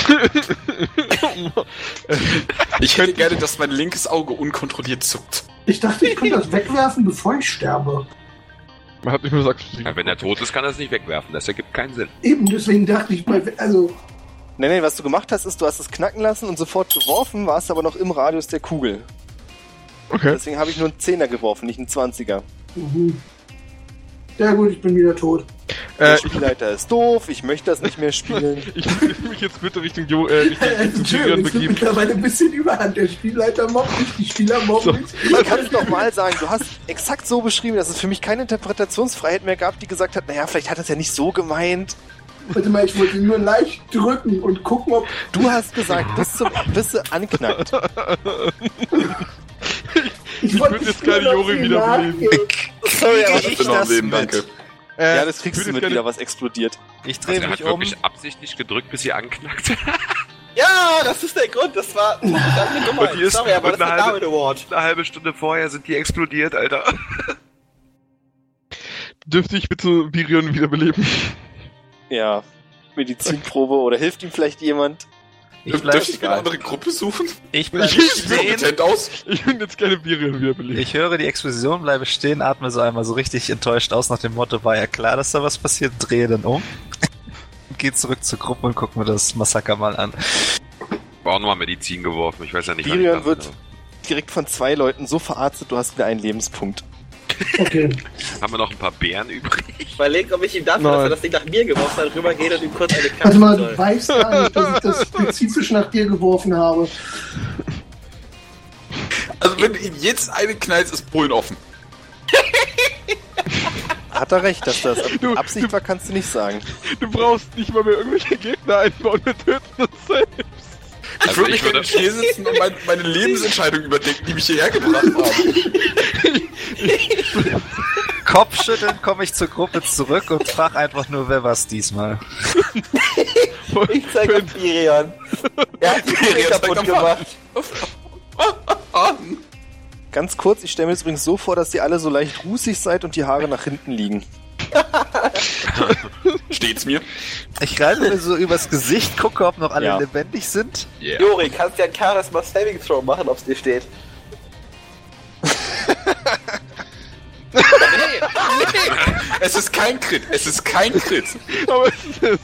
Ich hätte gerne, dass mein linkes Auge unkontrolliert zuckt. Ich dachte, ich könnte das wegwerfen, bevor ich sterbe. Man hat nicht nur gesagt, Ja, wenn er tot ist, kann er es nicht wegwerfen. Das ergibt keinen Sinn. Eben, deswegen dachte ich, bei, also. Nee, nee, was du gemacht hast, ist, du hast es knacken lassen und sofort geworfen, warst aber noch im Radius der Kugel. Okay. Deswegen habe ich nur einen Zehner geworfen, nicht einen 20er. Mhm. Ja, gut, ich bin wieder tot. Der Äh, Spielleiter ist doof, ich möchte das nicht mehr spielen. ich will mich jetzt bitte Richtung, jo äh, Richtung, es wird begeben. mittlerweile ein bisschen überhand. Der Spielleiter mobbt mich, die Spieler mobben So. mich. Ich kann es nochmal sagen, du hast exakt so beschrieben, dass es für mich keine Interpretationsfreiheit mehr gab, die gesagt hat, naja, vielleicht hat er es ja nicht so gemeint. Warte mal, ich wollte ihn nur leicht drücken und gucken, ob. Du hast gesagt, bis zum bis sie anknackt. Ich, würd jetzt gerne Jori wiederbeleben. Sorry, aber Ich Ich bin noch am das Leben, danke. Äh, Ja, das kriegst ich du mit wieder, was explodiert. Ich Also drehe er hat mich um. wirklich absichtlich gedrückt, bis sie anknackt. Ja, das ist der Grund. Das war, das war eine die ist- Sorry, aber das ist eine ein Award. Eine halbe Stunde vorher sind die explodiert, Alter. Dürfte ich bitte Virion wiederbeleben? Ja. Medizinprobe oder hilft ihm vielleicht jemand? Ich bleib, ich mir eine andere Gruppe suchen? ich bleib Ich- Sieht stehen. kompetent aus. Ich würde jetzt gerne Virion wiederbeleben. Ich höre die Explosion, bleibe stehen, atme so einmal so richtig enttäuscht aus nach dem Motto, war ja klar, dass da was passiert, drehe dann um. Geh zurück zur Gruppe und guck mir das Massaker mal an. War auch nochmal Medizin geworfen. Ich weiß ja nicht, da wird- bin, Direkt von zwei Leuten so verarztet, du hast wieder einen Lebenspunkt. Okay. Haben wir noch ein paar Bären übrig? Ich überlege, ob ich ihm dafür, Nein. dass er das Ding nach mir geworfen hat, rübergehe und ihm kurz eine Warte Karte mal, soll. du weißt gar nicht, dass ich das spezifisch nach dir geworfen habe. Also wenn du ihn jetzt eine knallst, ist Polen offen. Hat er recht, dass das Du- Absicht du- war, kannst du nicht sagen. Du brauchst nicht mal mehr irgendwelche Gegner einbauen, wir töten uns selbst. Ich Also würde ich mich gerne hier sitzen und mein, meine Lebensentscheidung überdenken, die mich hierher gebracht haben. Kopfschütteln komme ich zur Gruppe zurück und frag einfach nur, wer war's diesmal. Ich zeig auf Virion. Er hat Virion Tür kaputt gemacht. Ganz kurz, ich stelle mir das übrigens so vor, dass ihr alle so leicht rußig seid und die Haare nach hinten liegen. Steht's mir? Ich reibe mir so übers Gesicht, gucke, ob noch alle Ja. lebendig sind. Yeah. Jori, kannst ja ein Charisma Saving Throw machen, ob's dir steht. Es ist kein Crit. Es ist kein Crit. Aber es ist,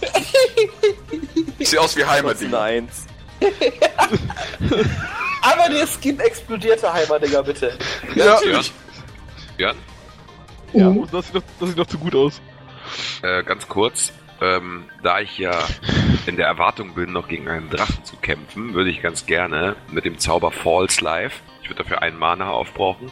Ich sehe aus wie Heimatding. eine Eins. Aber der Skin explodierte Heimerdinger, bitte. Ja, Ja. natürlich. Björn, Ja. Mhm. oh, das, sieht doch, das sieht doch zu gut aus. äh, ganz kurz. Ähm, da ich ja in der Erwartung bin, noch gegen einen Drachen zu kämpfen, würde ich ganz gerne mit dem Zauber False Life, ich würde dafür einen Mana aufbrauchen,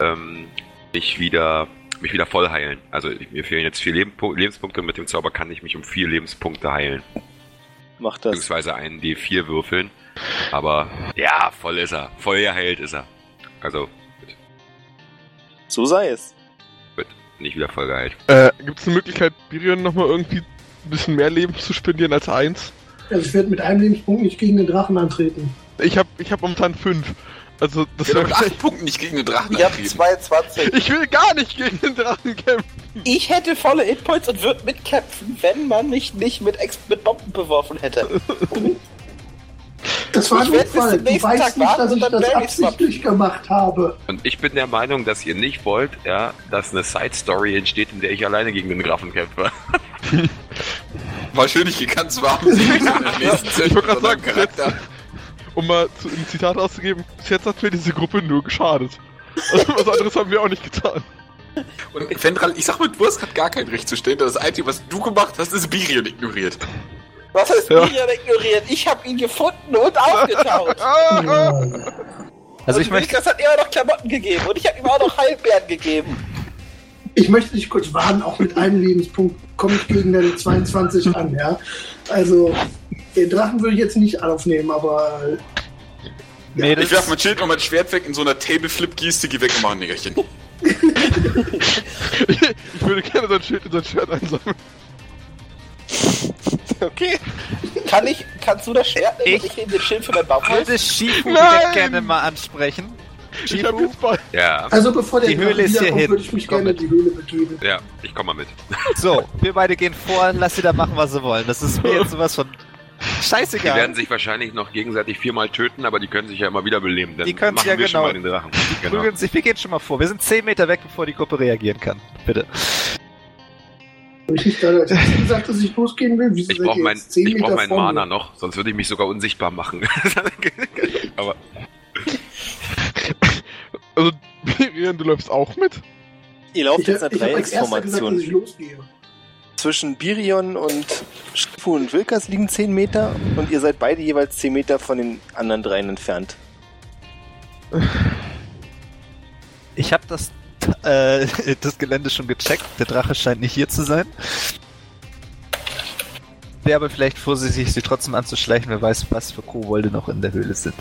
ähm, mich wieder mich wieder voll heilen. Also ich, mir fehlen jetzt vier Lebenpu Lebenspunkte, mit dem Zauber kann ich mich um vier Lebenspunkte heilen. Macht das. Beziehungsweise einen D4 würfeln. Aber ja, voll ist er. Voll geheilt ist er. Also So sei es. wird nicht wieder voll geheilt. Äh, gibt es eine Möglichkeit, Virion nochmal irgendwie ein bisschen mehr Leben zu spendieren als eins? Also ich werde mit einem Lebenspunkt nicht gegen den Drachen antreten. Ich hab, ich hab momentan fünf. Also, das Ich werde wäre mit acht Punkten nicht gegen den Drachen Ich hab antreten. 22. Ich will gar nicht gegen den Drachen kämpfen. Ich hätte volle Hitpoints und würde mitkämpfen, wenn man mich nicht mit, Ex mit Bomben beworfen hätte. Das war Ich ein werd bis zum Du nächsten weißt Tag nicht, warten dass und ich dann das Barry swap. absichtlich gemacht habe. Und ich bin der Meinung, dass ihr nicht wollt, ja, dass eine Side-Story entsteht, in der ich alleine gegen den Grafen kämpfe. War schön nicht gekannt zu haben. Ich wollte gerade sagen, Charakter. Um mal zu, ein Zitat auszugeben, bis jetzt hat mir diese Gruppe nur geschadet. Also was anderes haben wir auch nicht getan. Und Fendral, ich sag mal, hast gerade gar kein Recht zu stellen. Das Einzige, was du gemacht hast, ist Birion ignoriert. Was heißt Ja. Miriam ignoriert? Ich habe ihn gefunden und aufgetaucht. Ja. Also ich möchte, Das hat immer noch Klamotten gegeben und ich habe ihm auch noch Heilbeeren gegeben. Ich möchte dich kurz warnen, auch mit einem Lebenspunkt komme ich gegen deine 22 an, ja. Also, den Drachen würde ich jetzt nicht aufnehmen, aber Mädels, Ich werf mein Schild und mein Schwert weg in so einer Table-Flip-Geste, geh weg und mach ein Nickerchen. Ich würde gerne sein Schild und sein Schwert einsammeln. Okay. Kann ich, kannst du das Schwert nehmen Ich- ich nehme den Schild für dein Bauch? würde Shifu gerne mal ansprechen. Ich Shifu, jetzt bei. Ja, also bevor der Die Höhle ist hier hin. würde ich mich Komm gerne mit. in die Höhle begeben. ja, ich komme mal mit. so, wir beide gehen vor, lass sie da machen, was sie wollen. Das ist mir jetzt sowas von Die scheißegal. werden sich wahrscheinlich noch gegenseitig viermal töten, aber die können sich ja immer wieder beleben. Dann Die können machen ja wir genau. schon mal den Drachen. Genau. Prügeln sich, wir gehen schon mal vor. Wir sind 10 Meter weg, bevor die Gruppe reagieren kann. Bitte. Habe ich nicht gesagt, dass ich losgehen will? Wieso Ich brauche mein, jetzt 10 ich brauch meinen? Mana noch, sonst würde ich mich sogar unsichtbar machen. aber Also, Miriam, du läufst auch mit? Ihr lauft Ich, jetzt eine Dreiecksformation. Zwischen Birion und Stifu und Wilkas liegen 10 Meter und ihr seid beide jeweils 10 Meter von den anderen dreien entfernt. Ich habe das, äh, das Gelände schon gecheckt. Der Drache scheint nicht hier zu sein. Wäre aber vielleicht vorsichtig, sie trotzdem anzuschleichen. Wer weiß, was für Kobolde noch in der Höhle sind.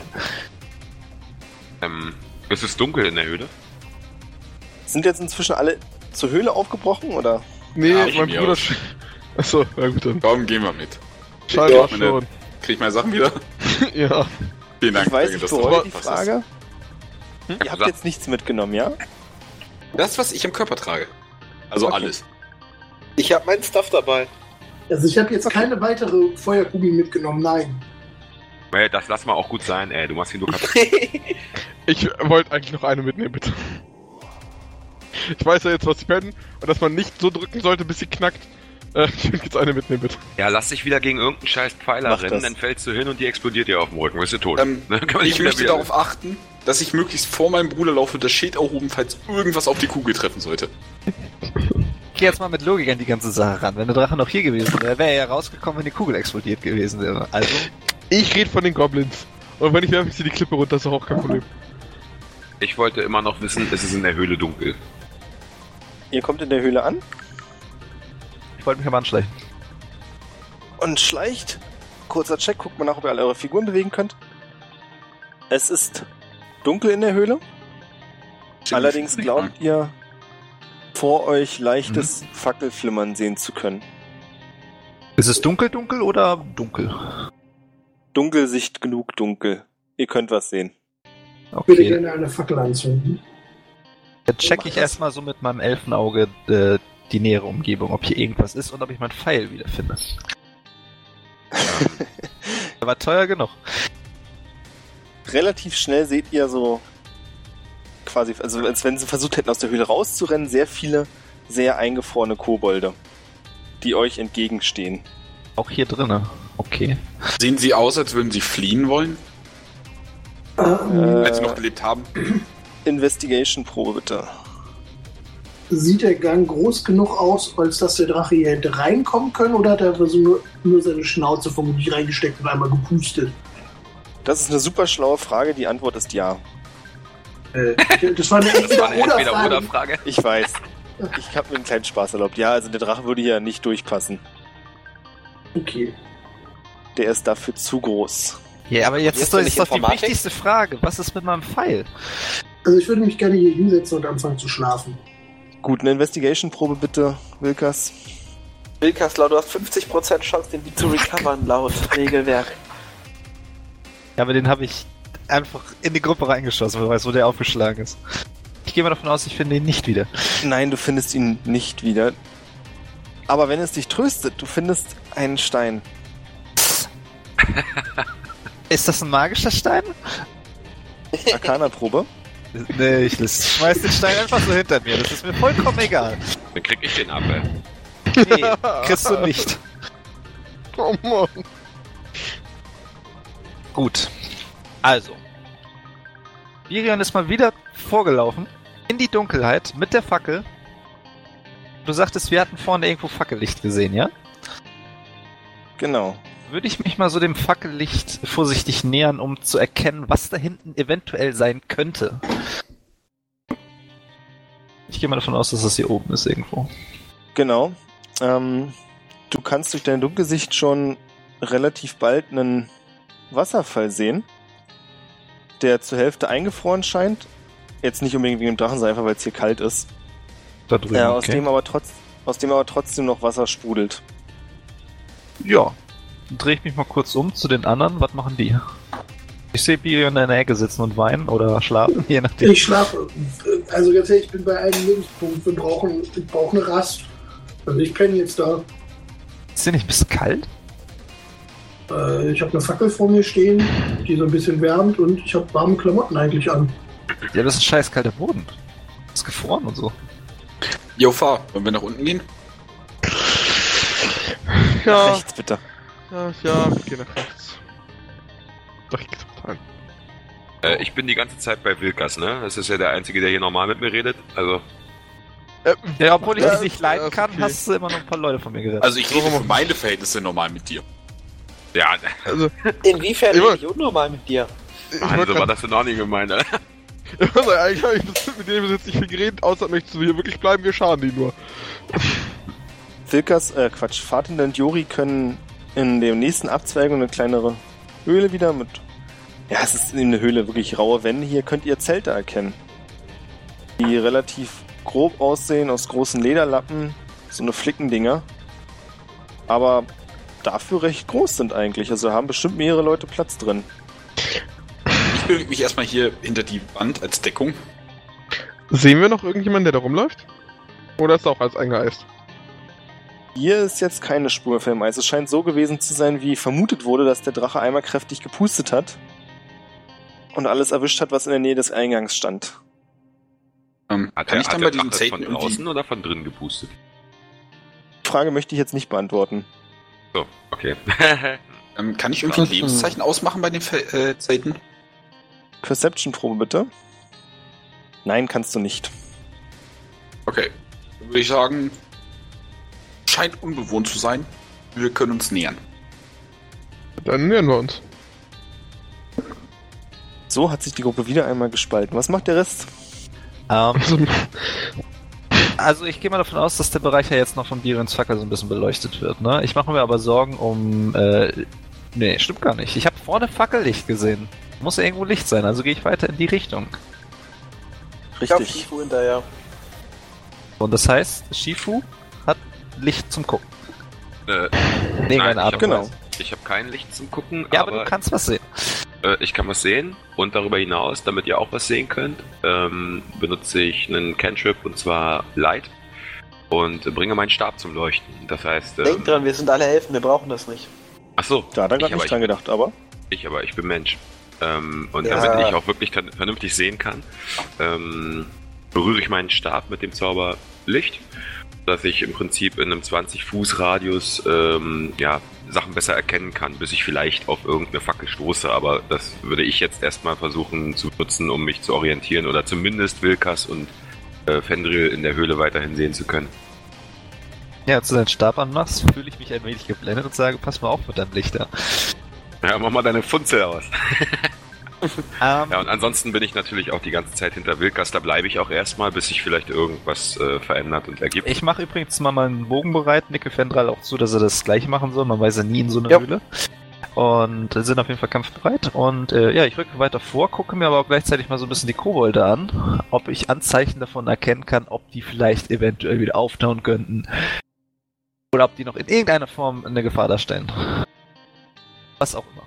ähm, es ist dunkel in der Höhle. Sind jetzt inzwischen alle zur Höhle aufgebrochen oder? Nee, Ja, mein Bruder. aus. Achso, ja gut dann. Komm, gehen wir mit. Scheinbar Ja, schon. Krieg ich meine Sachen wieder? ja. Vielen Dank. ich weiß, ich dass du bereue die Frage. Ihr habt jetzt nichts mitgenommen, ja? Das, was ich im Körper trage. Also Okay. alles. Ich habe meinen Stuff dabei. Also ich habe jetzt keine weitere Feuerkugel mitgenommen, nein. Ey, das lass mal auch gut sein, ey. Du machst ihn nur kaputt. Ich wollte eigentlich noch eine mitnehmen, bitte. Ich weiß ja jetzt, was sie pennen und dass man nicht so drücken sollte, bis sie knackt. Äh, ich will jetzt eine mitnehmen, bitte. Ja, lass dich wieder gegen irgendeinen scheiß Pfeiler Mach rennen, das. dann fällst du hin und die explodiert dir auf dem Rücken. Bist du tot. Ähm? Kann man Ich möchte wieder- darauf achten, dass ich möglichst vor meinem Bruder laufe und das Schild erhoben, falls irgendwas auf die Kugel treffen sollte. Ich geh jetzt mal mit Logik an die ganze Sache ran. Wenn der Drache noch hier gewesen wäre, wäre er ja rausgekommen, wenn die Kugel explodiert gewesen wäre. Also, Ich rede von den Goblins. Und wenn ich werfe ich sie die Klippe runter, ist doch auch kein Problem. Ich wollte immer noch wissen, ist es in der Höhle dunkel? Ihr kommt in der Höhle an ich wollte mich aber anschleichen. und schleicht. Kurzer Check, guckt mal nach, ob ihr alle eure Figuren bewegen könnt. Es ist dunkel in der Höhle. Allerdings glaubt ihr, vor euch leichtes Fackelflimmern sehen zu können. Ist es dunkel, dunkel oder dunkel? Dunkelsicht genug dunkel. Ihr könnt was sehen. Ich würde Okay. gerne eine Fackel anzünden. Dann check Mach ich erstmal so mit meinem Elfenauge äh, die nähere Umgebung, ob hier irgendwas ist und ob ich meinen Pfeil wiederfinde. Der war teuer genug. Relativ schnell seht ihr so quasi, also als wenn sie versucht hätten, aus der Höhle rauszurennen, sehr viele sehr eingefrorene Kobolde, die euch entgegenstehen. Auch hier drinne. Okay. Sehen sie aus, als würden sie fliehen wollen, Ähm, als sie Äh, noch gelebt haben? Investigation-Probe bitte. Sieht der Gang groß genug aus, als dass der Drache hier hätte reinkommen können, oder hat er einfach so nur, nur seine Schnauze vermutlich reingesteckt und einmal gepustet? Das ist eine super schlaue Frage, die Antwort ist ja. Äh, das war eine. Entweder-Oder-Frage. Ich weiß. Ich habe mir einen kleinen Spaß erlaubt. Ja, also der Drache würde hier nicht durchpassen. Okay. Der ist dafür zu groß. Ja, aber jetzt Jetzt ist doch, ist doch die wichtigste Frage. Was ist mit meinem Pfeil? Also ich würde mich gerne hier hinsetzen und anfangen zu schlafen. Gut, eine Investigation-Probe bitte, Wilkas. Wilkaslau, du hast 50% Chance, den zu recovern, laut Regelwerk. Ja, aber den habe ich einfach in die Gruppe reingeschossen, wer weiß, wo der aufgeschlagen ist. Ich gehe mal davon aus, ich finde ihn nicht wieder. Nein, du findest ihn nicht wieder. Aber wenn es dich tröstet, du findest einen Stein. Ist das ein magischer Stein? Arcana-Probe. Nee, ich schmeiß den Stein einfach so hinter mir. Das ist mir vollkommen egal. Dann krieg ich den ab, ey. Nee, kriegst du nicht. Oh Mann. Gut. Also. Virion ist mal wieder vorgelaufen. In die Dunkelheit mit der Fackel. Du sagtest, wir hatten vorne irgendwo Fackellicht gesehen, ja? Genau. Würde ich mich mal so dem Fackellicht vorsichtig nähern, um zu erkennen, was da hinten eventuell sein könnte. Ich gehe mal davon aus, dass das hier oben ist irgendwo. Genau. Ähm, du kannst durch deine Dunkelsicht schon relativ bald einen Wasserfall sehen, der zur Hälfte eingefroren scheint. Jetzt nicht unbedingt wegen dem Drachen, sondern einfach, weil es hier kalt ist. Da drüben. Ja, aus, okay. dem aber trotz, aus dem aber trotzdem noch Wasser sprudelt. Ja. Dann drehe ich mich mal kurz um zu den anderen. Was machen die? Ich sehe Virion in der Ecke sitzen und weinen oder schlafen, je nachdem. Ich schlafe. Also ganz ehrlich, ich bin bei einem Lebenspunkt. Wir brauchen, ich brauche eine Rast. Also ich penne jetzt da. Ist dir nicht ein bisschen kalt? Äh, ich habe eine Fackel vor mir stehen, die so ein bisschen wärmt und ich habe warme Klamotten eigentlich an. Ja, das ist ein scheiß kalter Boden. Ist gefroren und so. Jo, fahr. Wollen wir nach unten gehen? Ja, Rechts bitte. Ja, ja, wir gehen nach rechts. Rechts, nein. Äh, ich bin die ganze Zeit bei Wilkas, ne? Das ist ja der Einzige, der hier normal mit mir redet. Also, Äh, Ja, obwohl ich dich nicht leiden kann, okay. hast du immer noch ein paar Leute von mir gerettet. Also ich rede für meine Verhältnisse normal mit dir. ja, also, Inwiefern Immer- bin ich unnormal mit dir? Mann, wollte so war das denn auch nicht gemeint, Alter. Also, eigentlich habe ich mit dem jetzt nicht viel geredet, außer möchtest du hier wirklich bleiben, wir schaden die nur. Wilkas, äh, Quatsch, Fatin und Jori können in der nächsten Abzweigung eine kleinere Höhle wieder mit. Ja, es ist eine Höhle, wirklich raue Wände. Hier könnt ihr Zelte erkennen. Die relativ grob aussehen, aus großen Lederlappen, so eine Flickendinger. Aber dafür recht groß sind eigentlich. Also haben bestimmt mehrere Leute Platz drin. Ich bewege mich erstmal hier hinter die Wand als Deckung. Sehen wir noch irgendjemanden, der da rumläuft? Oder ist er auch alles eingeeist? Hier ist jetzt keine Spur für Eis. Es scheint so gewesen zu sein, wie vermutet wurde, dass der Drache einmal kräftig gepustet hat und alles erwischt hat, was in der Nähe des Eingangs stand. Ähm, Hat kann der, ich dann hat bei Drache Zelten von draußen oder von drinnen gepustet? Die Frage möchte ich jetzt nicht beantworten. So, okay. Ähm, kann ich irgendwie ein Lebenszeichen ausmachen bei den äh, Zelten? Perception-Probe bitte. Nein, kannst du nicht. Okay. Dann würde ich sagen, scheint unbewohnt zu sein. Wir können uns nähern. Dann nähern wir uns. So hat sich die Gruppe wieder einmal gespalten. Was macht der Rest? Ähm, Also, ich gehe mal davon aus, dass der Bereich ja jetzt noch von Birions Fackel so ein bisschen beleuchtet wird. Ne? Ich mache mir aber Sorgen um... Äh, nee, stimmt gar nicht. Ich habe vorne Fackellicht gesehen. Muss ja irgendwo Licht sein, also gehe ich weiter in die Richtung. Ich hab Richtig. Shifu hinterher. Und das heißt, Shifu Licht zum Gucken. äh, Nee, Nein, keine Art genau. Weise. ich habe kein Licht zum Gucken, Ja, aber, aber, du kannst was sehen. äh, ich kann was sehen. Und darüber hinaus, damit ihr auch was sehen könnt, ähm, benutze ich einen Cantrip und zwar Light und bringe meinen Stab zum Leuchten. Das heißt, ähm, Denk dran, wir sind alle Helfen, wir brauchen das nicht. ach so, Da hat er ich, gerade aber, nicht dran gedacht, aber. ich, aber ich bin Mensch. Ähm, und Ja. damit ich auch wirklich vernünftig sehen kann, ähm, berühre ich meinen Stab mit dem Zauber Licht, dass ich im Prinzip in einem 20 Fuß Radius ähm, ja, Sachen besser erkennen kann, bis ich vielleicht auf irgendeine Fackel stoße. Aber das würde ich jetzt erstmal versuchen zu nutzen, um mich zu orientieren oder zumindest Wilkas und äh, Fendril in der Höhle weiterhin sehen zu können. Ja, als du deinen Stab anmachst, fühle ich mich ein wenig geblendet und sage, pass mal auf mit deinem Licht da. Ja, mach mal deine Funzel aus. Ähm, Ja, und ansonsten bin ich natürlich auch die ganze Zeit hinter Wilkas. Da bleibe ich auch erstmal, bis sich vielleicht irgendwas äh, verändert und ergibt. Ich mache übrigens mal meinen Bogen bereit, nicke Fendral auch zu, dass er das gleiche machen soll. Man weiß ja nie in so einer Ja. Höhle. Und sind auf jeden Fall kampfbereit. Und äh, ja, ich rücke weiter vor, gucke mir aber auch gleichzeitig mal so ein bisschen die Kobolde an, ob ich Anzeichen davon erkennen kann, ob die vielleicht eventuell wieder auftauen könnten. Oder ob die noch in irgendeiner Form eine Gefahr darstellen. Was auch immer.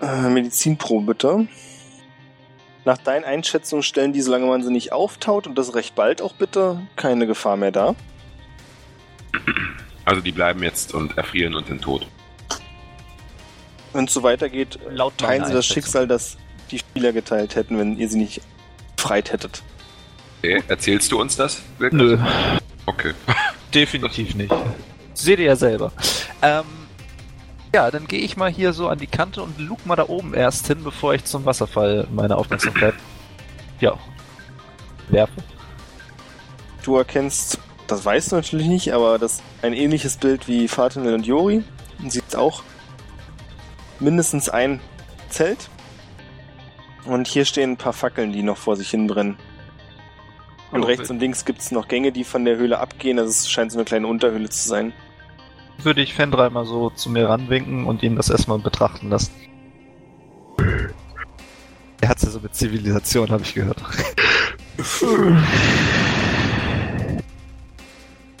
Äh, Medizinprobe bitte. Nach deinen Einschätzungen stellen die, solange man sie nicht auftaut und das recht bald auch bitte, keine Gefahr mehr da. Also die bleiben jetzt und erfrieren und sind tot. wenn es so weitergeht, Laut teilen sie das. Schicksal, das die Spieler geteilt hätten, wenn ihr sie nicht befreit hättet. Okay, erzählst du uns das? Wilkas? Nö, Okay. definitiv nicht. Seht ihr ja selber. Ähm, ja, dann gehe ich mal hier so an die Kante und luke mal da oben erst hin, bevor ich zum Wasserfall meine Aufmerksamkeit ja, werfe. Du erkennst, das weißt du natürlich nicht, aber das ein ähnliches Bild wie Fatinel und Jori. Und siehst auch mindestens ein Zelt. Und hier stehen ein paar Fackeln, die noch vor sich hin brennen. Und Jo, rechts will- und links gibt's noch Gänge, die von der Höhle abgehen. Also es scheint so eine kleine Unterhöhle zu sein. Würde ich Fendra mal so zu mir ranwinken und ihn das erstmal betrachten lassen. Er hat's ja so mit Zivilisation, habe ich gehört.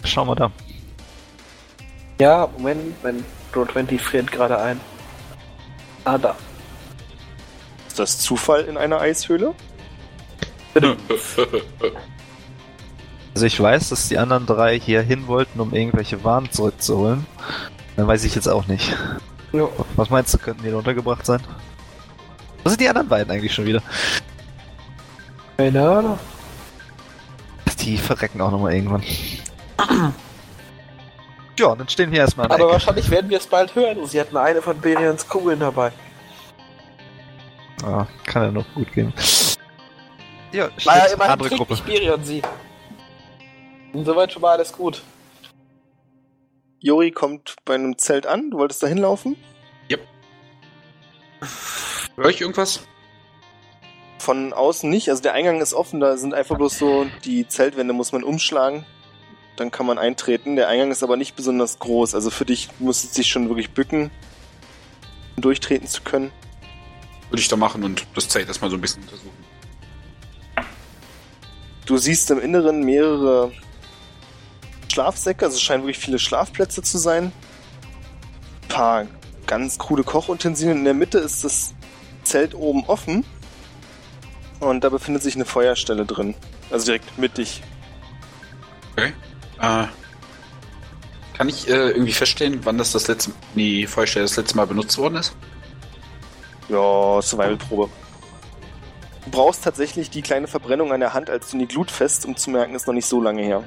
Schau mal da. Ja, Moment, mein Roll 20 friert gerade ein. Ah, da. Ist das Zufall in einer Eishöhle? Also ich weiß, dass die anderen drei hier hin wollten, um irgendwelche Waren zurückzuholen. Dann weiß ich jetzt auch nicht. Ja. Was meinst du, könnten die da untergebracht sein? Was sind die anderen beiden eigentlich schon wieder? Keine Ahnung. Die verrecken auch nochmal irgendwann. Ja, dann stehen wir erstmal Aber Ecke. wahrscheinlich werden wir es bald hören. Sie hatten eine von Berians Kugeln dabei. Ah, kann ja noch gut gehen. Ja, steht Naja, immerhin Gruppe. Berion sie. Und soweit schon mal alles gut. Jori kommt bei einem Zelt an. Du wolltest da hinlaufen? Hör ich irgendwas? Von außen nicht. Also der Eingang ist offen. Da sind einfach bloß so die Zeltwände muss man umschlagen. Dann kann man eintreten. Der Eingang ist aber nicht besonders groß. Also für dich musstest du dich schon wirklich bücken, um durchtreten zu können. Würde ich da machen und das Zelt erstmal so ein bisschen untersuchen. Du siehst im Inneren mehrere Schlafsäcke, also es scheinen wirklich viele Schlafplätze zu sein. Ein paar ganz krude Kochutensilien. In der Mitte ist das Zelt oben offen. Und da befindet sich eine Feuerstelle drin. Also direkt mittig. Okay. Äh, kann ich äh, irgendwie feststellen, wann das das letzte die Feuerstelle das letzte Mal benutzt worden ist? Ja, Survival-Probe. Du brauchst tatsächlich die kleine Verbrennung an der Hand als du in die Glut fest, um zu merken, ist noch nicht so lange her.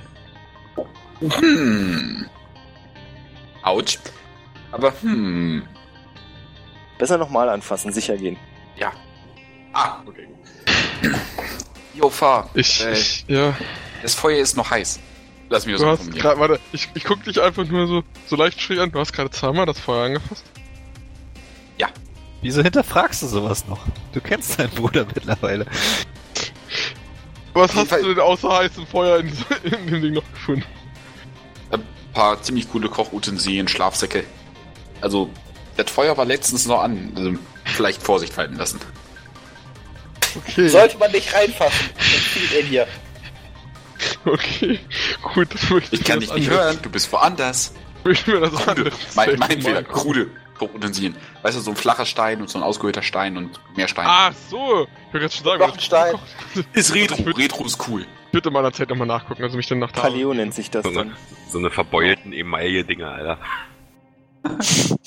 Hm. Autsch. Aber hm. Besser nochmal anfassen, sicher gehen. Ja. Ah, okay. Jo, fahr. Ich, Äh, ich ja. Das Feuer ist noch heiß. Lass mich das Du mal hast gerade, warte, ich, ich guck dich einfach nur so, so leicht schräg an. Du hast gerade zweimal das Feuer angefasst. Wieso hinterfragst du sowas noch? Du kennst deinen Bruder mittlerweile. Was hast Fall- du denn außer heißem Feuer in, in dem Ding noch gefunden? Ein paar ziemlich coole Kochutensilien, Schlafsäcke. Also, das Feuer war letztens noch an. Also, vielleicht Vorsicht walten lassen. Okay, Sollte man nicht reinfassen. Empfiehlt er dir. okay. Gut, das möchte Ich kann mir dich nicht hören, du bist woanders. Möchte mir das Krude. Mein, mein Fehler, krude Kochutensilien. Weißt du, so ein flacher Stein und so ein ausgehöhlter Stein und mehr Steine. Ach so, ich wollte jetzt schon sagen, Noch ein Stein. ist Retro. ich Retro ist cool. Bitte mal Zeit nochmal nachgucken, also mich dann nach da. Paleo nennt sich das So dann. eine, so eine verbeulten Emaille-Dinger, Alter.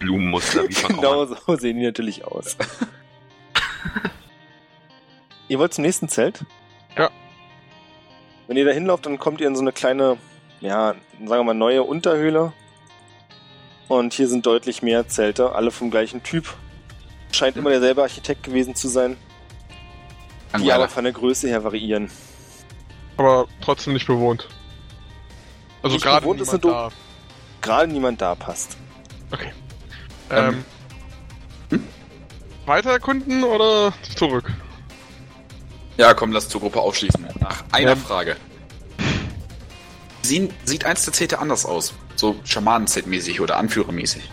Blumenmuster, wie von Genau so sehen die natürlich aus. ihr wollt zum nächsten Zelt? Ja. Wenn ihr da hinlauft, dann kommt ihr in so eine kleine, ja, sagen wir mal, neue Unterhöhle. Und hier sind deutlich mehr Zelte, alle vom gleichen Typ. Scheint immer derselbe Architekt gewesen zu sein, die aber von der Größe her variieren. Aber trotzdem nicht bewohnt. Also Nicht gerade bewohnt ist niemand eine Gerade niemand da passt. da. Okay. Ähm, Ähm. Weiter erkunden oder zurück? Ja, komm, lass zur Gruppe aufschließen. Nach einer Ja. Frage. Sehen, sieht eins der Zelte anders aus? So Schamanen-Set-mäßig oder Anführermäßig?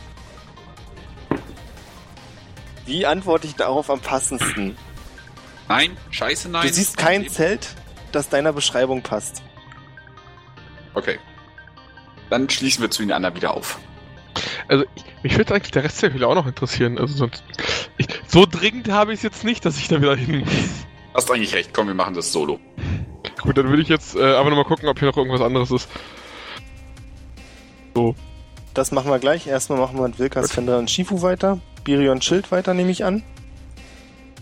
Wie antworte ich darauf am passendsten? Nein? Scheiße, nein? Du siehst kein Zelt, das deiner Beschreibung passt. Okay. Dann schließen wir zu den anderen wieder auf. Also, ich, mich würde eigentlich der Rest der Höhle auch noch interessieren. Also sonst. Ich, so dringend habe ich es jetzt nicht, dass ich da wieder hin muss. Hast eigentlich recht, komm, wir machen das solo. Gut, dann würde ich jetzt äh, einfach nochmal gucken, ob hier noch irgendwas anderes ist. Das machen wir gleich. Erstmal machen wir mit Wilkas, Fender und Shifu weiter. Birion chillt weiter, nehme ich an.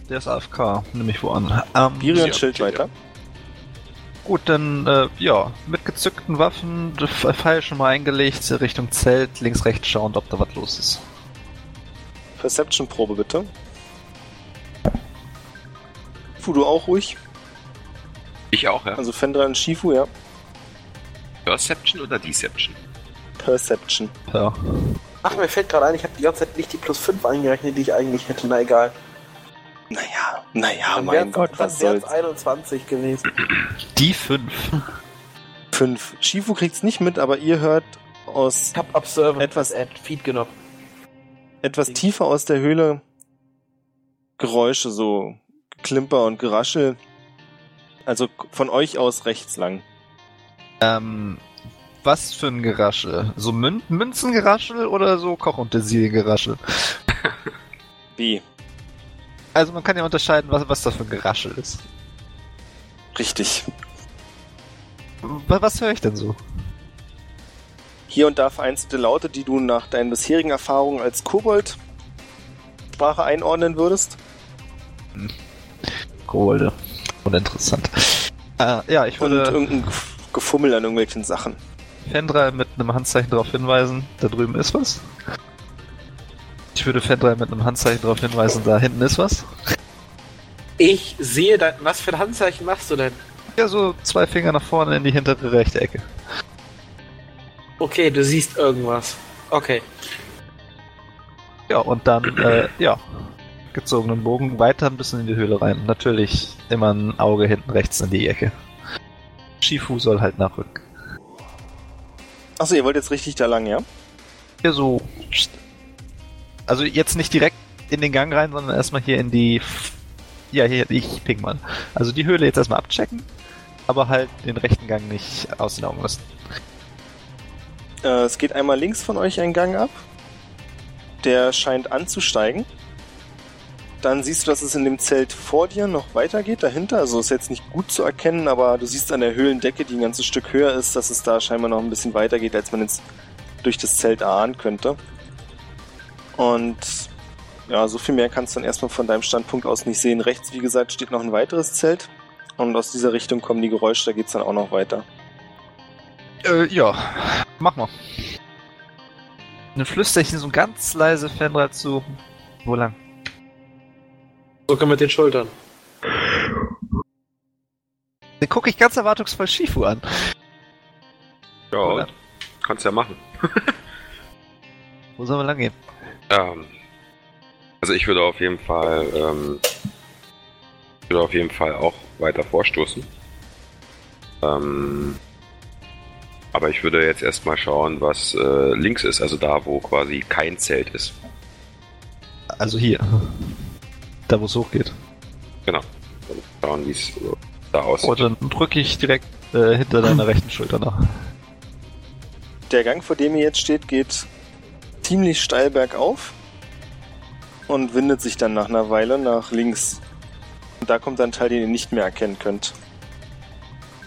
Der ist AFK, nehme ich wo an. Ähm, Birion ja, chillt, weiter. Gut, dann, äh, ja, mit gezückten Waffen, der Pfeil schon mal eingelegt, Richtung Zelt, links, rechts schauend, ob da was los ist. Perception-Probe bitte. Fu, du auch ruhig. Ich auch, ja. Also Fendra und Shifu, ja. Perception oder Deception? Perception. Ja. Ach, mir fällt gerade ein, ich habe die ganze Zeit nicht die plus 5 eingerechnet, die ich eigentlich hätte. Na egal. Naja, naja, Dann mein wären's- Gott, was soll's. 21 gewesen. Die fünf. Fünf. Shifu kriegt's nicht mit, aber ihr hört aus Ich hab Observe Etwas- Add Feed genommen. etwas tiefer aus der Höhle Geräusche, so Klimper und Geraschel. Also von euch aus rechts lang. Ähm, was für ein Geraschel? So Mün Münzengeraschel oder so Kochutensilien-Geraschel? B. Also man kann ja unterscheiden, was, was das für ein Geraschel ist. Richtig. Wa- Was höre ich denn so? Hier und da vereinzelte Laute, die du nach deinen bisherigen Erfahrungen als Kobold Sprache einordnen würdest. Kobolde. Uninteressant. Äh, ja, ich Und würde irgendein Gef- Gefummel an irgendwelchen Sachen. Fendra mit einem Handzeichen darauf hinweisen, da drüben ist was. Ich würde Fendra mit einem Handzeichen darauf hinweisen, da hinten ist was. Ich sehe dein. Was für ein Handzeichen machst du denn? Ja, so zwei Finger nach vorne in die hintere rechte Ecke. Okay, du siehst irgendwas. Okay. Ja, und dann, äh, ja, gezogenen Bogen weiter ein bisschen in die Höhle rein. Natürlich immer ein Auge hinten rechts in die Ecke. Shifu soll halt nachrücken. Achso, ihr wollt jetzt richtig da lang, ja? Hier so. Also jetzt nicht direkt in den Gang rein, sondern erstmal hier in die. Ja, hier, ich ping mal. Also die Höhle jetzt erstmal abchecken, aber halt den rechten Gang nicht aus den Augen lassen. Äh, es geht einmal links von euch ein Gang ab. Der scheint anzusteigen. Dann siehst du, dass es in dem Zelt vor dir noch weitergeht, dahinter. Also ist jetzt nicht gut zu erkennen, aber du siehst an der Höhlendecke, die ein ganzes Stück höher ist, dass es da scheinbar noch ein bisschen weitergeht, als man jetzt durch das Zelt erahnen könnte. Und ja, so viel mehr kannst du dann erstmal von deinem Standpunkt aus nicht sehen. Rechts, wie gesagt, steht noch ein weiteres Zelt. Und aus dieser Richtung kommen die Geräusche, da geht's dann auch noch weiter. Äh, ja. Mach mal. Dann flüster ich so ganz leise Fenra zu. Wo lang? So können mit den Schultern. Dann gucke ich ganz erwartungsvoll Shifu an. Ja, Oder? kannst ja machen. Wo sollen wir lang gehen? Ähm, also ich würde auf jeden Fall, ähm, ich würde auf jeden Fall auch weiter vorstoßen. Ähm, aber ich würde jetzt erstmal schauen, was äh, links ist, also da, wo quasi kein Zelt ist. Also hier. Da, wo es hochgeht. Genau. Und schauen, wie es da aussieht. Oh, dann drücke ich direkt äh, hinter deiner rechten Schulter nach. Der Gang, vor dem ihr jetzt steht, geht ziemlich steil bergauf und windet sich dann nach einer Weile nach links. Und da kommt ein Teil, den ihr nicht mehr erkennen könnt.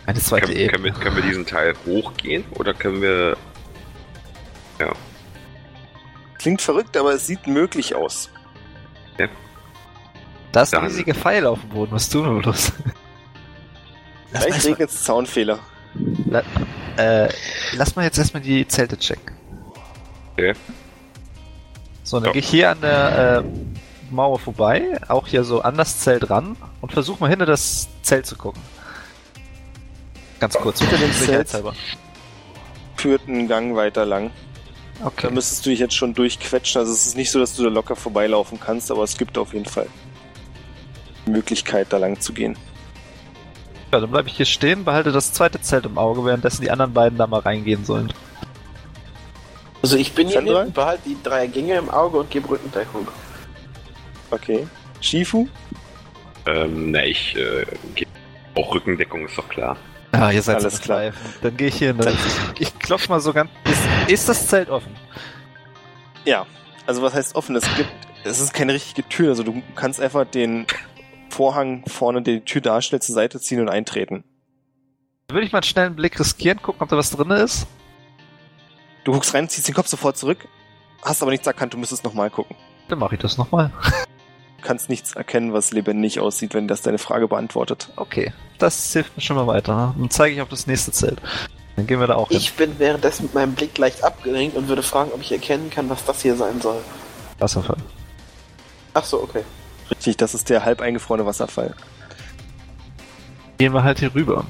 Eine zweite können, Ebene. können, wir, können wir diesen Teil hochgehen oder können wir. Ja. Klingt verrückt, aber es sieht möglich aus. Da ist ein riesiger Pfeil auf dem Boden. Was tun wir bloß? Mal, regnet es Zaunfehler. la, äh, lass mal jetzt erstmal die Zelte checken. Okay. So, dann gehe ich hier an der äh, Mauer vorbei, auch hier so an das Zelt ran und versuche mal hinter das Zelt zu gucken. Ganz kurz, Hinter dem sicherheitshalber. Führt einen Gang weiter lang. Da Okay. müsstest du dich jetzt schon durchquetschen. Also es ist nicht so, dass du da locker vorbeilaufen kannst, aber es gibt auf jeden Fall die Möglichkeit, da lang zu gehen. Ja, dann bleibe ich hier stehen, behalte das zweite Zelt im Auge, währenddessen die anderen beiden da mal reingehen sollen. Also ich bin hier Sandra? hinten, behalte die drei Gänge im Auge und gebe Rückendeckung. Okay. Shifu? Ähm, na, ich äh, gebe auch Rückendeckung, ist doch klar. Ah, ihr seid Alles klar. klar. Dann gehe ich hier in das, Ich klopfe mal so ganz. Ist, ist das Zelt offen? Ja. Also was heißt offen? Es gibt, es ist keine richtige Tür. Also du kannst einfach den Vorhang vorne, der die Tür darstellt, zur Seite ziehen und eintreten. Würde ich mal einen schnellen Blick riskieren, gucken, ob da was drin ist? Du guckst rein, ziehst den Kopf sofort zurück, hast aber nichts erkannt, du müsstest nochmal gucken. Dann mache ich das nochmal. Du kannst nichts erkennen, was lebendig aussieht, wenn das deine Frage beantwortet. Okay, das hilft mir schon mal weiter. Dann zeige ich auf das nächste Zelt. Dann gehen wir da auch hin. Ich bin währenddessen mit meinem Blick leicht abgelenkt und würde fragen, ob ich erkennen kann, was das hier sein soll. Wasserfall. Ach so, okay. Richtig, das ist der halb eingefrorene Wasserfall. Gehen wir halt hier rüber.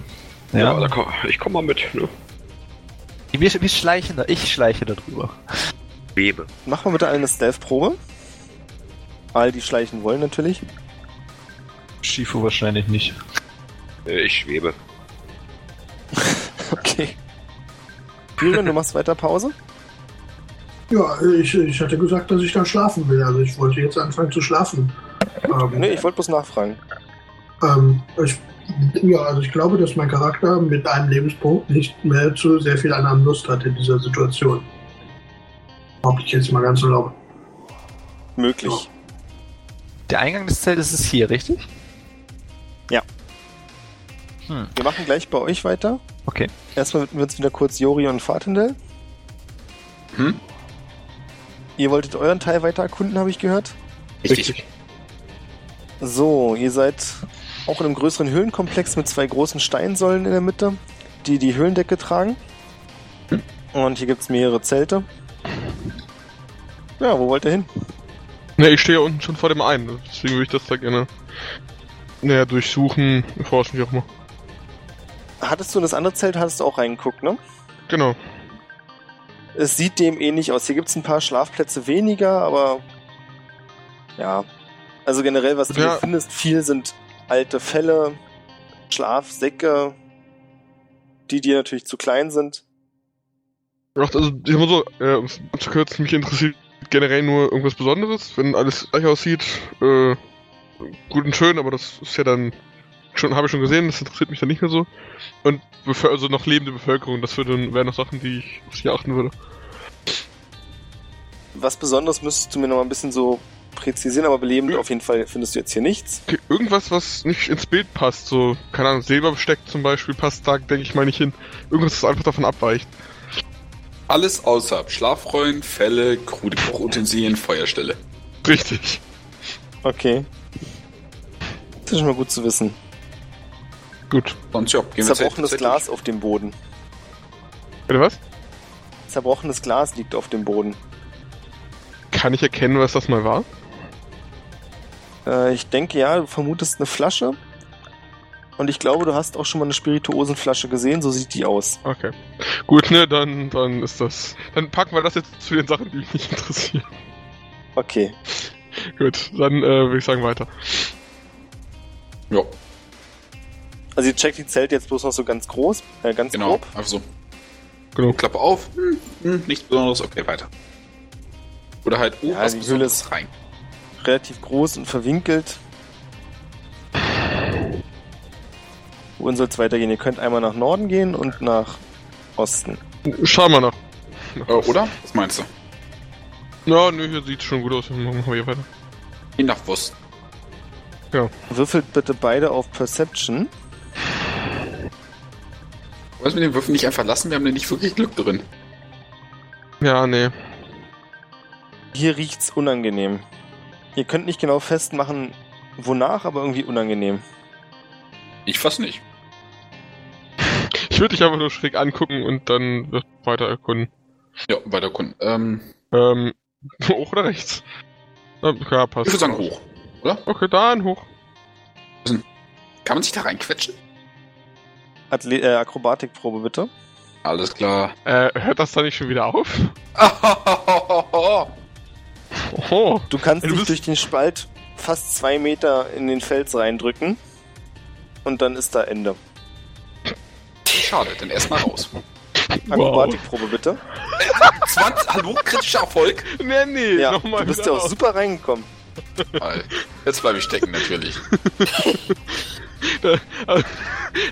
Ja, Ja, da komm, ich komm mal mit, ne? Wir, wir schleichen da. Ich schleiche da drüber. Webe. Machen wir bitte eine Stealth-Probe. All die schleichen wollen natürlich. Shifu wahrscheinlich nicht. Äh, Ich schwebe. Okay. Julian, du machst weiter Pause? Ja, ich, ich hatte gesagt, dass ich da schlafen will. Also ich wollte jetzt anfangen zu schlafen. Ähm, Nee, ich wollte bloß nachfragen. ähm, ich, ja, also ich glaube, dass mein Charakter mit einem Lebenspunkt nicht mehr zu sehr viel anderen Lust hat in dieser Situation. Behaupte ich jetzt mal ganz erlaubt. Möglich. Der Eingang des Zeltes ist hier, richtig? Ja. Hm, Wir machen gleich bei euch weiter. okay. Erstmal widmen wir uns wieder kurz Jori und Fatendel. Hm? Ihr wolltet euren Teil weiter erkunden, habe ich gehört. Richtig. So, ihr seid auch in einem größeren Höhlenkomplex mit zwei großen Steinsäulen in der Mitte, die die Höhlendecke tragen. Und hier gibt's mehrere Zelte. Ja, wo wollt ihr hin? Ne, ich stehe ja unten schon vor dem einen, deswegen würde ich das da gerne näher durchsuchen, erforschen, wie auch immer. Hattest du in das andere Zelt, hattest du auch reingeguckt, ne? Genau. Es sieht dem ähnlich aus. Hier gibt's ein paar Schlafplätze weniger, aber ja. Also generell, was du Ja. hier findest, viel sind alte Fälle, Schlafsäcke, die dir natürlich zu klein sind. Ach, Also, ich mal so, äh, um es zu kürzen, mich interessiert generell nur irgendwas Besonderes. Wenn alles gleich aussieht, äh, gut und schön, aber das ist ja dann schon, habe ich schon gesehen, das interessiert mich dann nicht mehr so. Und also noch lebende Bevölkerung, das würde, wären noch Sachen, die ich auf die achten würde. Was Besonderes müsstest du mir noch mal ein bisschen so präzisieren, aber belebend Ja. auf jeden Fall findest du jetzt hier nichts. Okay, irgendwas, was nicht ins Bild passt, so, keine Ahnung, Silberbesteck zum Beispiel passt da, denke ich mal, nicht hin. Irgendwas, das einfach davon abweicht. Alles außer Schlafrollen, Fälle, krude Kochutensilien, Feuerstelle. Richtig. Okay. Das ist schon mal gut zu wissen. Gut. Sonst ja, gehen Zerbrochenes Glas auf dem Boden. Bitte was? Zerbrochenes Glas liegt auf dem Boden. Kann ich erkennen, was das mal war? Äh, ich denke ja, du vermutest eine Flasche. Und ich glaube, du hast auch schon mal eine Spirituosenflasche gesehen, so sieht die aus. Okay. Gut, ne, dann, dann ist das. Dann packen wir das jetzt zu den Sachen, die mich nicht interessieren. Okay. Gut, dann äh, würde ich sagen weiter. Ja, Also ihr checkt die Zelte jetzt bloß noch so ganz groß, äh, ganz genau. grob. Einfach so. Genug. Klappe auf. Hm, hm, nichts Besonderes. Okay, weiter. Oder halt, oh, Ja, was die Besonderes rein. Relativ groß und verwinkelt. Wohin soll es weitergehen? Ihr könnt einmal nach Norden gehen und nach Osten. Schauen wir nach. Äh, oder? Was meinst du? Ja, nö, hier sieht schon gut aus. Dann Machen wir hier weiter. Geh nach Wurst. Würfelt bitte beide auf Perception. Wollen wir den Würfel nicht einfach lassen? Wir haben da nicht wirklich Glück drin. Ja, nee. Hier riecht's unangenehm. Ihr könnt nicht genau festmachen, wonach, aber irgendwie unangenehm. Ich fast nicht. Ich würde dich einfach nur schräg angucken und dann weiter erkunden. Ja, weiter Kunden. Ähm, Ähm, hoch oder rechts? Ja, passt. ich würde sagen hoch. Oder? Okay, dann hoch. Kann man sich da reinquetschen? Atle äh, Akrobatikprobe bitte. Alles klar. Äh, hört das da nicht schon wieder auf? Oh, Du kannst Du dich durch den Spalt fast zwei Meter in den Fels reindrücken. Und dann ist da Ende. Schade, dann erstmal raus. Akrobatikprobe bitte. 20, hallo, kritischer Erfolg? Nee, nee, Ja, nochmal. du bist ja auch super reingekommen. Jetzt bleibe ich stecken, natürlich.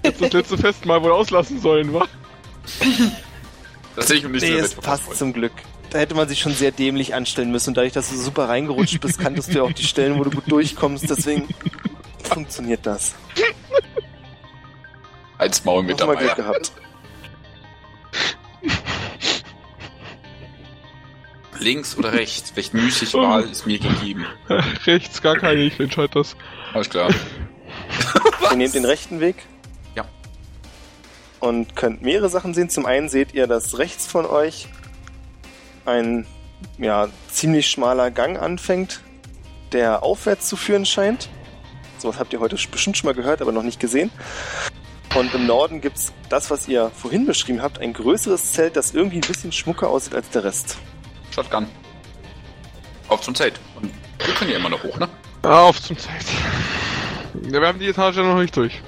Jetzt das letzte Festmahl wohl auslassen sollen, wa? Das hätte ich um nicht Nee, mehr es passt zum Glück. Da hätte man sich schon sehr dämlich anstellen müssen. Und dadurch, dass du so super reingerutscht bist, kanntest du ja auch die Stellen, wo du gut durchkommst. Deswegen funktioniert das. Als Maul mit dabei. Glück gehabt. Links oder rechts? Welche müßige Wahl ist mir gegeben? Rechts gar keine, ich entscheide das. Alles klar. Ihr nehmt den rechten Weg. Ja. Und könnt mehrere Sachen sehen. Zum einen seht ihr, dass rechts von euch ein ja, ziemlich schmaler Gang anfängt, der aufwärts zu führen scheint. Sowas habt ihr heute bestimmt schon mal gehört, aber noch nicht gesehen. Und im Norden gibt's das, was ihr vorhin beschrieben habt, ein größeres Zelt, das irgendwie ein bisschen schmucker aussieht als der Rest. Shotgun. Auf zum Zelt. Und wir können ja immer noch hoch, ne? Auf zum Zelt. Ja, wir haben die Etage noch nicht durch.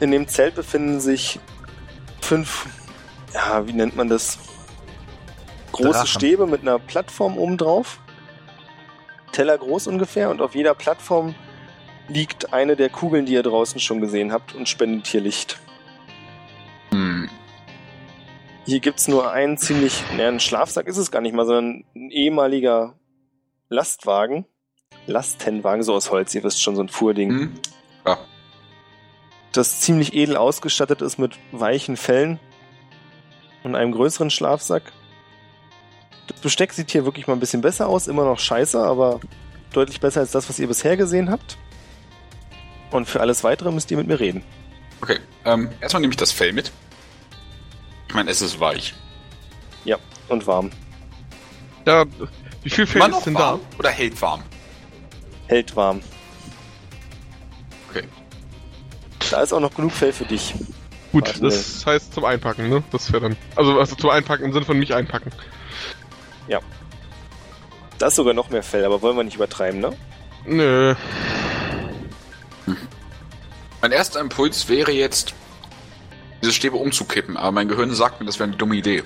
In dem Zelt befinden sich fünf, ja, wie nennt man das? Große Drachen. Stäbe mit einer Plattform oben drauf. Teller groß ungefähr und auf jeder Plattform liegt eine der Kugeln, die ihr draußen schon gesehen habt und spendet hier Licht. Hm. Hier gibt's nur einen ziemlich, naja, ein Schlafsack ist es gar nicht mal, sondern ein ehemaliger Lastwagen. Lastenwagen, so aus Holz, ihr wisst schon, so ein Fuhrding. Hm. Ja. das ziemlich edel ausgestattet ist mit weichen Fellen und einem größeren Schlafsack. Das Besteck sieht hier wirklich mal ein bisschen besser aus, immer noch scheiße, aber deutlich besser als das, was ihr bisher gesehen habt. Und für alles weitere müsst ihr mit mir reden. Okay. Ähm, erstmal nehme ich das Fell mit. Ich meine, es ist weich. Ja, und warm. Ja, wie viel Fell ist denn warm oder hält warm? Hält warm. Okay. Da ist auch noch genug Fell für dich. da? Gut, Warte, das heißt zum Einpacken, ne? Das wäre dann. Also, also zum Einpacken im Sinne von mich einpacken. Da ist sogar noch mehr Fell, aber wollen wir nicht übertreiben, ne? Nö. Mein erster Impuls wäre jetzt, diese Stäbe umzukippen, aber mein Gehirn sagt mir, das wäre eine dumme Idee.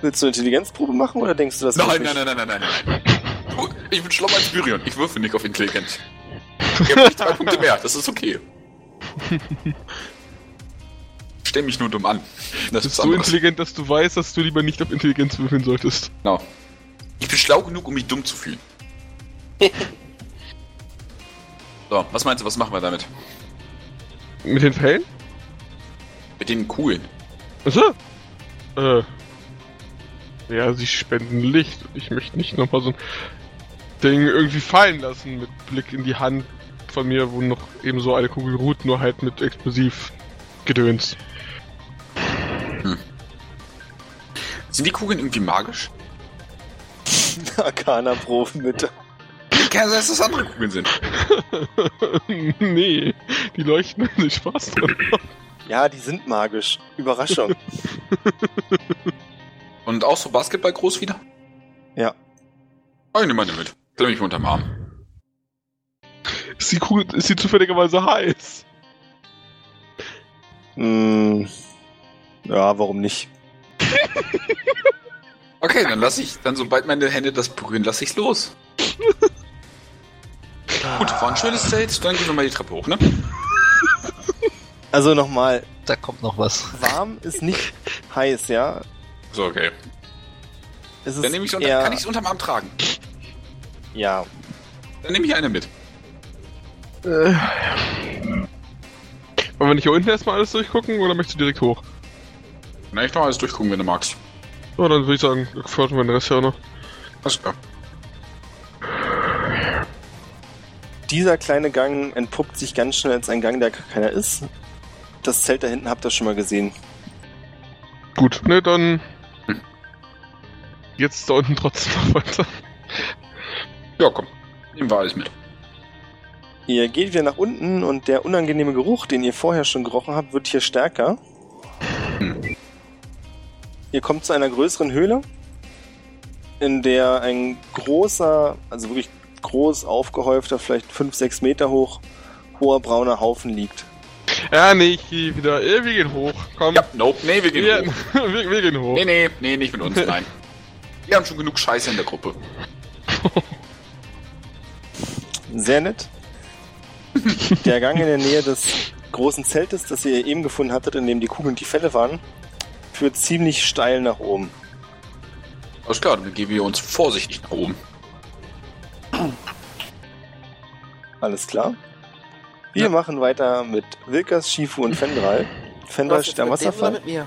Willst du eine Intelligenzprobe machen oder denkst du das Nein, nein, nein, nein, nein, nein, nein. Ich bin schlauer als Byrion. Ich würfe nicht auf Intelligenz. Ich habe nicht zwei Punkte mehr. Das ist okay. Stell mich nur dumm an. Das Du ist bist so anderes. intelligent, dass du weißt, dass du lieber nicht auf Intelligenz würfeln solltest. Genau. Ich bin schlau genug, um mich dumm zu fühlen. So, was meinst du, was machen wir damit? Mit den Fällen? Mit den coolen. Achso. Äh. Ja, sie spenden Licht. Ich möchte nicht nochmal so ein Ding irgendwie fallen lassen mit Blick in die Hand von mir, wo noch eben so eine Kugel ruht, nur halt mit Explosivgedöns. Sind die Kugeln irgendwie magisch? Arcana-Proben, bitte. Kann sein, dass das andere Kugeln sind. nee, die leuchten nicht Spaß dran. Ja, die sind magisch. Überraschung. Und auch so Basketball groß wieder? Ja. Oh, ich nehme meine mit. Klemme mich unterm Arm. Ist die Kugel, ist sie zufälligerweise heiß? Hm. Ja, warum nicht? Okay, dann lasse ich, dann sobald meine Hände das berühren, lasse ich's los. Gut, war ein schönes Zelt, dann gehen wir mal die Treppe hoch, ne? Also nochmal, Da kommt noch was. warm ist nicht heiß, ja? So, okay. Es ist Dann nehme ich unter, eher, kann ich's unterm Arm tragen. Ja. Dann nehme ich eine mit. Wollen wir nicht hier unten erstmal alles durchgucken oder möchtest du direkt hoch? Na, ich noch alles durchgucken, wenn du magst. So, dann würde ich sagen, forschen wir den Rest ja noch. Alles klar. Dieser kleine Gang entpuppt sich ganz schnell als ein Gang, der gar keiner ist. Das Zelt da hinten habt ihr schon mal gesehen. Gut, ne, dann. Jetzt da unten trotzdem noch weiter. Ja, komm. Nehmen wir alles mit. Ihr geht wieder nach unten und der unangenehme Geruch, den ihr vorher schon gerochen habt, wird hier stärker. Hm. Ihr kommt zu einer größeren Höhle, in der ein großer, also wirklich groß aufgehäufter, vielleicht 5, 6 Meter hoch, hoher brauner Haufen liegt. Ja, nee, ich geh wieder. Äh, wir gehen hoch. Komm. Ja, nope. Nee, wir gehen wir, hoch. wir, wir gehen hoch. Nee, nee, nee, nicht mit uns, nein. Wir haben schon genug Scheiße in der Gruppe. Sehr nett. Der Gang in der Nähe des großen Zeltes, das ihr eben gefunden hattet, in dem die Kugeln und die Fälle waren, führt ziemlich steil nach oben. Alles klar, dann begeben wir uns vorsichtig nach oben. Alles klar. Wir Ja. machen weiter mit Wilkas, Shifu und Fendral. Fendral steht ist am Wasserfall. mit mir?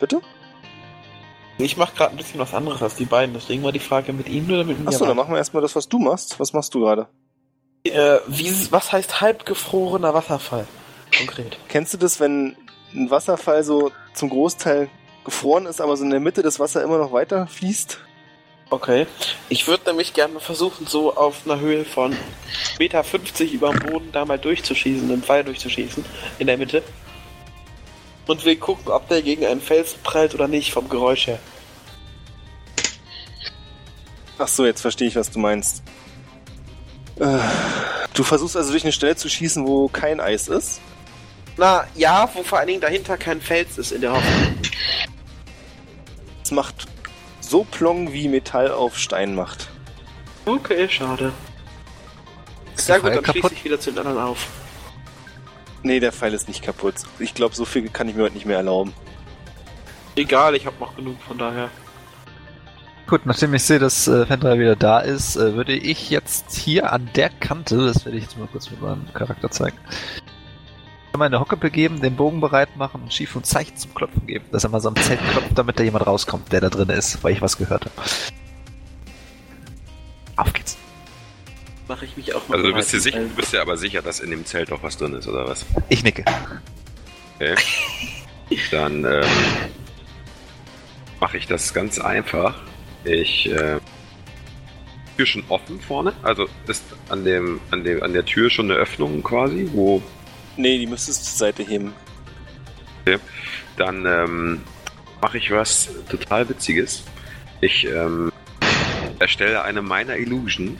Bitte? Ich mache gerade ein bisschen was anderes als die beiden, deswegen war die Frage mit ihnen oder mit mir. Achso, dann machen wir erstmal das, was du machst. Was machst du gerade? äh, wie, was heißt halbgefrorener Wasserfall? Konkret. Kennst du das, wenn ein Wasserfall so zum Großteil gefroren ist, aber so in der Mitte das Wasser immer noch weiter fließt? Okay. Ich würde nämlich gerne versuchen, so auf einer Höhe von Meter 50 über dem Boden da mal durchzuschießen, einen Pfeil durchzuschießen, in der Mitte. Und will gucken, ob der gegen einen Fels prallt oder nicht, vom Geräusch her. Ach so, jetzt verstehe ich, was du meinst. Äh, du versuchst also durch eine Stelle zu schießen, wo kein Eis ist? Na, ja, wo vor allen Dingen dahinter kein Fels ist, in der Hoffnung. Es macht so Plong, wie Metall auf Stein macht. Okay, schade. Ist Sehr der gut, dann schließe kaputt? ich wieder zu den anderen auf. Nee, der Pfeil ist nicht kaputt. Ich glaube, so viel kann ich mir heute nicht mehr erlauben. Egal, ich habe noch genug, von daher. Gut, nachdem ich sehe, dass äh, Fendra wieder da ist, äh, würde ich jetzt hier an der Kante, das werde ich jetzt mal kurz mit meinem Charakter zeigen, meine Hocke begeben, den Bogen bereit machen und Schief und Zeichen zum Klopfen geben. Dass er mal so am Zelt klopft, damit da jemand rauskommt, der da drin ist, weil ich was gehört habe. Auf geht's. Mache ich mich auch mal Also du bist dir, sicher, du bist dir aber sicher, dass in dem Zelt auch was drin ist, oder was? Ich nicke. Okay. Dann ähm, mache ich das ganz einfach. Ich äh, Tür schon offen vorne, also ist an dem an dem an der Tür schon eine Öffnung quasi, wo Nee, die müsstest du zur Seite heben. dann ähm, mache ich was total witziges. Ich ähm, erstelle eine Minor Illusion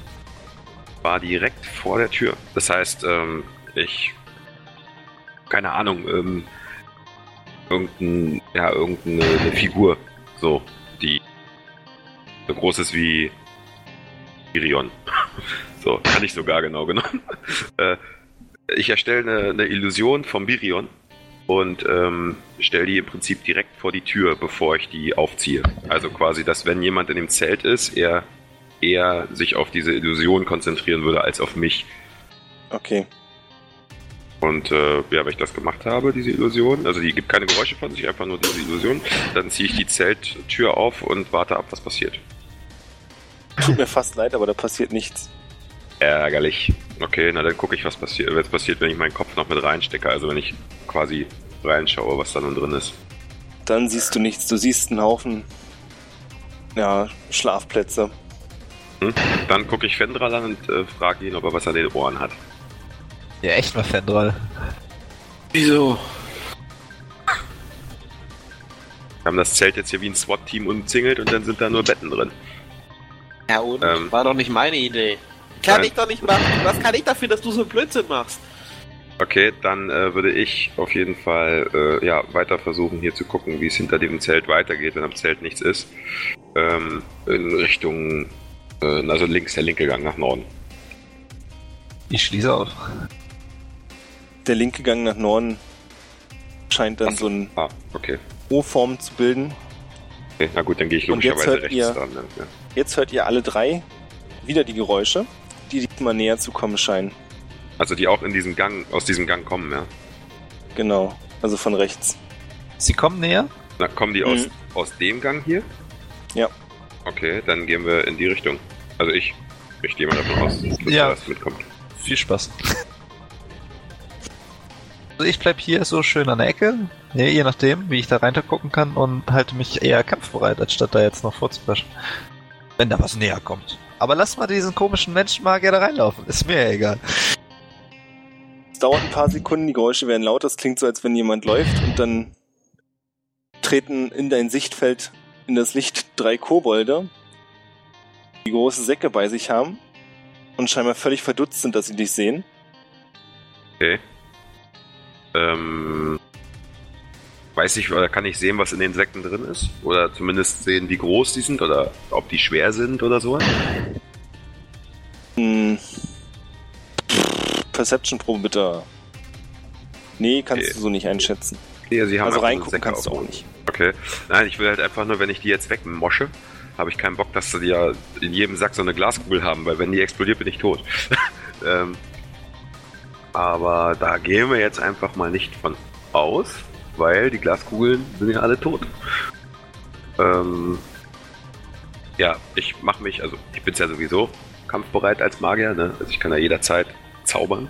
war direkt vor der Tür. Das heißt, ähm, ich keine Ahnung, ähm, irgendein, ja, irgendeine eine Figur, so, die so groß ist wie Irion. so, kann ich sogar genau genommen. äh, ich erstelle eine, eine Illusion vom Birion und ähm, stelle die im Prinzip direkt vor die Tür, bevor ich die aufziehe. Also quasi, dass wenn jemand in dem Zelt ist, er eher sich auf diese Illusion konzentrieren würde als auf mich. Okay. Und äh, ja, wenn ich das gemacht habe, diese Illusion, also die gibt keine Geräusche von sich, einfach nur diese Illusion, dann ziehe ich die Zelttür auf und warte ab, was passiert. Tut mir fast leid, aber da passiert nichts. Ärgerlich. Okay, na dann gucke ich, was passiert, was passiert, wenn ich meinen Kopf noch mit reinstecke, also wenn ich quasi reinschaue, was da nun drin ist. Dann siehst du nichts. Du siehst einen Haufen, ja, Schlafplätze. Hm? Dann gucke ich Fendral an und äh, frage ihn, ob er was an den Ohren hat. Ja, echt mal Fendral. Wieso? Wir haben das Zelt jetzt hier wie ein SWAT-Team umzingelt und dann sind da nur Betten drin. Ja, und? Ähm. War doch nicht meine Idee. Kann Nein. ich doch nicht machen. Was kann ich dafür, dass du so Blödsinn machst? Okay, dann äh, würde ich auf jeden Fall äh, ja, weiter versuchen, hier zu gucken, wie es hinter dem Zelt weitergeht, wenn am Zelt nichts ist. Ähm, in Richtung, äh, also links, der linke Gang nach Norden. Ich schließe auf. Der linke Gang nach Norden scheint dann Ach so eine Ah, okay. O-Form zu bilden. okay. Na gut, dann gehe ich logischerweise rechts ihr- dran. Ja. Jetzt hört ihr alle drei wieder die Geräusche, die diesmal näher zu kommen scheinen. Also die auch in diesem Gang, aus diesem Gang kommen, ja. Genau, also von rechts. Sie kommen näher. Na, kommen die aus, Mhm. aus dem Gang hier? Ja. Okay, dann gehen wir in die Richtung. Also ich. Ich gehe mal davon aus, dass Ja. da was mitkommt. Viel Spaß. Also ich bleib hier so schön an der Ecke, ja, je nachdem, wie ich da rein gucken kann und halte mich eher kampfbereit, anstatt da jetzt noch vorzupreschen. Wenn da was näher kommt. Aber lass mal diesen komischen Menschen mal gerne reinlaufen, ist mir ja egal. Es dauert ein paar Sekunden, die Geräusche werden lauter. Es klingt so, als wenn jemand läuft und dann treten in dein Sichtfeld in das Licht drei Kobolde, die große Säcke bei sich haben und scheinbar völlig verdutzt sind, dass sie dich sehen. Okay. Ähm, weiß ich, oder kann ich sehen, was in den Säcken drin ist? Oder zumindest sehen, wie groß die sind oder ob die schwer sind oder so? Hm. Perception-Probe bitte. Nee, kannst Okay. du so nicht einschätzen. Haben Also einfach reingucken kannst du auch nicht. Okay. Nein, ich will halt einfach nur, wenn ich die jetzt wegmosche, habe ich keinen Bock, dass sie ja in jedem Sack so eine Glaskugel haben, weil wenn die explodiert, bin ich tot. ähm, aber da gehen wir jetzt einfach mal nicht von aus, weil die Glaskugeln sind ja alle tot. Ähm, ja, ich mache mich, also ich bin ja sowieso kampfbereit als Magier, ne? Also ich kann ja jederzeit zaubern.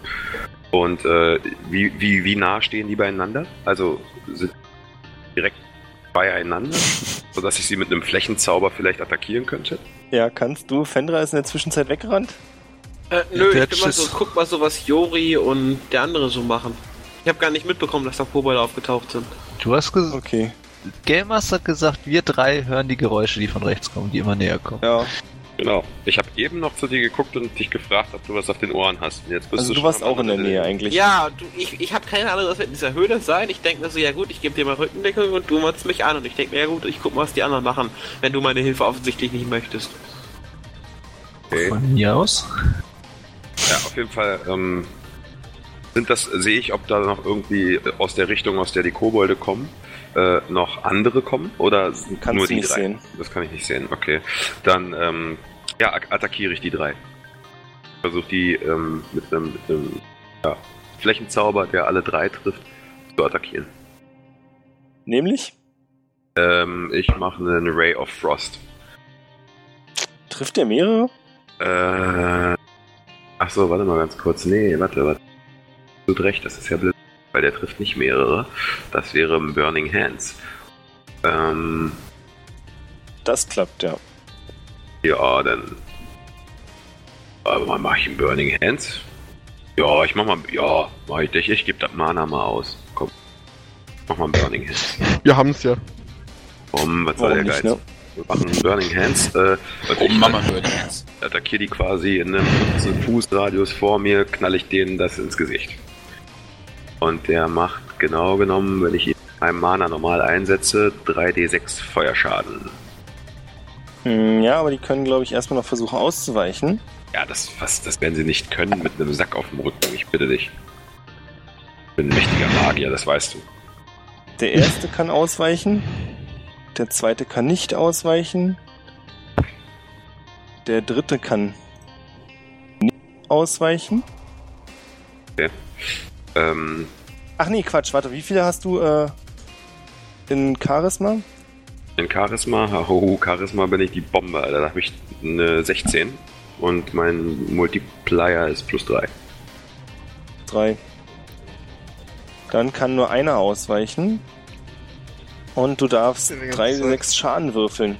Und äh, wie, wie, wie nah stehen die beieinander? Also sind direkt beieinander, sodass ich sie mit einem Flächenzauber vielleicht attackieren könnte? Ja, kannst du. Fendra ist in der Zwischenzeit weggerannt. Äh, nö, ich bin mal so, guck mal so, was Jori und der andere so machen. Ich habe gar nicht mitbekommen, dass da Kobolde aufgetaucht sind. Du hast gesagt, Okay. Game Master hat gesagt, wir drei hören die Geräusche, die von rechts kommen, die immer näher kommen. Ja. Genau. Ich habe eben noch zu dir geguckt und dich gefragt, ob du was auf den Ohren hast. Und jetzt bist Also du schon warst auch in der Nähe eigentlich. Ja, du, ich, ich habe keine Ahnung, was wird in dieser Höhle sein. Ich denke mir so, ja gut, ich gebe dir mal Rückendeckung und du machst mich an. Und ich denke mir, ja gut, ich guck mal, was die anderen machen, wenn du meine Hilfe offensichtlich nicht möchtest. Okay. Von mir aus. Ja, auf jeden Fall ähm, sind das, sehe ich, ob da noch irgendwie aus der Richtung, aus der die Kobolde kommen, äh, noch andere kommen oder sind Kannst nur die nicht drei? sehen. Das kann ich nicht sehen, okay. Dann ähm, ja, attackiere ich die drei. Versuche die ähm, mit einem, mit einem ja, Flächenzauber, der alle drei trifft, zu attackieren. Nämlich? Ähm, ich mache einen Ray of Frost. Trifft der mehrere? Äh, ach so, warte mal ganz kurz. Nee, warte, warte. Du hast recht, das ist ja blöd, weil der trifft nicht mehrere. Das wäre ein Burning Hands. Ähm, Das klappt, ja. ja, dann. Aber mal mach ich einen Burning Hands? Ja, ich mach mal. Ja, mach ich dich. Ich gebe das Mana mal aus. Komm. Mach mal einen Burning Hands. Wir haben's ja. Komm, was soll Warum der nicht, Geiz? ne? Wir machen Burning Hands. Äh, Oh, ich- Mama Burning Hands. attackiere die quasi in einem 15 Fuß Radius vor mir, knall ich denen das ins Gesicht. Und der macht genau genommen, wenn ich ihn einem Mana normal einsetze, 3d6 Feuerschaden. Hm, ja, aber die können, glaube ich, erstmal noch versuchen auszuweichen. Ja, das, was, das werden sie nicht können mit einem Sack auf dem Rücken, ich bitte dich. Ich bin ein mächtiger Magier, das weißt du. Der erste kann ausweichen. Der zweite kann nicht ausweichen. Der dritte kann nicht ausweichen. Ähm, Ach nee, Quatsch, warte, wie viele hast du äh, in Charisma? in Charisma, haho, Charisma bin ich die Bombe, Alter. Da habe ich eine 16 und mein Multiplier ist plus 3. Drei. Dann kann nur einer ausweichen. Und du darfst Die ganze 3 Zeit. 6 Schaden würfeln.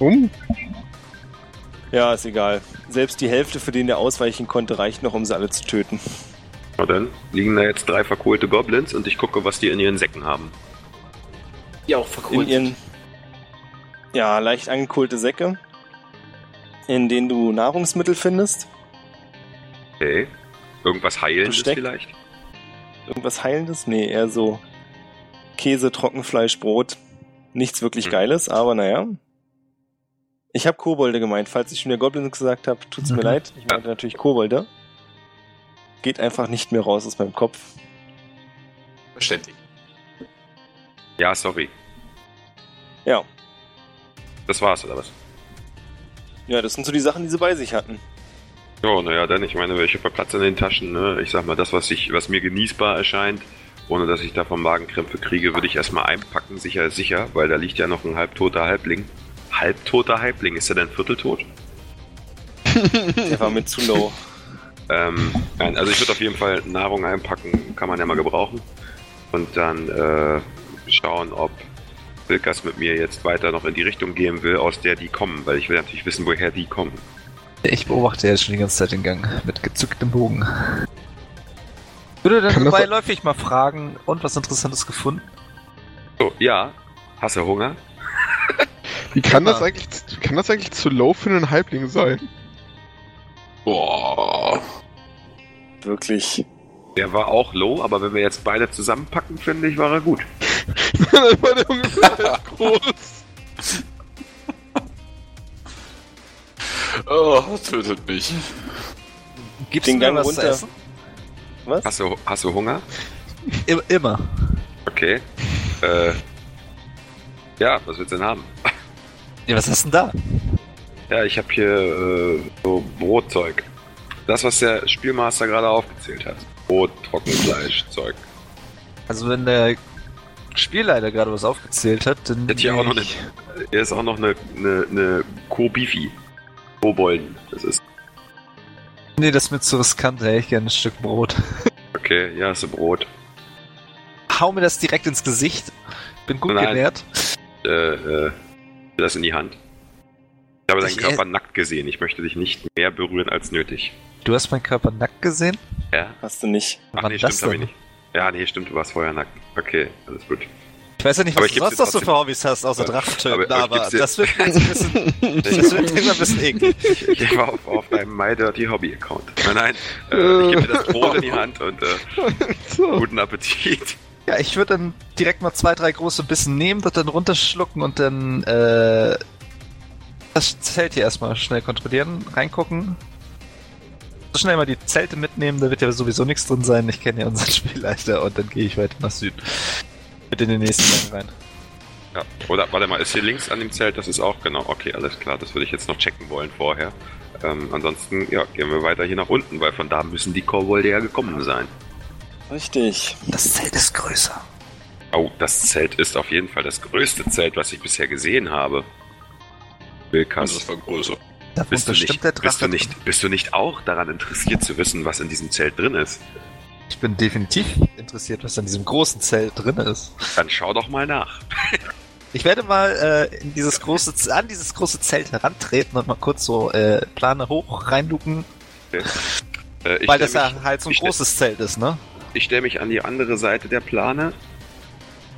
Um? Ja, ist egal. Selbst die Hälfte, für den der ausweichen konnte, reicht noch, um sie alle zu töten. Na dann liegen da jetzt drei verkohlte Goblins und ich gucke, was die in ihren Säcken haben. Die auch In verkohlt. ihren ja, leicht angekohlte Säcke, in denen du Nahrungsmittel findest. Okay. Irgendwas Heilendes Besteck? vielleicht? Irgendwas Heilendes? Nee, eher so Käse, Trockenfleisch, Brot. Nichts wirklich Hm. Geiles, aber naja. Ich habe Kobolde gemeint. Falls ich schon der Goblins gesagt habe, tut's mir Mhm. leid. Ich meinte natürlich Kobolde. Geht einfach nicht mehr raus aus meinem Kopf. Verständlich. Ja, sorry. Ja. Das war's, oder was? Ja, das sind so die Sachen, die sie bei sich hatten. Ja, naja, dann, ich meine, ich habe Platz in den Taschen, ne? Ich sag mal, das, was ich, was mir genießbar erscheint, ohne dass ich davon Magenkrämpfe kriege, würde ich erstmal einpacken, sicher ist sicher, weil da liegt ja noch ein halbtoter Halbling. Halbtoter Halbling, ist er denn vierteltot? Der war mir zu low. Ähm, nein, also ich würde auf jeden Fall Nahrung einpacken, kann man ja mal gebrauchen. Und dann äh, schauen, ob Wilkas mit mir jetzt weiter noch in die Richtung gehen will, aus der die kommen, weil ich will natürlich wissen, woher die kommen. Ich beobachte jetzt schon die ganze Zeit den Gang mit gezücktem Bogen. Würde dann beiläufig mal fragen und was Interessantes gefunden? So, ja, hast du Hunger? Wie kann das eigentlich, wie kann das eigentlich zu low für einen Halbling sein? Boah. Wirklich. Der war auch low, aber wenn wir jetzt beide zusammenpacken, finde ich, war er gut. Dann war der ungefähr groß. Oh, tötet mich. Gibt's Den mir Gang was runter. zu essen? Was? Hast du, hast du Hunger? I immer. Okay. Äh, ja, was willst du denn haben? Ja, was hast denn da? Ja, ich habe hier äh, so Brotzeug. Das, was der Spielmaster gerade aufgezählt hat. Brot, Trockenfleisch, Zeug. Also wenn der Spielleiter gerade was aufgezählt hat, dann. Hätte ich auch noch ich- Er ist auch noch eine, eine, eine Kobifi. Kobolden. Das ist. Nee, das ist mir zu riskant, da hätte ich gerne ein Stück Brot. Okay, ja, ist ein Brot. Hau mir das direkt ins Gesicht. Bin gut Nein. genährt. Äh, äh, das in die Hand. Ich habe deinen Ich- Körper nackt gesehen. Ich möchte dich nicht mehr berühren als nötig. Du hast meinen Körper nackt gesehen? Ja? Hast du nicht. Ach Wann nee, das stimmt, hab ich nicht. Ja, nee, stimmt, du warst vorher nackt. Okay, alles gut. Ich weiß ja nicht, was du sonst noch so für Hobbys hast, außer Aber- Drachen töten, aber- aber aber, das wird mir ein bisschen, das wird mir ein bisschen eklig. Ich, ich war auf, auf deinem My Dirty Hobby Account. Nein, nein, äh, ich gebe dir das Brot in die Hand und äh, So. guten Appetit. Ja, ich würde dann direkt mal zwei, drei große Bissen nehmen, das dann runterschlucken und dann äh, das Zelt hier erstmal schnell kontrollieren, reingucken. So schnell mal die Zelte mitnehmen, da wird ja sowieso nichts drin sein. Ich kenne ja unseren Spielleiter und dann gehe ich weiter nach Süden. Mit in den nächsten Gang rein. Ja, oder warte mal, ist hier links an dem Zelt, das ist auch genau, okay, alles klar, das würde ich jetzt noch checken wollen vorher. Ähm, ansonsten, ja, gehen wir weiter hier nach unten, weil von da müssen die Kobolde ja gekommen sein. Richtig. Das Zelt ist größer. Oh, das Zelt ist auf jeden Fall das größte Zelt, was ich bisher gesehen habe. Wilkas, Das war größer. Da wohnt bist du, bestimmt nicht, der Drache. bist, du nicht, bist du nicht auch daran interessiert zu wissen, was in diesem Zelt drin ist? Ich bin definitiv interessiert, was an diesem großen Zelt drin ist. Dann schau doch mal nach. Ich werde mal äh, in dieses große, an dieses große Zelt herantreten und mal kurz so äh, Plane hoch reinluken, Äh, ich weil das ja mich- halt so ein ich stell- großes Zelt ist, ne? Ich stelle mich an die andere Seite der Plane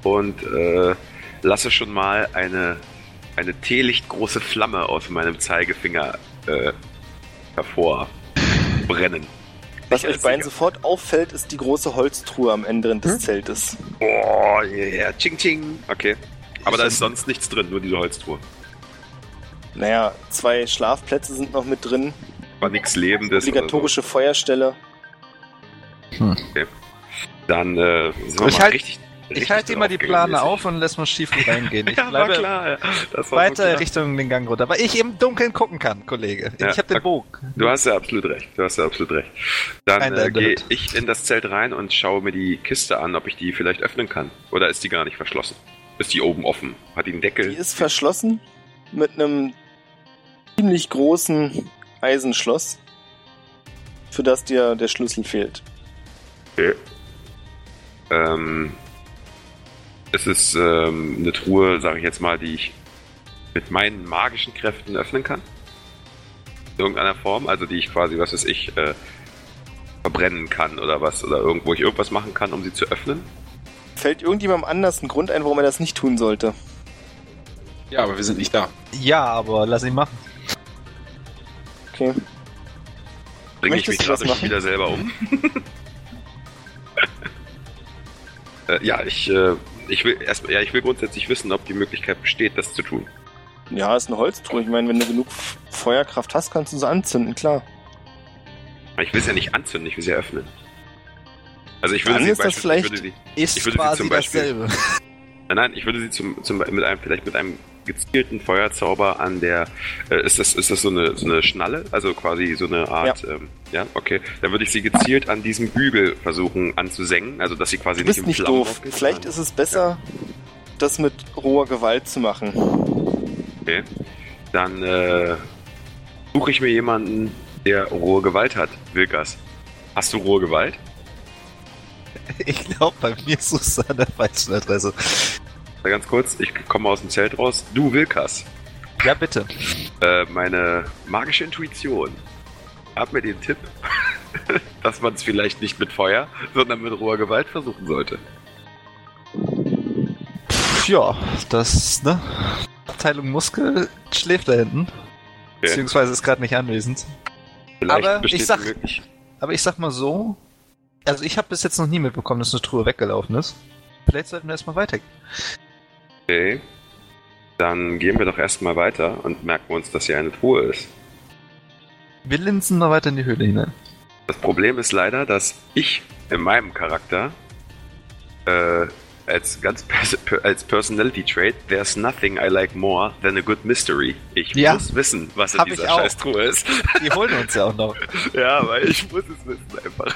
und äh, lasse schon mal eine, eine teelichtgroße Flamme aus meinem Zeigefinger äh, hervorbrennen. Was euch beiden sofort auffällt, ist die große Holztruhe am Ende des Zeltes. Oh, yeah, ching ching. Okay. Aber da ist sonst nichts drin, nur diese Holztruhe. Naja, zwei Schlafplätze sind noch mit drin. War nichts Lebendes. Obligatorische Feuerstelle. Oder so. Dann äh, sind wir Ich mal halt- richtig. Ich halte immer die Plane auf und lass mal schief reingehen. Ich ja, war bleibe klar. ja. Das war so weiter klar. Richtung den Gang runter, weil ich im Dunkeln gucken kann, Kollege. Ja, ich habe den. Bogen. Du hast ja absolut recht. Du hast ja absolut recht. Dann äh, gehe ich in das Zelt rein und schaue mir die Kiste an, ob ich die vielleicht öffnen kann. Oder ist die gar nicht verschlossen? Ist die oben offen? Hat die einen Deckel? Die ist verschlossen mit einem ziemlich großen Eisenschloss, für das dir der Schlüssel fehlt. Okay. Ähm, es ist ähm, eine Truhe, sage ich jetzt mal, die ich mit meinen magischen Kräften öffnen kann. In irgendeiner Form, also die ich quasi, was weiß ich, äh, verbrennen kann oder was, oder irgendwo ich irgendwas machen kann, um sie zu öffnen. Fällt irgendjemandem anders ein Grund ein, warum er das nicht tun sollte? Ja, aber wir sind nicht da. Ja, aber lass ihn machen. Okay. Bringe ich mich gerade wieder selber um. äh, ja, ich, äh, ich will erst, ja, ich will grundsätzlich wissen, ob die Möglichkeit besteht, das zu tun. Ja, ist eine Holztruhe. Ich meine, wenn du genug Feuerkraft hast, kannst du sie anzünden, klar. Aber ich will es ja nicht anzünden, ich will sie eröffnen. Also ich würde Dann sie ist das vielleicht- ich würde sie, Ist Ich würde sie quasi zum Beispiel- dasselbe. Nein, nein, ich würde sie zum, zum mit einem, vielleicht mit einem gezielten Feuerzauber an der, äh, ist das, ist das so eine, so eine Schnalle? Also quasi so eine Art, ja, ähm, ja okay. Dann würde ich sie gezielt an diesem Bügel versuchen anzusengen, also dass sie quasi Du bist nicht nicht in Flammen doof. aufgeht, Vielleicht ist es besser, das mit roher Gewalt zu machen. Okay. Dann, äh, suche ich mir jemanden, der rohe Gewalt hat. Wilkas. Hast du rohe Gewalt? Ich glaube, bei mir suchst du an der falschen Adresse. Ganz kurz, ich komme aus dem Zelt raus. Du, Wilkas. Ja, bitte. Äh, meine magische Intuition hat mir den Tipp, dass man es vielleicht nicht mit Feuer, sondern mit roher Gewalt versuchen sollte. Ja, das, ne? Abteilung Muskel schläft da hinten. Beziehungsweise ist gerade nicht anwesend. Vielleicht Aber ich sag- Aber ich sag mal so, also ich habe bis jetzt noch nie mitbekommen, dass eine Truhe weggelaufen ist. Vielleicht sollten wir erstmal weitergehen. Okay. Dann gehen wir doch erstmal weiter und merken uns, dass hier eine Truhe ist. Wir linsen mal weiter in die Höhle hinein. Das Problem ist leider, dass ich in meinem Charakter äh, als ganz pers als Personality Trait, there's nothing I like more than a good mystery. Ich Ja. muss wissen, was in Hab dieser auch. Scheißtruhe ist. Die holen uns ja auch noch. ja, weil ich muss es wissen einfach.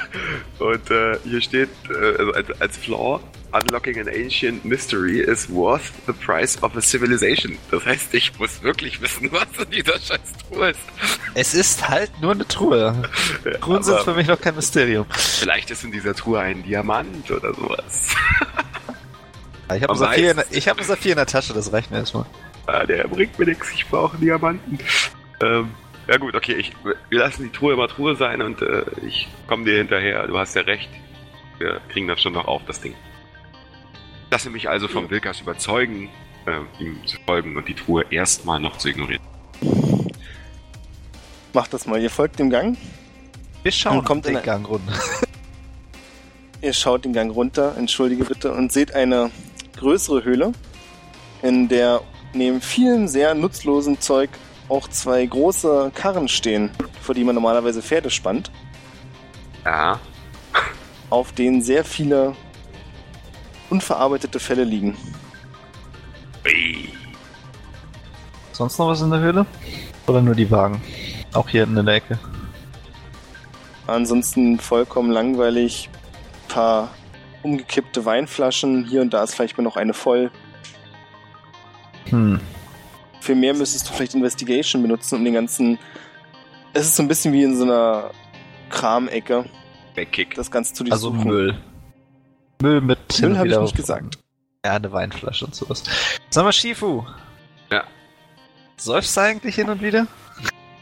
Und äh, hier steht, äh, also als, als Flaw unlocking an ancient mystery is worth the price of a civilization. Das heißt, ich muss wirklich wissen, was in dieser scheiß Truhe ist. Es ist halt nur eine Truhe. Truhen sind für mich noch kein Mysterium. vielleicht ist in dieser Truhe ein Diamant oder sowas. Ich habe einen, hab einen Saphir in der Tasche, das reicht mir erstmal. Ah, der bringt mir nichts, ich brauche Diamanten. Ähm, ja gut, okay, ich, wir lassen die Truhe immer Truhe sein und äh, ich komme dir hinterher. Du hast ja recht. Wir kriegen das schon noch auf, das Ding. Lasse mich also vom Wilkas überzeugen, äh, ihm zu folgen und die Truhe erstmal noch zu ignorieren. Macht das mal. Ihr folgt dem Gang. Wir schauen Und kommt den in ein- Gang runter. Ihr schaut den Gang runter, entschuldige bitte, und seht eine größere Höhle, in der neben vielem sehr nutzlosen Zeug auch zwei große Karren stehen, vor die man normalerweise Pferde spannt, Ja, auf denen sehr viele unverarbeitete Fälle liegen. Ui. Sonst noch was in der Höhle? Oder nur die Wagen? Auch hier hinten in der Ecke. Ansonsten vollkommen langweilig. Paar umgekippte Weinflaschen. Hier und da ist vielleicht mal noch eine voll. Hm. Für mehr müsstest du vielleicht Investigation benutzen, um den ganzen. Es ist so ein bisschen wie in so einer Kramecke, Wegkick. das Ganze zu Also durchsuchen. Müll. Müll mit Müll habe ich nicht gesagt. Ja, eine Weinflasche und sowas. Sag mal, Shifu. Ja. Säufst du eigentlich hin und wieder?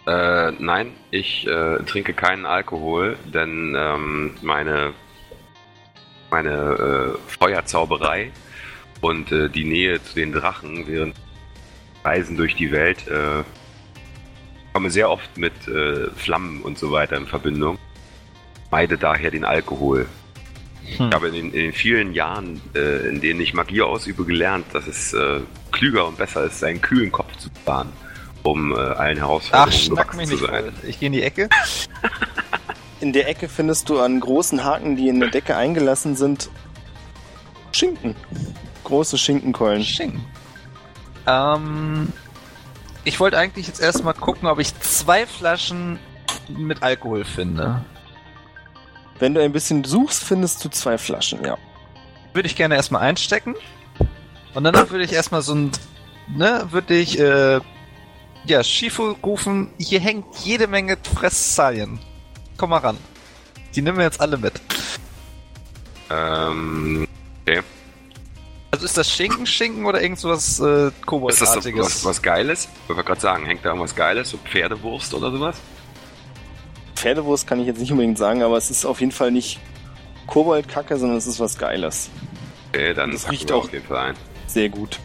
Äh, nein, ich äh, trinke keinen Alkohol, denn ähm, meine, meine äh, Feuerzauberei und äh, die Nähe zu den Drachen während Reisen durch die Welt äh, komme sehr oft mit äh, Flammen und so weiter in Verbindung. Meide daher den Alkohol. Hm. Ich habe in den, in den vielen Jahren, äh, in denen ich Magie ausübe, gelernt, dass es äh, klüger und besser ist, seinen kühlen Kopf zu bewahren, um äh, allen Ach, Herausforderungen gewachsen mich zu nicht sein. voll. Ich gehe in die Ecke. In der Ecke findest du an großen Haken, die in der Decke eingelassen sind, Schinken. Große Schinkenkeulen. Schinken. Ähm, ich wollte eigentlich jetzt erstmal gucken, ob ich zwei Flaschen mit Alkohol finde. Wenn du ein bisschen suchst, findest du zwei Flaschen, ja. Würde ich gerne erstmal einstecken. Und danach würde ich erstmal so ein, ne, würde ich, äh, ja, Shifu rufen, hier hängt jede Menge Fressalien. Komm mal ran. Die nehmen wir jetzt alle mit. Ähm, Also ist das Schinken, Schinken oder irgend sowas äh, ist das so Koboldartiges? was, was Geiles? Ich wollte gerade sagen, hängt da irgendwas Geiles? So Pferdewurst oder sowas? Pferdewurst kann ich jetzt nicht unbedingt sagen, aber es ist auf jeden Fall nicht Koboldkacke, sondern es ist was Geiles. Okay, dann Das packen riecht wir auch- auf jeden Fall ein. Sehr gut.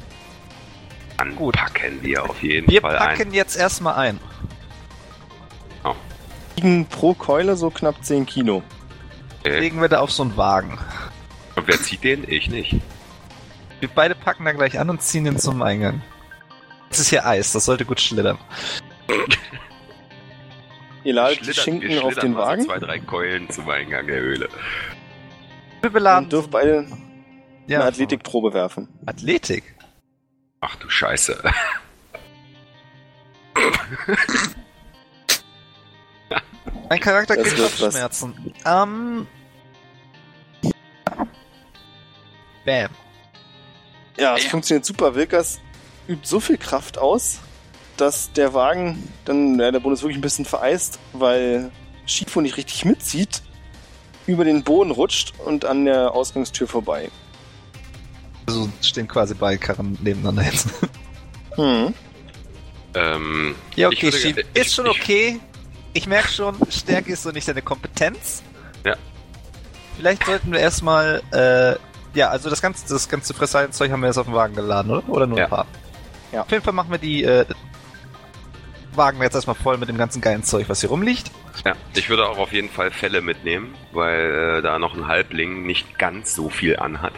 Dann Gut. packen wir auf jeden Wir Fall packen ein. jetzt erstmal ein. Liegen pro Keule so knapp 10 Kilo. Okay. Legen wir da auf so einen Wagen. Und wer zieht den? Ich nicht. Wir beide packen da gleich an und ziehen ihn zum Eingang. Es ist hier Eis, das sollte gut schlittern. Ihr ladet die Schinken wir auf den mal so Wagen zwei, drei Keulen zum Eingang der Höhle. Wir beladen. und dürft beide ja, eine Athletikprobe werfen. Athletik. Ach du Scheiße. Mein Charakter Das kriegt. Kopfschmerzen. Ähm. Bam. Ja, es Ja. funktioniert super. Wilkas übt so viel Kraft aus, dass der Wagen dann, ja, der Boden ist wirklich ein bisschen vereist, weil Schifo nicht richtig mitzieht, über den Boden rutscht und an der Ausgangstür vorbei. Also stehen quasi beide Karren nebeneinander jetzt. Hm. ähm, Ja, okay, würde- Schieb. ich- Ist schon ich- okay. Ich merke schon, Stärke ist so nicht deine Kompetenz. Ja. Vielleicht sollten wir erstmal, äh, ja, also das ganze, das ganze Fresshallenzeug haben wir jetzt auf den Wagen geladen, oder? Oder nur Ja. ein paar? Ja. Auf jeden Fall machen wir die, äh, Wagen jetzt erstmal voll mit dem ganzen geilen Zeug, was hier rumliegt. ja, ich würde auch auf jeden Fall Fälle mitnehmen, weil äh, da noch ein Halbling nicht ganz so viel anhat.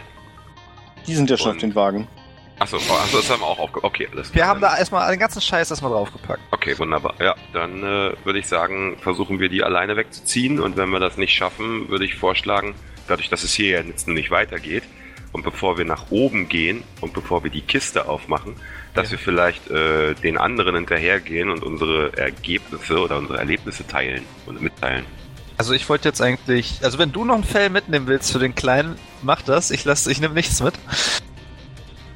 Die sind ja schon Und- auf den Wagen. Achso, achso, das haben wir auch aufge... Okay, alles Wir klar. haben da erstmal den ganzen Scheiß erstmal draufgepackt. Okay, wunderbar. Ja, dann äh, würde ich sagen, versuchen wir die alleine wegzuziehen und wenn wir das nicht schaffen, würde ich vorschlagen, dadurch, dass es hier ja jetzt nicht weitergeht und bevor wir nach oben gehen und bevor wir die Kiste aufmachen, dass Ja. wir vielleicht äh, den anderen hinterhergehen und unsere Ergebnisse oder unsere Erlebnisse teilen und mitteilen. Also ich wollte jetzt eigentlich, also wenn du noch ein Fell mitnehmen willst für den Kleinen, mach das. Ich lasse, ich nehme nichts mit.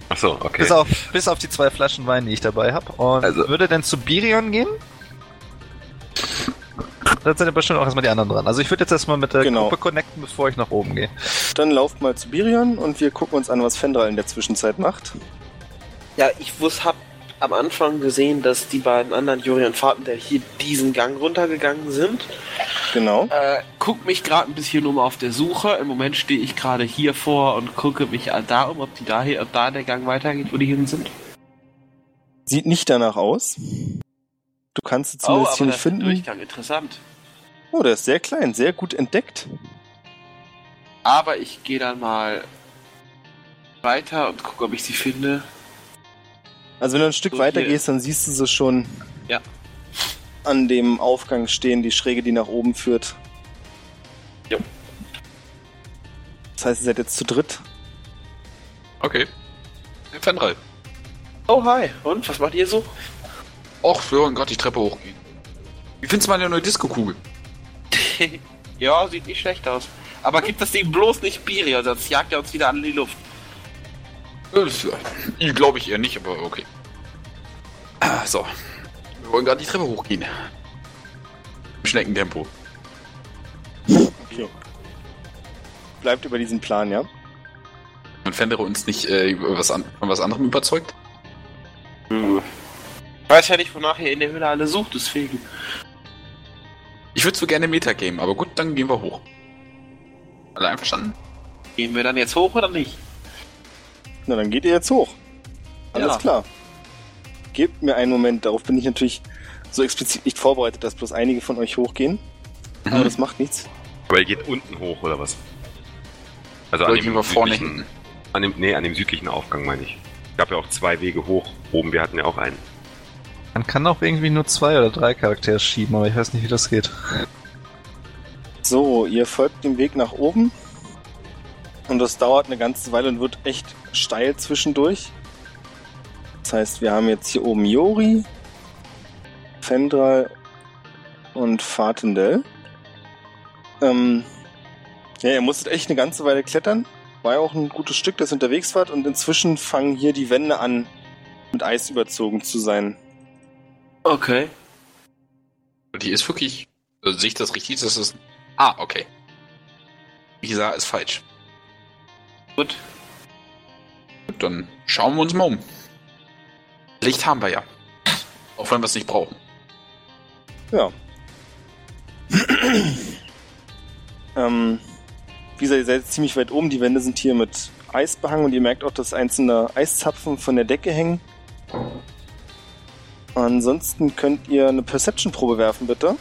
Ach so, okay. Bis auf, bis auf die zwei Flaschen Wein, die ich dabei habe. Und Also- würde denn zu Birion gehen? Dann sind aber schon auch erstmal die anderen dran. Also ich würde jetzt erstmal mit der Genau. Gruppe connecten, bevor ich nach oben gehe. Dann lauft mal zu Birion und wir gucken uns an, was Fendral in der Zwischenzeit macht. Ja, ich wus, hab am Anfang gesehen, dass die beiden anderen Juri und Fahrten, der hier diesen Gang runtergegangen sind. Genau. Äh, guck mich gerade ein bisschen um auf der Suche. Im Moment stehe ich gerade hier vor und gucke mich da um, ob die da hier, ob da der Gang weitergeht, wo die hin sind. Sieht nicht danach aus. Du kannst sie zumindest hier Oh, das nicht finden. Durchgang, interessant. Oh, der ist sehr klein, sehr gut entdeckt. Aber ich gehe dann mal weiter und gucke, ob ich sie finde. Also wenn du ein Stück So, weiter hier. gehst, dann siehst du sie schon Ja. an dem Aufgang stehen, die Schräge, die nach oben führt. Jo. Das heißt, ihr seid jetzt zu dritt. Okay. Fenral. Oh, hi. Und, was macht ihr so? Och, wir wollen gerade die Treppe hochgehen. Wie findest du meine neue Disco-Kugel? ja, sieht nicht schlecht aus. Aber gibt das Ding bloß nicht Biri, sonst jagt er uns wieder an die Luft. Äh, Glaube ich eher nicht, aber okay. Ah, So. Wir wollen gerade die Treppe hochgehen. Im Schneckentempo. Okay. Bleibt über diesen Plan, ja? Und Fendere uns nicht äh, über was an, von was anderem überzeugt? Hm. Ich weiß ja nicht, wonach ihr in der Höhle alle sucht, deswegen. Ich würde so gerne Metagame, aber gut, dann gehen wir hoch. Alle einverstanden? Gehen wir dann jetzt hoch oder nicht? Na, dann geht ihr jetzt hoch. Alles Ja. klar. Gebt mir einen Moment, darauf bin ich natürlich so explizit nicht vorbereitet, dass bloß einige von euch hochgehen. Aber Mhm. das macht nichts. Aber ihr geht unten hoch, oder was? Also Oder gehen wir vorne hinten? An dem, nee, an dem südlichen Aufgang meine ich. gab ja auch zwei Wege hoch. Oben, wir hatten ja auch einen. Man kann auch irgendwie nur zwei oder drei Charaktere schieben, aber ich weiß nicht, wie das geht. So, ihr folgt dem Weg nach oben. Und das dauert eine ganze Weile und wird echt steil zwischendurch. Das heißt, wir haben jetzt hier oben Jori, Fendral und Fatendell. Ähm, ja, ihr musstet echt eine ganze Weile klettern. War ja auch ein gutes Stück, das ihr unterwegs wart. Und inzwischen fangen hier die Wände an, mit Eis überzogen zu sein. Okay. Die ist wirklich. Also sehe ich das richtig? Das ist. Ah, okay. Wie gesagt, ist falsch. Gut. Gut, dann schauen wir uns mal um. Licht haben wir ja. Auch wenn wir es nicht brauchen. Ja. ähm, wie gesagt, ihr seid jetzt ziemlich weit oben. Die Wände sind hier mit Eis behangen und ihr merkt auch, dass einzelne Eiszapfen von der Decke hängen. Ansonsten könnt ihr eine Perception-Probe werfen, bitte.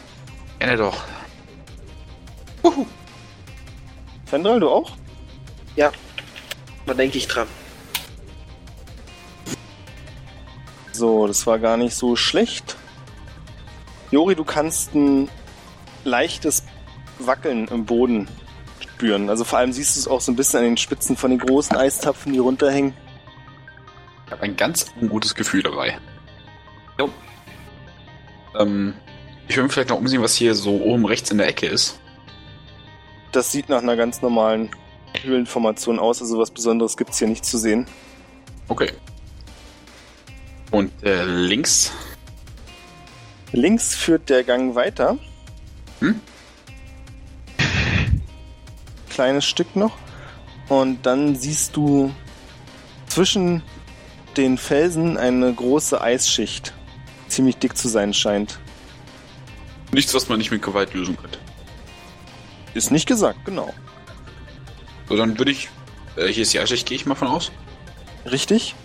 Gerne doch. Fendral, du auch? Da denke ich dran. So, das war gar nicht so schlecht. Jori, du kannst ein leichtes Wackeln im Boden spüren. Also vor allem siehst du es auch so ein bisschen an den Spitzen von den großen Eiszapfen, die runterhängen. Ich habe ein ganz ungutes Gefühl dabei. Jo. Ähm, ich will mich vielleicht noch umsehen, was hier so oben rechts in der Ecke ist. Das sieht nach einer ganz normalen Höhlenformation aus, also was Besonderes gibt's hier nicht zu sehen. Okay. Und äh, links. Links führt der Gang weiter. Hm? Kleines Stück noch. Und dann siehst du zwischen den Felsen eine große Eisschicht. Ziemlich dick zu sein scheint. Nichts, was man nicht mit Gewalt lösen könnte. Ist nicht gesagt, genau. So, dann würde ich. Äh, hier ist die Eisschicht, gehe ich mal von aus. Richtig?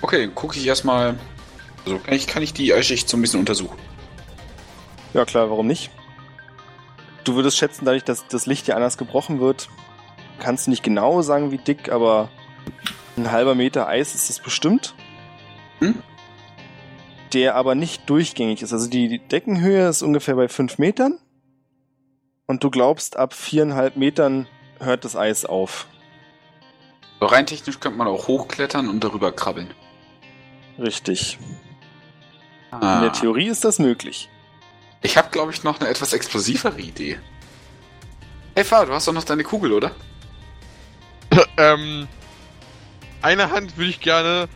Okay, gucke ich erstmal. Also kann ich, kann ich die Eisschicht so ein bisschen untersuchen. Ja klar, warum nicht? Du würdest schätzen, dadurch, dass das Licht ja anders gebrochen wird, kannst du nicht genau sagen, wie dick, aber ein halber Meter Eis ist es bestimmt. Hm? Der aber nicht durchgängig ist. Also die Deckenhöhe ist ungefähr bei fünf Metern. Und du glaubst, ab viereinhalb Metern hört das Eis auf. So, rein technisch könnte man auch hochklettern und darüber krabbeln. Richtig. Ah. In der Theorie ist das möglich. Ich habe, glaube ich, noch eine etwas explosivere Idee. Hey, Fahr, du hast doch noch deine Kugel, oder? ähm, eine Hand würde ich gerne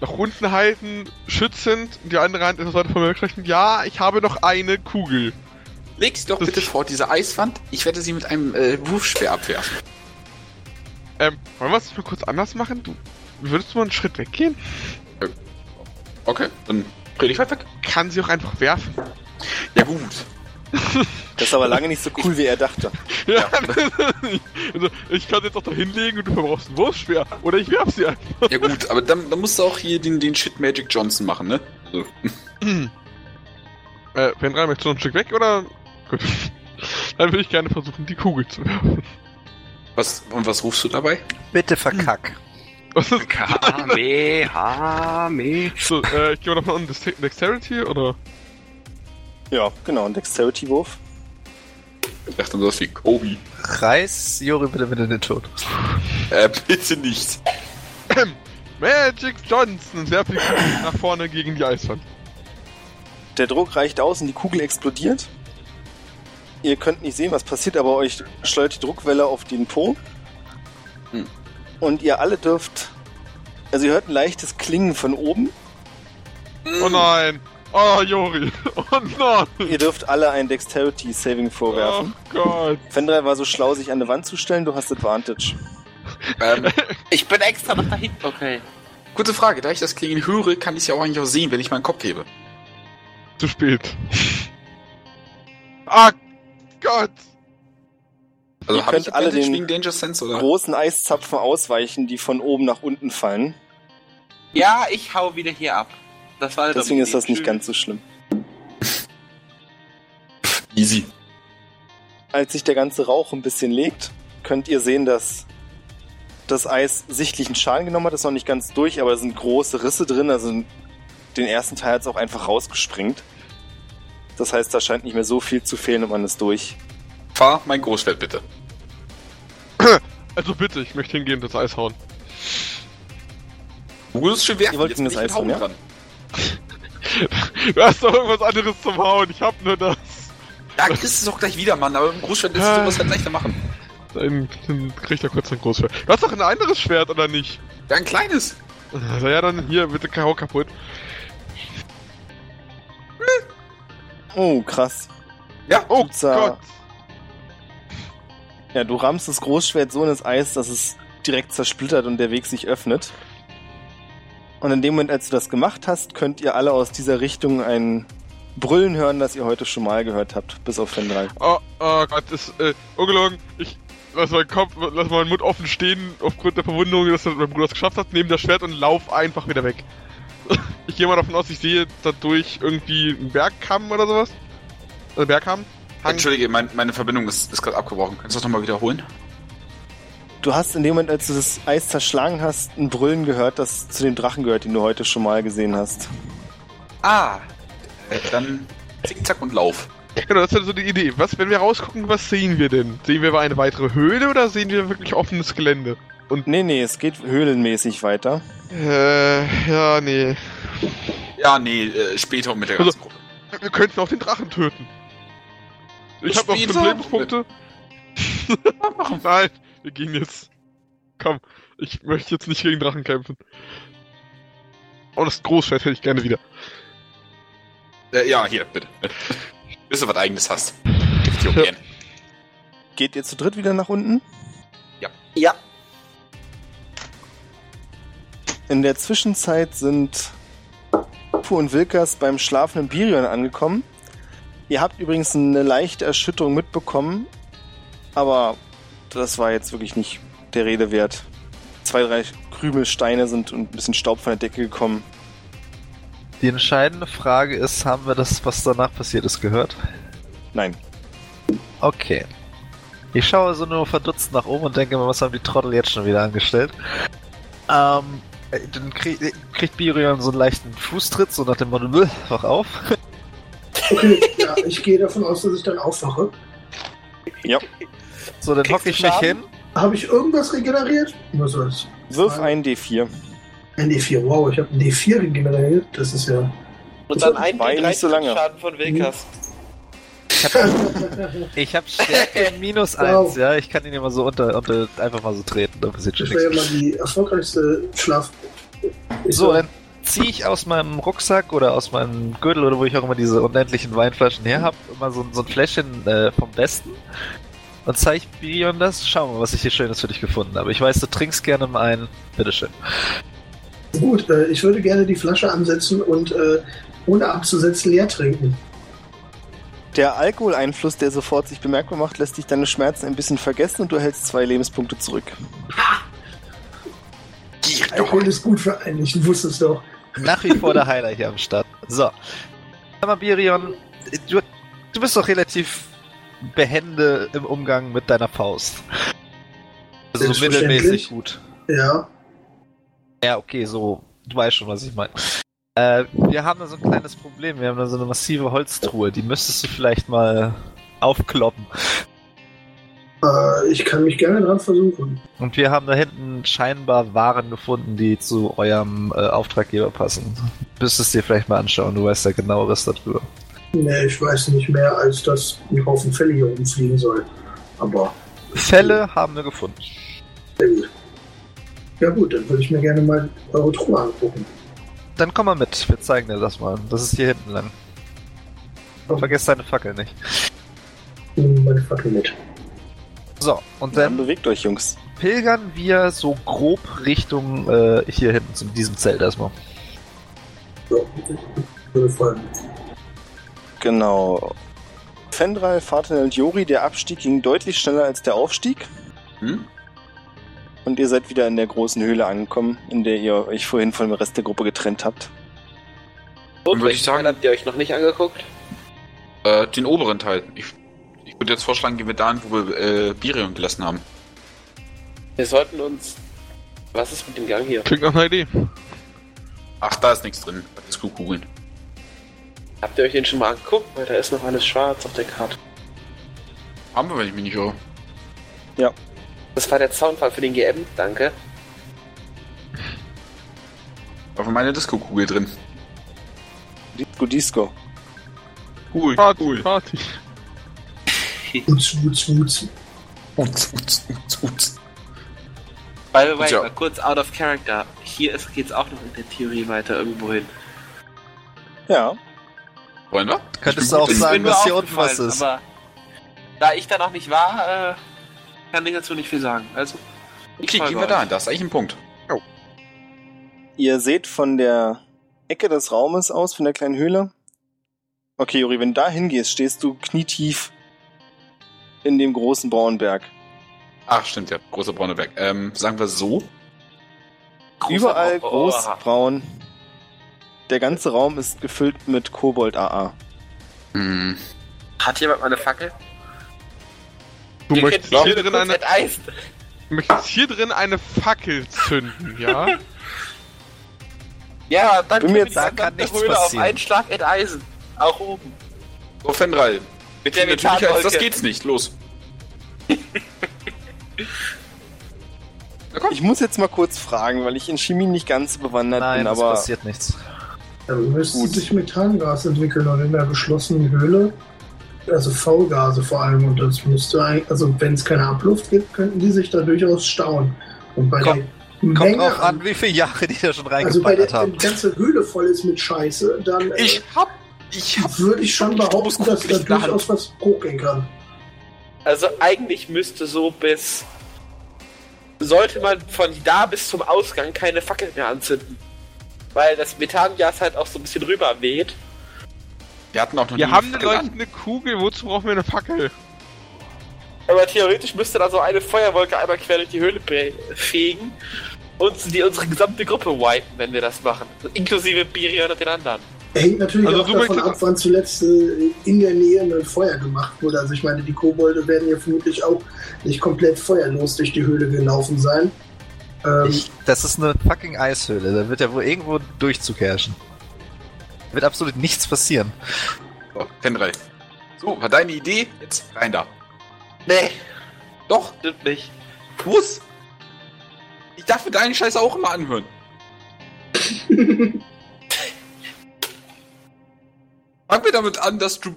nach unten halten, schützend, und die andere Hand etwas weiter von mir. Ja, ich habe noch eine Kugel. Leg sie doch bitte vor diese Eiswand. Ich werde sie mit einem äh, Wurfspeer abwerfen. Ähm, wollen wir es mal kurz anders machen? Du, würdest du mal einen Schritt weggehen? Okay, dann dreh dich halt weg. Kann sie auch einfach werfen. Ja gut. Das ist aber lange nicht so cool, wie er dachte. Ja, also ich kann sie jetzt auch da hinlegen und du verbrauchst einen Wurfspeer. Oder ich werf sie einfach. Ja gut, aber dann, dann musst du auch hier den, den Shit Magic Johnson machen, ne? Also, Äh, Pendra, möchtest du noch ein Stück weg oder? Gut. Dann würde ich gerne versuchen, die Kugel zu werfen. was, und was rufst du dabei? Bitte verkack. Was ist Kamehame. so, äh, ich gehe mal nochmal an Dex- Dexterity oder? Ja, genau, ein Dexterity-Wurf. Ich dachte dann sowas wie Kobe. Reiß Jori bitte in den Tod. Äh, bitte nicht. Magic Johnson und werfe die Kugel nach vorne gegen die Eiswand. Der Druck reicht aus und die Kugel explodiert. Ihr könnt nicht sehen, was passiert, aber euch schleudert die Druckwelle auf den Po. Hm. Und ihr alle dürft. Also ihr hört ein leichtes Klingen von oben. Oh nein! Oh, Jori! Oh nein! Ihr dürft alle ein Dexterity Saving vorwerfen. Oh Gott! Fendra war so schlau, sich an eine Wand zu stellen. Du hast Advantage. Ähm, Ich bin extra nach da hinten. Okay. gute Frage. Da ich das Klingen höre, kann ich es ja auch eigentlich auch sehen, wenn ich meinen Kopf hebe. Zu spät. Ah Gott! Also Ihr habe ich könnt alle den Danger Sense, oder? Großen Eiszapfen ausweichen, die von oben nach unten fallen. Ja, ich hau wieder hier ab. Das war Deswegen ist das nicht ganz so schlimm. Easy. Als sich der ganze Rauch ein bisschen legt, könnt ihr sehen, dass das Eis sichtlichen Schaden genommen hat. Das ist noch nicht ganz durch, aber es sind große Risse drin. Also den ersten Teil hat es auch einfach rausgesprengt. Das heißt, da scheint nicht mehr so viel zu fehlen und man ist durch. Fahr mein Großschwert bitte. Also bitte, ich möchte hingehen und das Eis hauen. Du musst schon werfen. Ihr wollt jetzt in das Eis hauen, dran. Du hast doch irgendwas anderes zum Hauen, ich hab nur das. Ja, kriegst du es auch gleich wieder, Mann. Aber im Großschwert willst du sowas halt leichter machen. Dann, dann kriegt er kurz ein Großschwert. Du hast doch ein anderes Schwert, oder nicht? Ja, ein kleines. Also ja, dann hier, bitte hau kaputt. Oh, krass. Ja, Oh Pizza. Gott! Ja, du rammst das Großschwert so in das Eis, dass es direkt zersplittert und der Weg sich öffnet. Und in dem Moment, als du das gemacht hast, könnt ihr alle aus dieser Richtung ein Brüllen hören, das ihr heute schon mal gehört habt, bis auf Fendral. Oh, oh Gott, ist äh, ungelogen. Ich lass meinen Kopf, lass meinen Mund offen stehen aufgrund der Verwundung, dass mein Bruder es geschafft hat, nehme das Schwert und lauf einfach wieder weg. Ich gehe mal davon aus, ich sehe dadurch irgendwie einen Bergkamm oder sowas. Also Bergkamm. Hang. Entschuldige, mein, meine Verbindung ist, ist gerade abgebrochen. Kannst du das nochmal wiederholen? Du hast in dem Moment, als du das Eis zerschlagen hast, ein Brüllen gehört, das zu dem Drachen gehört, den du heute schon mal gesehen hast. Ah. Äh, dann zickzack und lauf. Genau, das ist so die Idee. Was, wenn wir rausgucken, was sehen wir denn? Sehen wir eine weitere Höhle oder sehen wir wirklich offenes Gelände? Nee, nee, es geht höhlenmäßig weiter. Äh, ja, nee. Ja, nee, äh, später mit der ganzen Gruppe. Wir könnten auch den Drachen töten. Ich habe noch fünf Lebenspunkte. Nein, wir gehen jetzt. Komm, ich möchte jetzt nicht gegen Drachen kämpfen. Oh, das Großschwert hätte ich gerne wieder. Äh, ja, hier, bitte. Bis du was eigenes hast. Gib dir Ja. Geht ihr zu dritt wieder nach unten? Ja. In der Zwischenzeit sind Pu und Wilkas beim schlafenden Birion angekommen. Ihr habt übrigens eine leichte Erschütterung mitbekommen, aber das war jetzt wirklich nicht der Rede wert. Zwei, drei Krümelsteine sind und ein bisschen Staub von der Decke gekommen. Die entscheidende Frage ist, haben wir das, was danach passiert ist, gehört? Nein. Okay. Ich schaue so nur verdutzt nach oben und denke mir, was haben die Trottel jetzt schon wieder angestellt? Ähm, äh, dann krieg, äh, kriegt Birion so einen leichten Fußtritt, so nach dem Motto, "Bäh, wach auf. Okay, ja, ich gehe davon aus, dass ich dann aufwache. So, dann hocke ich mich hin. Habe ich irgendwas regeneriert? Was soll's? Wirf ein D4. Ein D4, wow, ich habe ein D4 regeneriert. Das ist ja. Und dann ein War ja nicht so lange. Schaden von Wilkas. Ich habe ich hab Stärke minus Wow. eins, ja. Ich kann ihn immer so unter, unter einfach mal so treten. Da passiert schon Das wäre ja mal die erfolgreichste Schlaf. So, dann ziehe ich aus meinem Rucksack oder aus meinem Gürtel oder wo ich auch immer diese unendlichen Weinflaschen her habe, immer so, so ein Fläschchen äh, vom Besten. Und zeige Birion das. Schau mal, was ich hier Schönes für dich gefunden habe. Ich weiß, du trinkst gerne mal einen. Bitteschön. Gut, äh, ich würde gerne die Flasche ansetzen und äh, ohne abzusetzen leer trinken. Der Alkoholeinfluss, der sofort sich bemerkbar macht, lässt dich deine Schmerzen ein bisschen vergessen und du hältst zwei Lebenspunkte zurück. Alkohol ist gut für einen, ich wusste es doch. Nach wie vor der Heiler hier am Start. So. Sag mal, Birion, du, du bist doch relativ behende im Umgang mit deiner Faust. Also mittelmäßig gut. Ja, Ja, okay, so, du weißt schon, was ich meine. Äh, wir haben da so ein kleines Problem. Wir haben da so eine massive Holztruhe. Die müsstest du vielleicht mal aufkloppen. äh, ich kann mich gerne dran versuchen. Und wir haben da hinten scheinbar Waren gefunden, die zu eurem äh, Auftraggeber passen. Müsstest dir vielleicht mal anschauen. Du weißt ja genaueres darüber. Nee, ich weiß nicht mehr, als dass ein Haufen Fälle hier rumfliegen soll. Aber Fälle haben wir gefunden. sehr gut. Ja gut, dann würde ich mir gerne mal eure Truhe angucken. Dann komm mal mit. Wir zeigen dir das mal. Das ist hier hinten lang. Vergiss deine Fackel nicht. Meine Fackel mit. So, und Dann dann bewegt euch, Jungs. pilgern wir so grob Richtung äh, hier hinten zu diesem Zelt erstmal. So, ich würde folgen. Genau. Fendral, Fatinel und Jori, der Abstieg ging deutlich schneller als der Aufstieg. Hm? Und ihr seid wieder in der großen Höhle angekommen, in der ihr euch vorhin von dem Rest der Gruppe getrennt habt. Und würde ich welchen sagen- Teil habt ihr euch noch nicht angeguckt? Äh, den oberen Teil. Ich, ich würde jetzt vorschlagen, gehen wir dahin, wo wir äh, Birion gelassen haben. Wir sollten uns. Was ist mit dem Gang hier? Klingt nach einer Idee. Ach, da ist nichts drin. Das ist Kugeln. Habt ihr euch den schon mal angeguckt? Weil da ist noch alles schwarz auf der Karte. Haben wir, wenn ich mich nicht irre. Das war der Zaunfall für den GM, danke. Da war meine Disco-Kugel drin. Disco Disco. Cool, Party, Party. Wutz, wutz, wutz. Uts, uts, uts, uts. By the way, Tja. mal kurz out of character. Hier ist, geht's auch noch in der Theorie weiter irgendwo hin. Ja. Wollen wir? Könntest du auch sagen, dass hier unten was ist. Aber da ich da noch nicht war, äh, kann ich dazu nicht viel sagen. Also, ich Okay, gehen wir da. Da ist eigentlich ein Punkt. Ihr seht von der Ecke des Raumes aus, von der kleinen Höhle. Okay, Jori, wenn du da hingehst, stehst du knietief in dem großen Braunberg. Ach, stimmt ja. Großer braune Berg. Ähm, sagen wir so. Großer Überall Bauch- groß, Oh, braun. Der ganze Raum ist gefüllt mit Kobold AA. Hm. Hat jemand mal eine Fackel? Du möchtest hier, drin eine, enteist. du möchtest hier drin eine Fackel zünden, ja? Ja, dann Bin mir jetzt- da kann nichts Höhle auf passieren. einen Schlag enteisen. Auch oben. So, Fendral. Mit der Natürlich, als das geht's nicht. Los. Ich muss jetzt mal kurz fragen, weil ich in Chemie nicht ganz bewandert Nein, bin, es aber passiert nichts. Dann müsste Gut. sich Methangas entwickeln und in der geschlossenen Höhle, also V-Gase vor allem, und das müsste eigentlich, also wenn es keine Abluft gibt, könnten die sich da durchaus stauen. Und bei Kommt- der Kommt Menge drauf an, wie viele Jahre die da schon also bei der reingeballert haben. wenn die ganze Höhle voll ist mit Scheiße, dann äh, Ich hab. Ich hab. würde ich schon behaupten, dass da durchaus was hochgehen kann. Also eigentlich müsste so bis. Sollte man von da bis zum Ausgang keine Fackel mehr anzünden. Weil das Methangas halt auch so ein bisschen rüber weht. Wir hatten auch noch Wir nie haben eine leuchtende Kugel, wozu brauchen wir eine Fackel? Aber theoretisch müsste da so eine Feuerwolke einmal quer durch die Höhle fegen und die unsere gesamte Gruppe wipen, wenn wir das machen. Inklusive Birion und den anderen. Hängt natürlich Also auch davon möchtest- ab, wann zuletzt äh, in der Nähe ein Feuer gemacht wurde. Also ich meine, die Kobolde werden ja vermutlich auch nicht komplett feuerlos durch die Höhle gelaufen sein. Ähm, Ich, das ist eine fucking Eishöhle. Da wird ja wohl irgendwo Durchzug herrschen. Wird absolut nichts passieren. So, Fendral. So, war deine Idee? Jetzt rein da. Nee, Doch, stimmt nicht. muss. Ich darf mir deinen Scheiß auch immer anhören. Fang mir damit an, dass du.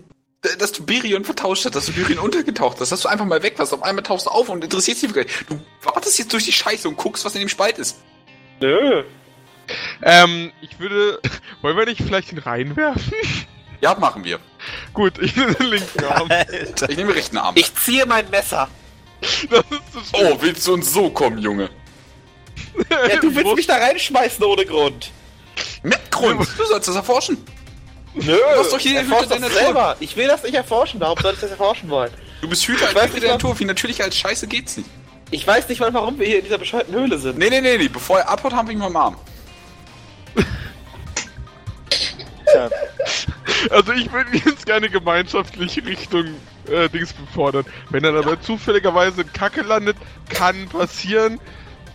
dass du Birion vertauscht hast, dass du Birion untergetaucht hast, dass du einfach mal weg warst. Auf einmal tauchst du auf und interessierst dich wirklich. Du wartest jetzt durch die Scheiße und guckst, was in dem Spalt ist. Nö. Ähm, ich würde. Wollen wir nicht vielleicht den reinwerfen? Ja, machen wir. Gut, ich nehme den linken Arm. Alter. Ich nehme den rechten Arm. Ich ziehe mein Messer. Das ist so oh, willst du uns so kommen, Junge? Ja, du willst mich da reinschmeißen ohne Grund. Mit Grund. Du sollst das erforschen. Nö. hast doch hier Erforsch Hüter das deiner selber. Ich will das nicht erforschen. Warum soll ich das erforschen wollen? Du bist Hüter Ich weiß als nicht, der was- Natur. Wie natürlich als Scheiße geht's nicht. Ich weiß nicht mal, warum wir hier in dieser bescheuerten Höhle sind. Nee, nee, nee, nee. Bevor er abhaut, haben wir ihn mal im Arm. Tja, Also ich würde jetzt gerne gemeinschaftlich Richtung äh, Dings befordern. Wenn er dabei zufälligerweise in Kacke landet, kann passieren.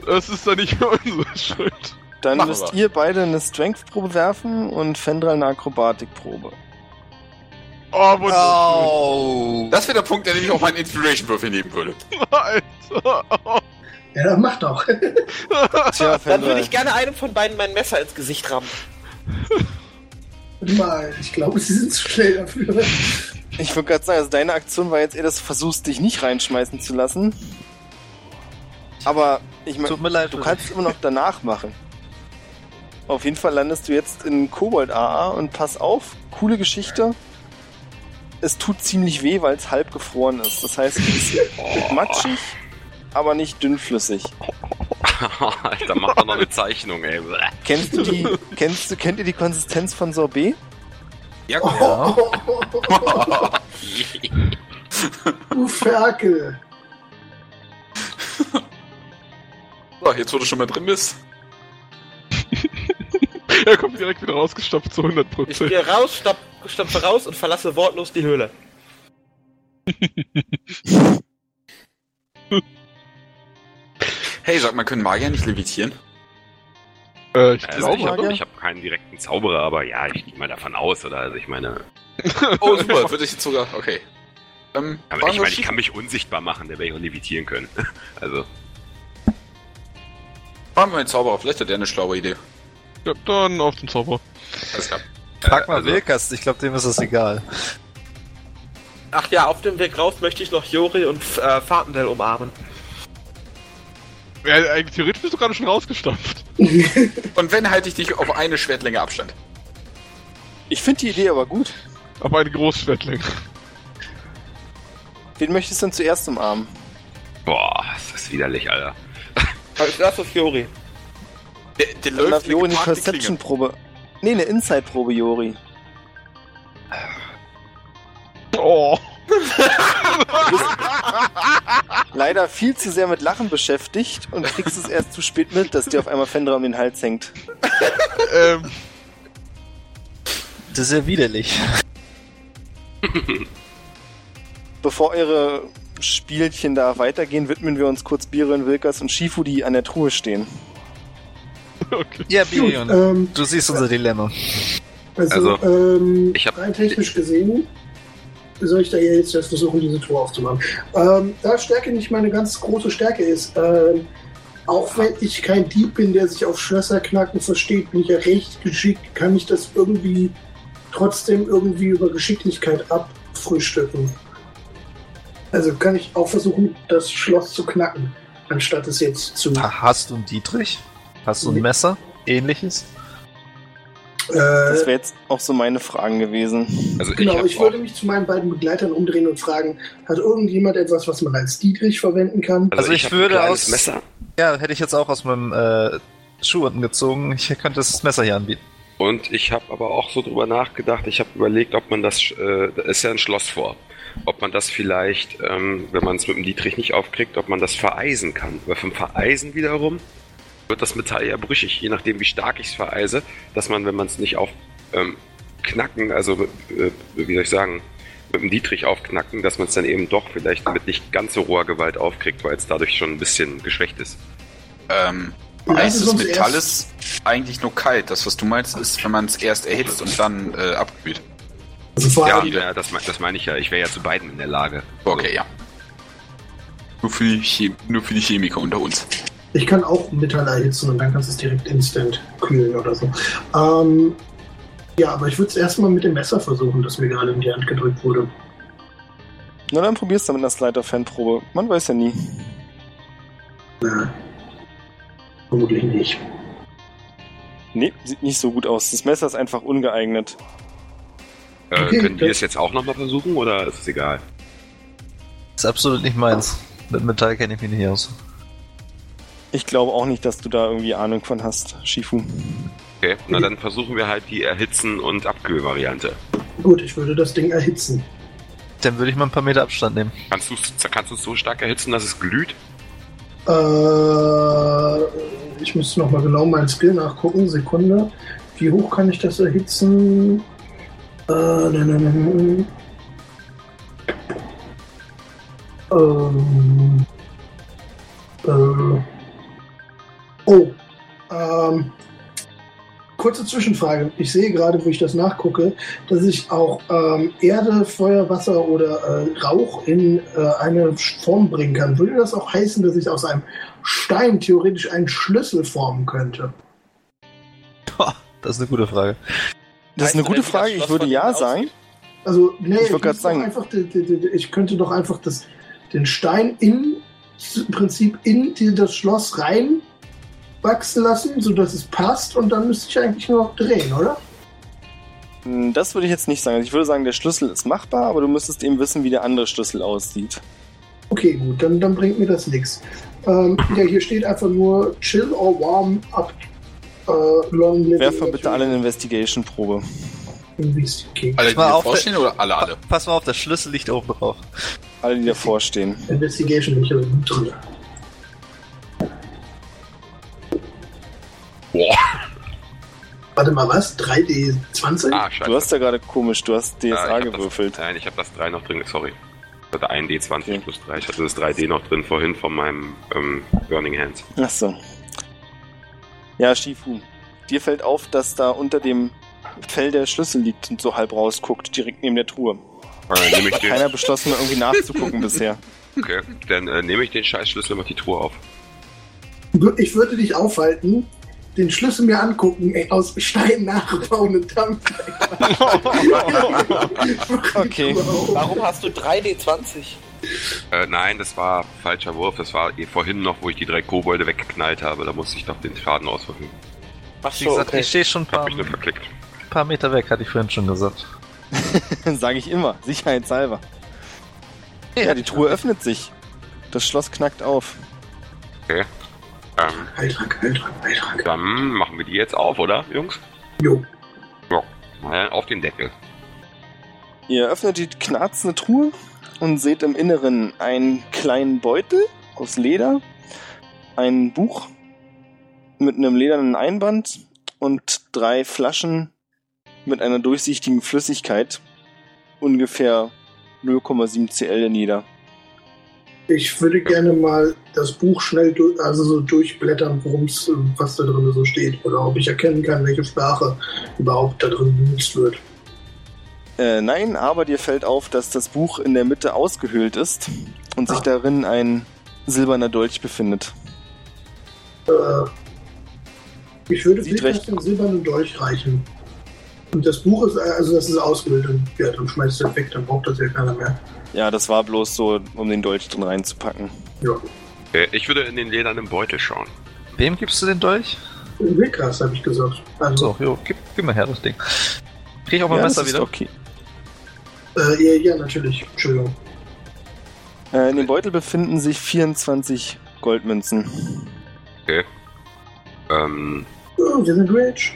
Das ist dann nicht mehr unsere Schuld. dann Machen müsst wir. ihr beide eine Strength-Probe werfen und Fendral eine Akrobatik-Probe. Oh, wunderschön. Oh. Das wäre der Punkt, der nämlich auch meinen Inspiration-Würfel nehmen würde. Alter. Ja, das macht auch. Tja, Dann würde ich gerne einem von beiden mein Messer ins Gesicht rammen. Mal, ich glaube, sie sind zu schnell dafür. Ich würde gerade sagen, also deine Aktion war jetzt eher, dass du versuchst, dich nicht reinschmeißen zu lassen. Aber ich meine, du kannst es immer noch danach machen. Auf jeden Fall landest du jetzt in Kobold AA und pass auf, coole Geschichte. Es tut ziemlich weh, weil es halb gefroren ist. Das heißt, es ist matschig, aber nicht dünnflüssig. Alter, mach doch noch eine Zeichnung, ey. Kennst du die, kennst du, kennt ihr die Konsistenz von Sorbet? Ja, Ja. du Ferkel. So, jetzt wo du schon mal drin bist. Er kommt direkt wieder rausgestopft zu 100% Ich Prozent. gehe raus, stopp, stopfe raus und verlasse wortlos die Höhle. Hey, sag mal, können Magier nicht levitieren? Äh, ich Also glaube, ich habe ich hab keinen direkten Zauberer, aber ja, ich gehe mal davon aus, oder? Also ich meine, Oh, super, würde ich jetzt sogar. Okay. Ähm, ich meine, ich kann mich unsichtbar machen, der werde ich auch levitieren können. Also, fragen wir den Zauberer, vielleicht hat der eine schlaue Idee. ja, dann auf den Zauber. Alles klar. Frag mal also- Wilkast, ich glaube, dem ist das egal. Ach ja, auf dem Weg raus möchte ich noch Jori und äh, Fartendell umarmen. Ja, eigentlich theoretisch bist du gerade schon rausgestopft. Und wenn, halte ich dich auf eine Schwertlänge Abstand. Ich finde die Idee aber gut. Aber eine Großschwertling. Wen möchtest du denn zuerst umarmen? boah, das ist widerlich, Alter. Ich lasse auf Jori. Der, der Dann läuft Jori eine. Perception-Probe. Nee, eine Inside-Probe, Jori. Oh. Leider viel zu sehr mit Lachen beschäftigt und kriegst es erst zu spät mit, dass dir auf einmal Fendra um den Hals hängt. ähm, Das ist ja widerlich. Bevor eure Spielchen da weitergehen, widmen wir uns kurz Biren, Wilkers und Shifu, die an der Truhe stehen. okay. Ja, Birion, ähm, du siehst unser Dilemma. also, Also, ähm, ich hab- rein technisch gesehen soll ich da jetzt erst versuchen, diese Tour aufzumachen. Ähm, da Stärke nicht meine ganz große Stärke ist, ähm, auch wenn ich kein Dieb bin, der sich auf Schlösser knacken versteht, bin ich ja recht geschickt, kann ich das irgendwie trotzdem irgendwie über Geschicklichkeit abfrühstücken. Also kann ich auch versuchen, das Schloss zu knacken, anstatt es jetzt zu. Ha- Hast du einen Dietrich? Hast du ein. Messer? Ähnliches? Das Äh, wäre jetzt auch so meine Fragen gewesen. Also ich genau, ich würde mich zu meinen beiden Begleitern umdrehen und fragen, hat irgendjemand etwas, was man als Dietrich verwenden kann? also, Also ich, ich würde aus- Messer Ja, hätte ich jetzt auch aus meinem äh, Schuh unten gezogen. Ich könnte das Messer hier anbieten. und ich habe aber auch so drüber nachgedacht. Ich habe überlegt, ob man das, äh, da ist ja ein Schloss vor, ob man das vielleicht, ähm, wenn man es mit dem Dietrich nicht aufkriegt, ob man das vereisen kann. Weil vom Vereisen wiederum wird das Metall ja brüchig, je nachdem wie stark ich es vereise, dass man, wenn man es nicht auf ähm, knacken, also äh, wie soll ich sagen, mit dem Dietrich aufknacken, dass man es dann eben doch vielleicht mit nicht ganz so roher Gewalt aufkriegt, weil es dadurch schon ein bisschen geschwächt ist. Ähm, Lass heißt es das uns Metall ist eigentlich nur kalt. Das, was du meinst, ist, wenn man es erst erhitzt und dann äh, abkühlt. Also vor Ja, allem, ja das, me- das meine ich ja. Ich wäre ja zu beiden in der Lage. Okay, ja. Nur für, die Chem nur für die Chemiker unter uns. Ich kann auch Metall erhitzen und dann kannst du es direkt instant kühlen oder so. Ähm, ja, aber ich würde es erstmal mit dem Messer versuchen, das mir gerade in die Hand gedrückt wurde. Na dann probier's damit mit einer Slider-Fanprobe. Man weiß ja nie. Na, vermutlich nicht. Nee, sieht nicht so gut aus. Das Messer ist einfach ungeeignet. Äh, Okay, können wir es jetzt auch nochmal versuchen oder ist es egal? Ist absolut nicht meins. Mit Metall kenne ich mich nicht aus. Ich glaube auch nicht, dass du da irgendwie Ahnung von hast, Shifu. Okay, na dann versuchen wir halt die Erhitzen- und Abkühlvariante. Gut, ich würde das Ding erhitzen. Dann würde ich mal ein paar Meter Abstand nehmen. Kannst du es kannst so stark erhitzen, dass es glüht? Äh, ich müsste nochmal genau meinen Skill nachgucken. Sekunde. Wie hoch kann ich das erhitzen? Äh, nein, nein, nein. Ähm, äh, oh. Ähm, kurze Zwischenfrage. Ich sehe gerade, wo ich das nachgucke, dass ich auch ähm, Erde, Feuer, Wasser oder äh, Rauch in äh, eine Form bringen kann. Würde das auch heißen, dass ich aus einem Stein theoretisch einen Schlüssel formen könnte? Das ist eine gute Frage. Das ist eine gute Frage. Ich würde ja sagen. Also, nee, Ich doch sagen- Einfach, ich könnte doch einfach das, den Stein in, im Prinzip in die, das Schloss rein wachsen lassen, sodass es passt und dann müsste ich eigentlich nur noch drehen, oder? Hm, Das würde ich jetzt nicht sagen. Also ich würde sagen, der Schlüssel ist machbar, aber du müsstest eben wissen, wie der andere Schlüssel aussieht. Okay, gut, dann, dann bringt mir das nichts. Ähm, ja, hier steht einfach nur chill or warm up äh, long living. Werf mal bitte alle eine Investigation-Probe. Investigation. Alle, die Pass mal dir auf, vorstehen oder alle, alle? Pass mal auf, das Schlüssel liegt oben drauf. Alle, die davor stehen. Investigation ich also gut Boah. Warte mal, was? 3D20? Ah, scheiße. Du hast ja gerade komisch, du hast Ah, DSA hab gewürfelt. Das, nein, ich habe das 3 noch drin, sorry. Ich hatte ein D20 Okay. plus 3. Ich hatte das 3D noch drin vorhin von meinem ähm, Burning Hands. Ach so. Ja, Shifu. Dir fällt auf, dass da unter dem Fell der Schlüssel liegt und so halb rausguckt, direkt neben der Truhe. Äh, nehme ich Hat den, keiner beschlossen, mal irgendwie nachzugucken bisher. okay, dann äh, nehme ich den Scheißschlüssel und mach die Truhe auf. Ich würde dich aufhalten, den Schlüssel mir angucken, ey, aus Stein nachbauen und dann. Okay. Warum hast du 3D20? Äh, nein, das war falscher Wurf. Das war eh vorhin noch, wo ich die drei Kobolde weggeknallt habe. Da musste ich doch den Schaden auswürfeln. Ach Wie so, gesagt, okay. ich stehe schon ein paar, verklickt. paar Meter weg, hatte ich vorhin schon gesagt. Sage ich immer, sicherheitshalber. Ja, die Truhe öffnet sich. Das Schloss knackt auf. Ähm, Heiltrank, Heiltrank, Heiltrank. dann machen wir die jetzt auf, oder, Jungs? Jo. Mal auf den Deckel. Ihr öffnet die knarzende Truhe und seht im Inneren einen kleinen Beutel aus Leder, ein Buch mit einem ledernen Einband und drei Flaschen mit einer durchsichtigen Flüssigkeit, ungefähr 0,7 cl nieder. Ich würde gerne mal das Buch schnell durch, also so durchblättern, worum's, äh, was da drin so steht. Oder ob ich erkennen kann, welche Sprache überhaupt da drin benutzt wird. Äh, nein, aber dir fällt auf, dass das Buch in der Mitte ausgehöhlt ist und sich Ah. darin ein silberner Dolch befindet. Äh, ich würde Sieht recht- den silbernen Dolch reichen. Und das Buch ist, äh, also das ist ausgehöhlt und ja, dann schmeißt es weg, dann braucht das ja keiner mehr. Ja, das war bloß so, um den Dolch drin reinzupacken. Ja. Äh, ich würde in den ledernen Beutel schauen. Wem gibst du den Dolch? Wilkas, habe ich gesagt. Also, So, jo, gib, gib mal her das Ding. Krieg ich auch mal ja, Messer das ist wieder? okay. äh, ja, ja, natürlich. Entschuldigung. Äh, in dem Beutel befinden sich 24 Goldmünzen. Ähm, Oh, wir sind rich.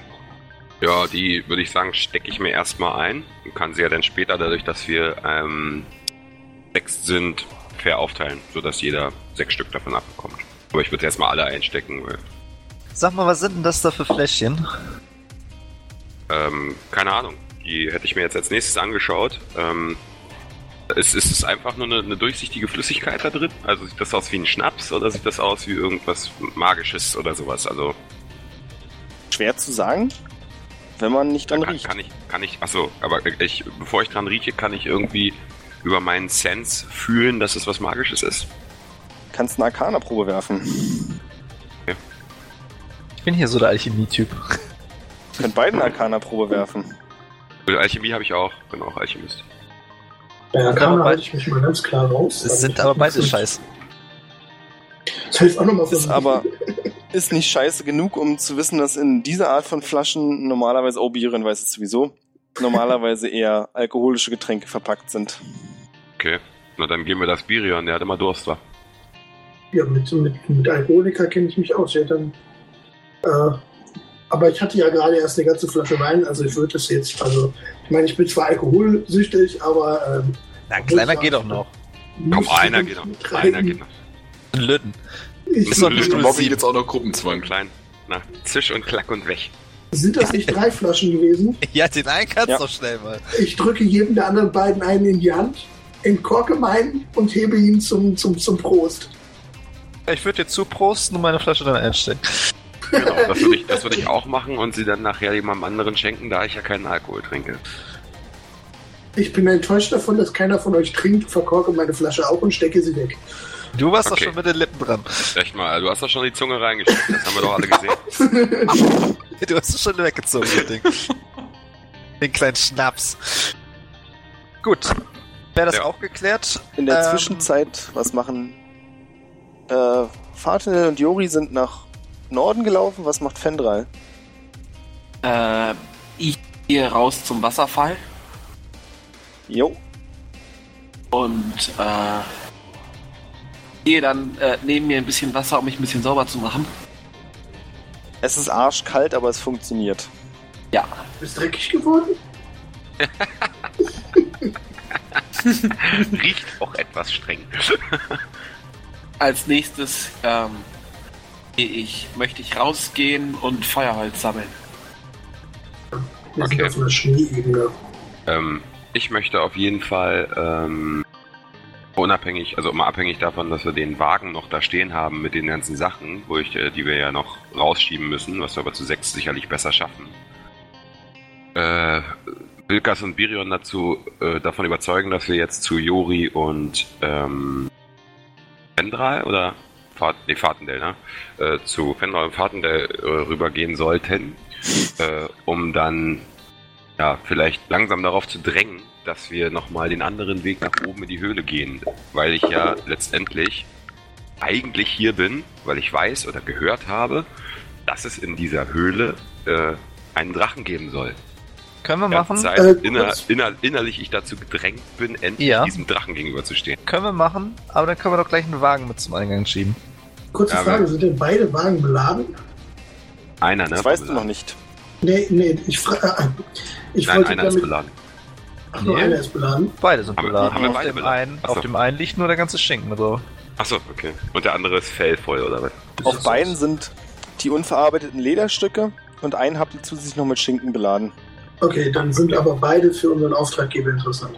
ja, die würde ich sagen, stecke ich mir erstmal ein und kann sie ja dann später, dadurch, dass wir ähm, sechs sind, fair aufteilen, sodass jeder sechs Stück davon abbekommt. Aber ich würde erstmal alle einstecken, weil, Sag mal, was sind denn das da für Fläschchen? ähm, keine Ahnung, die hätte ich mir jetzt als nächstes angeschaut. Ähm, ist, ist es einfach nur eine, eine durchsichtige Flüssigkeit da drin? Also sieht das aus wie ein Schnaps oder sieht das aus wie irgendwas Magisches oder sowas? Also Schwer zu sagen, wenn man nicht dran kann, riecht. kann ich, kann ich, achso, aber ich, bevor ich dran rieche, kann ich irgendwie über meinen Sense fühlen, dass es was Magisches ist. Kannst eine Arcana-Probe werfen. Ich bin hier so der Alchemie-Typ. Könnt beide eine Arcana-Probe werfen. Alchemie habe ich auch, bin auch Alchemist. Bei Arcana halte ich mich mal ganz klar raus. Es Also sind aber beide scheiße. Das heißt auch nochmal Ist aber ist nicht scheiße genug, um zu wissen, dass in dieser Art von Flaschen normalerweise, oh, Bieren weiß es sowieso, normalerweise eher alkoholische Getränke verpackt sind. Okay. Na dann geben wir das Birion, der hat immer Durst, war. Ja, mit, mit, mit Alkoholiker kenne ich mich aus. Ja, dann, äh, aber ich hatte ja gerade erst eine ganze Flasche Wein, also ich würde das jetzt, also ich meine, ich bin zwar alkoholsüchtig, aber ähm, Na, ein kleiner geht doch noch. Komm, einer geht noch. Einer geht noch. Ein Löten. Ich, Ist doch sieben. jetzt auch noch Gruppenzwang. kleinen. Na, zisch und klack und weg. sind das nicht drei Flaschen gewesen? Ja, den einen kannst du Ja. doch schnell mal. Ich drücke jedem der anderen beiden einen in die Hand, entkorke meinen und hebe ihn zum, zum, zum Prost. Ich würde dir zuprosten und meine Flasche dann einstellen. Genau, das würde ich, das würde ich auch machen und sie dann nachher jemandem anderen schenken, da ich ja keinen Alkohol trinke. Ich bin enttäuscht davon, dass keiner von euch trinkt, verkorke meine Flasche auch und stecke sie weg. Du warst Okay. doch schon mit den Lippen dran. Echt mal, du hast doch schon die Zunge reingesteckt, das haben wir doch alle gesehen. Du hast es schon weggezogen, das Ding. Den kleinen Schnaps. Gut. Wäre das Ja. auch geklärt? In der Ähm, Zwischenzeit, was machen äh, Fatinel und Jori sind nach Norden gelaufen, was macht Fendral? Äh, ich gehe raus zum Wasserfall Jo, und äh, gehe dann äh, neben mir ein bisschen Wasser, um mich ein bisschen sauber zu machen. es ist arschkalt, aber es funktioniert. Ja, Ist dreckig geworden? Riecht auch etwas streng. als nächstes ähm, ich, möchte ich rausgehen und Feuerholz sammeln. Wir sind Okay. auf einer Schneeebene. Ähm, ich möchte auf jeden Fall, ähm, unabhängig, also mal abhängig davon, dass wir den Wagen noch da stehen haben mit den ganzen Sachen, wo ich, äh, die wir ja noch rausschieben müssen, was wir aber zu sechs sicherlich besser schaffen. Äh, Wilkas und Birion dazu äh, davon überzeugen, dass wir jetzt zu Jori und ähm, Fendral oder Fahrt, nee, Fahrtendell, ne? Äh, zu Fendral und Fahrtendell äh, rübergehen sollten, äh, um dann ja, vielleicht langsam darauf zu drängen, dass wir nochmal den anderen Weg nach oben in die Höhle gehen. Weil ich ja letztendlich eigentlich hier bin, weil ich weiß oder gehört habe, dass es in dieser Höhle äh, einen Drachen geben soll. Können wir machen? seit Äh, inner, inner, innerlich ich dazu gedrängt bin, endlich Ja. diesem Drachen gegenüberzustehen. Können wir machen, aber dann können wir doch gleich einen Wagen mit zum Eingang schieben. Kurze Ja, Frage, aber- sind denn beide Wagen beladen? Einer, ne? Das weißt du noch nicht. Nee, nee, ich frage. ich Nein, wollte einer ist damit. beladen. Ach, nur Nee. einer ist beladen. Beide sind Haben beladen. haben wir auf, beide dem beladen? einen, auf dem einen liegt nur der ganze Schinken drauf. Achso, okay. Und der andere ist fellvoll, oder was? Auf das beiden sind die unverarbeiteten Lederstücke und einen habt ihr zusätzlich noch mit Schinken beladen. Okay, dann sind aber beide für unseren Auftraggeber interessant.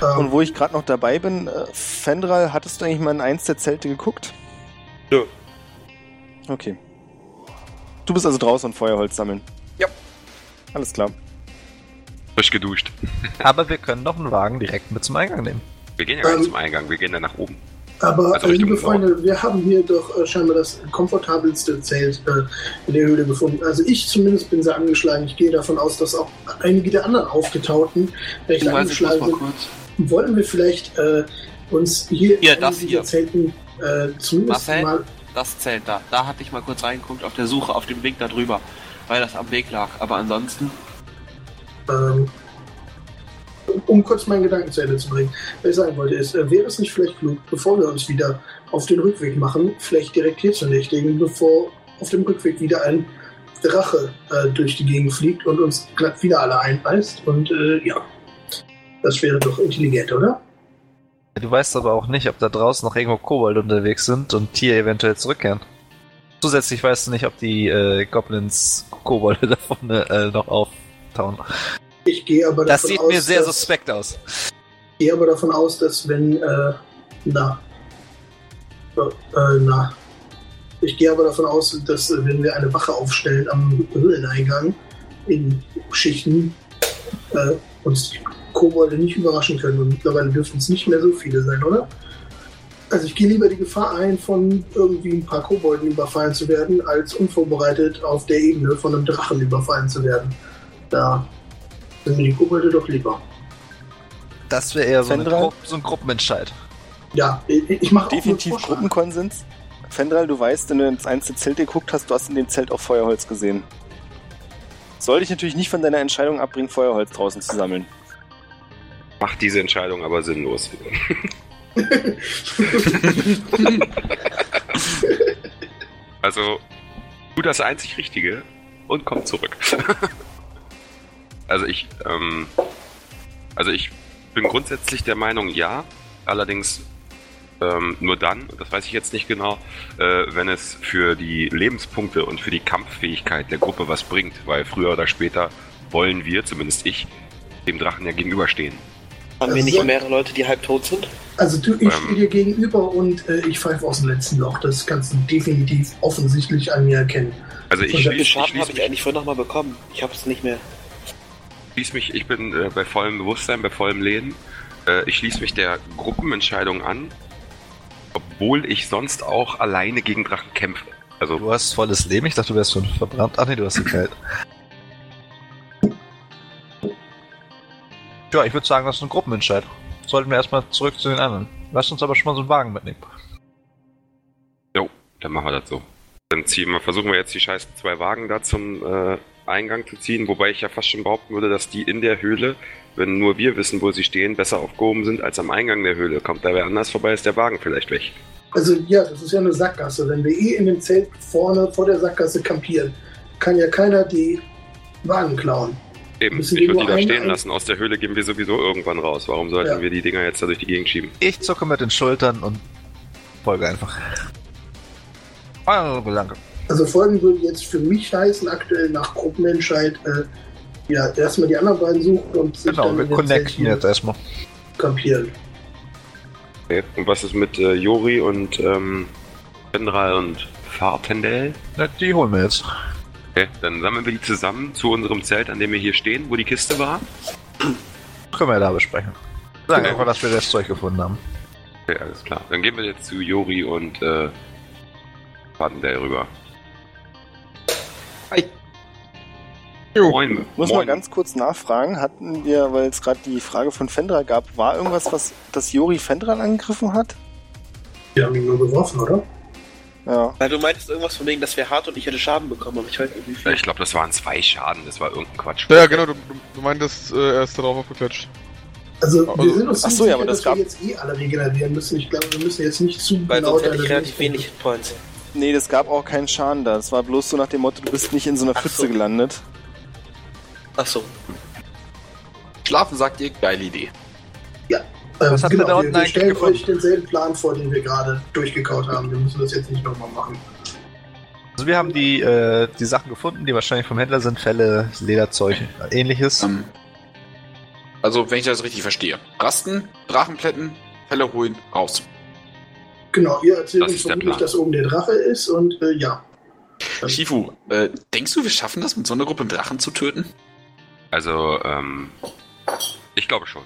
Und Ähm, wo ich gerade noch dabei bin, äh, Fendral, hattest du eigentlich mal in eins der Zelte geguckt? Ja. Okay. Du bist also draußen und Feuerholz sammeln. Ja. Alles klar. Frisch geduscht. Aber wir können doch einen Wagen direkt mit zum Eingang nehmen. Wir gehen ja gar nicht Ähm, zum Eingang, wir gehen dann nach oben. Aber, also liebe. Freunde, wir haben hier doch äh, scheinbar das komfortabelste Zelt äh, in der Höhle gefunden. Also ich zumindest bin sehr angeschlagen. Ich gehe davon aus, dass auch einige der anderen Aufgetauten recht Du angeschlagen sind. kurz. Wollen wir vielleicht äh, uns hier Hier, in das diesen hier. Zelten äh, zumindest Marcel? mal Das Zelt da. Da hatte ich mal kurz reingeguckt auf der Suche, auf dem Weg da drüber, weil das am Weg lag. Aber ansonsten, Ähm, um kurz meinen Gedanken zu Ende zu bringen, was ich sagen wollte, ist, äh, wäre es nicht vielleicht klug, bevor wir uns wieder auf den Rückweg machen, vielleicht direkt hier zu nächtigen, bevor auf dem Rückweg wieder ein Drache äh, durch die Gegend fliegt und uns glatt wieder alle einbeißt. Und äh, ja, das wäre doch intelligent, oder? Du weißt aber auch nicht, ob da draußen noch irgendwo Kobold unterwegs sind und hier eventuell zurückkehren. Zusätzlich weißt du nicht, ob die äh, Goblins Kobolde da vorne äh, noch auftauen. Ich gehe aber Das davon sieht aus, mir sehr dass, suspekt aus. Ich gehe aber davon aus, dass wenn, äh, na, äh, äh, na, ich gehe aber davon aus, dass äh, wenn wir eine Wache aufstellen am Höhleneingang in Schichten, äh, uns die Kobolde nicht überraschen können. Und mittlerweile dürften es nicht mehr so viele sein, oder? Also ich gehe lieber die Gefahr ein, von irgendwie ein paar Kobolden überfallen zu werden, als unvorbereitet auf der Ebene von einem Drachen überfallen zu werden. Da sind mir die Kobolde doch lieber. Das wäre eher so, eine Fendral? Gru so ein Gruppenentscheid. Ja, ich, ich mache Definitiv Gruppenkonsens. Fendral, du weißt, wenn du ins einzelne Zelt geguckt hast, du hast in dem Zelt auch Feuerholz gesehen. Soll dich natürlich nicht von deiner Entscheidung abbringen, Feuerholz draußen zu sammeln. Macht diese Entscheidung aber sinnlos. Also, tu das einzig Richtige und komm zurück. also ich, ähm, also ich bin grundsätzlich der Meinung, ja. Allerdings ähm, nur dann, und das weiß ich jetzt nicht genau, äh, wenn es für die Lebenspunkte und für die Kampffähigkeit der Gruppe was bringt, weil früher oder später wollen wir, zumindest ich, dem Drachen ja gegenüberstehen. Haben wir nicht mehrere Leute, die halb tot sind? Also du, ich Ähm. stehe dir gegenüber und äh, ich pfeife aus dem letzten Loch. Das kannst du definitiv offensichtlich an mir erkennen. Also ich viel ich Schaden habe ich eigentlich vorhin nochmal bekommen? Ich habe es nicht mehr. Schließ mich, ich bin äh, bei vollem Bewusstsein, bei vollem Leben. Äh, ich schließe mich der Gruppenentscheidung an, obwohl ich sonst auch alleine gegen Drachen kämpfe. Also Du hast volles Leben, ich dachte, du wärst schon verbrannt. Ach nee, du hast die kalt. Ja, ich würde sagen, das ist ein Gruppenentscheid. Sollten wir erstmal zurück zu den anderen. Lass uns aber schon mal so einen Wagen mitnehmen. Dann machen wir das so. Dann ziehen wir, versuchen wir jetzt die scheiß zwei Wagen da zum äh, Eingang zu ziehen, wobei ich ja fast schon behaupten würde, dass die in der Höhle, wenn nur wir wissen, wo sie stehen, besser aufgehoben sind als am Eingang der Höhle. Kommt da wer anders vorbei, ist der Wagen vielleicht weg. Also ja, das ist ja eine Sackgasse. Wenn wir eh in dem Zelt vorne vor der Sackgasse kampieren, kann ja keiner die Wagen klauen. Eben, Müssen ich würde die da stehen lassen. Aus der Höhle gehen wir sowieso irgendwann raus. Warum sollten Ja. wir die Dinger jetzt da durch die Gegend schieben? Ich zucke mit den Schultern und folge einfach. Ah, Gedanke. Also folgen würde jetzt für mich heißen, aktuell nach Gruppenentscheid, äh, ja, erstmal die anderen beiden suchen und sich Genau, dann wir connecten jetzt erstmal. kampieren. Okay. Und was ist mit äh, Jori und ähm, Fendral und Fartendell? Ja, die holen wir jetzt. Okay, dann sammeln wir die zusammen zu unserem Zelt, an dem wir hier stehen, wo die Kiste war. Können wir ja da besprechen. Sagen Okay. einfach, dass wir das Zeug gefunden haben. Okay, alles klar. Dann gehen wir jetzt zu Jori und äh, Fartendell rüber. Jo. Moin. Muss moin. mal ganz kurz nachfragen, hatten wir, weil es gerade die Frage von Fendral gab, war irgendwas, was das Jori Fendral angegriffen hat? Die haben ihn nur geworfen, oder? Ja. Weil du meintest irgendwas von wegen, dass wir hart und ich hätte Schaden bekommen, aber ich weiß nicht wie viel. Ich glaube, das waren zwei Schaden. Das war irgendein Quatsch. Ja, genau, du, du, meintest, äh, er ist darauf aufgeklatscht. Also wir Also- sind uns ach so, ja, sicher, aber das dass wir gab- jetzt eh alle regenerieren müssen. Ich glaube, wir müssen jetzt nicht zu Weil genau sonst hätte ich relativ wenig Hitpoints. Nee, das gab auch keinen Schaden da. Das war bloß so nach dem Motto, du bist nicht in so einer Ach Pfütze so. gelandet. Achso. Schlafen sagt ihr, geile Idee. Ähm, Was habt ihr genau, da wir, unten wir eigentlich stellen gefunden? euch denselben Plan vor, den wir gerade durchgekaut haben. Wir müssen das jetzt nicht nochmal machen. Also wir haben die, äh, die Sachen gefunden, die wahrscheinlich vom Händler sind, Fälle, Lederzeug, ähnliches. Ähm, also, wenn ich das richtig verstehe. Rasten, Drachenplätten, Fälle holen, raus. Genau, ihr erzählt Das uns vermutlich, dass oben der Drache ist und äh, ja. Shifu, äh, denkst du, wir schaffen das, mit so einer Gruppe Drachen zu töten? Also, ähm, ich glaube schon.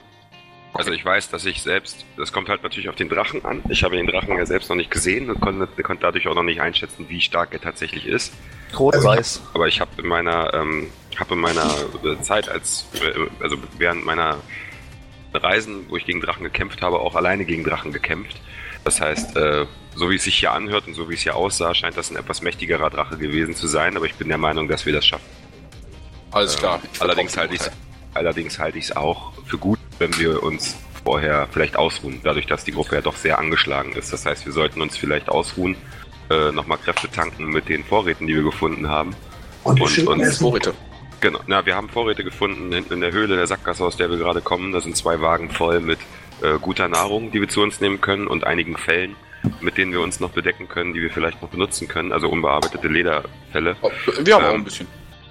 Also ich weiß, dass ich selbst, das kommt halt natürlich auf den Drachen an. Ich habe den Drachen ja selbst noch nicht gesehen und konnte, konnte dadurch auch noch nicht einschätzen, wie stark er tatsächlich ist. Rot-Weiß. Aber ich habe in meiner, ähm, habe in meiner äh, Zeit als, äh, also während meiner Reisen, wo ich gegen Drachen gekämpft habe, auch alleine gegen Drachen gekämpft. Das heißt, äh, so wie es sich hier anhört und so wie es hier aussah, scheint das ein etwas mächtigerer Drache gewesen zu sein. Aber ich bin der Meinung, dass wir das schaffen. Alles klar. Ähm, Ich allerdings halte ich dir. allerdings halte ich es auch für gut, wenn wir uns vorher vielleicht ausruhen, dadurch, dass die Gruppe ja doch sehr angeschlagen ist. Das heißt, wir sollten uns vielleicht ausruhen, äh, nochmal Kräfte tanken mit den Vorräten, die wir gefunden haben. Und wir Und- und Vorräte. Genau, na, wir haben Vorräte gefunden hinten in der Höhle der Sackgasse, aus der wir gerade kommen. Da sind zwei Wagen voll mit äh, guter Nahrung, die wir zu uns nehmen können und einigen Fellen, mit denen wir uns noch bedecken können, die wir vielleicht noch benutzen können. Also unbearbeitete Lederfälle, Oh, Wir haben auch Ähm, ein bisschen.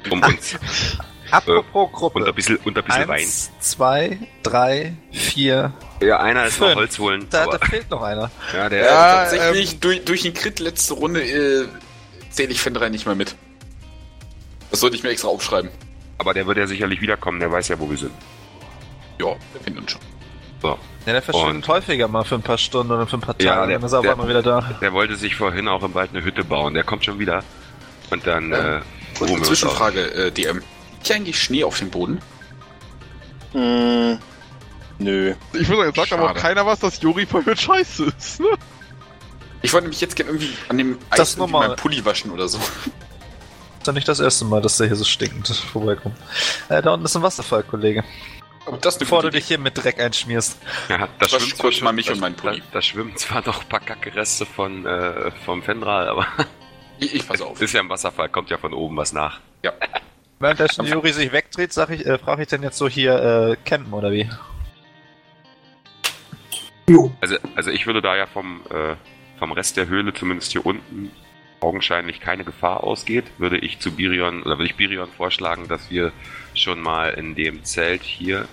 um uns Apropos Gruppe. und ein bisschen, und ein bisschen Wein. Eins, zwei, drei, vier. Ja, einer ist noch Fünf. Holz holen. Da, aber, da fehlt noch einer. ja, der, Ja, Tatsächlich, ähm, durch, durch den Crit letzte Runde äh, zähle ich Fenrir nicht mehr mit. Das sollte ich mir extra aufschreiben. aber der wird ja sicherlich wiederkommen, der weiß ja, wo wir sind. Ja, wir finden uns schon. So. Ja, der verschwindet Und- häufiger mal für ein paar Stunden oder für ein paar Tage. Ja, der- dann ist er auf der- einmal wieder da. Der wollte sich vorhin auch im Wald eine Hütte bauen. Der kommt schon wieder. Und dann Ja. äh, uns Zwischenfrage, äh, DM. Liegt hier eigentlich Schnee auf dem Boden? Hm, Nö. Ich würde sagen, jetzt sagt aber auch Schade. keiner was, dass Juri voll mit Scheiße ist, ne? Ich wollte mich jetzt gerne irgendwie an dem Das Eis irgendwie nochmal. meinen Pulli waschen oder so. Ist ja nicht das erste Mal, dass der hier so stinkend vorbeikommt. Äh, da unten ist ein Wasserfall, Kollege. Aber das Bevor du dich hier mit Dreck einschmierst. Ja, da Das schwimmt kurz mal mich und meinen Pulli. Da, da schwimmen zwar noch ein paar Kackereste von, äh, vom Fendral, aber. Ich, ich pass auf. es ist ja im Wasserfall, kommt ja von oben was nach. Ja. Währenddessen Juri sich wegdreht, sag ich, äh, frage ich denn jetzt so hier, äh, campen oder wie? Jo. Also, also ich würde da ja vom, äh, vom Rest der Höhle, zumindest hier unten, augenscheinlich keine Gefahr ausgeht, würde ich zu Birion, oder würde ich Birion vorschlagen, dass wir schon mal in dem Zelt hier,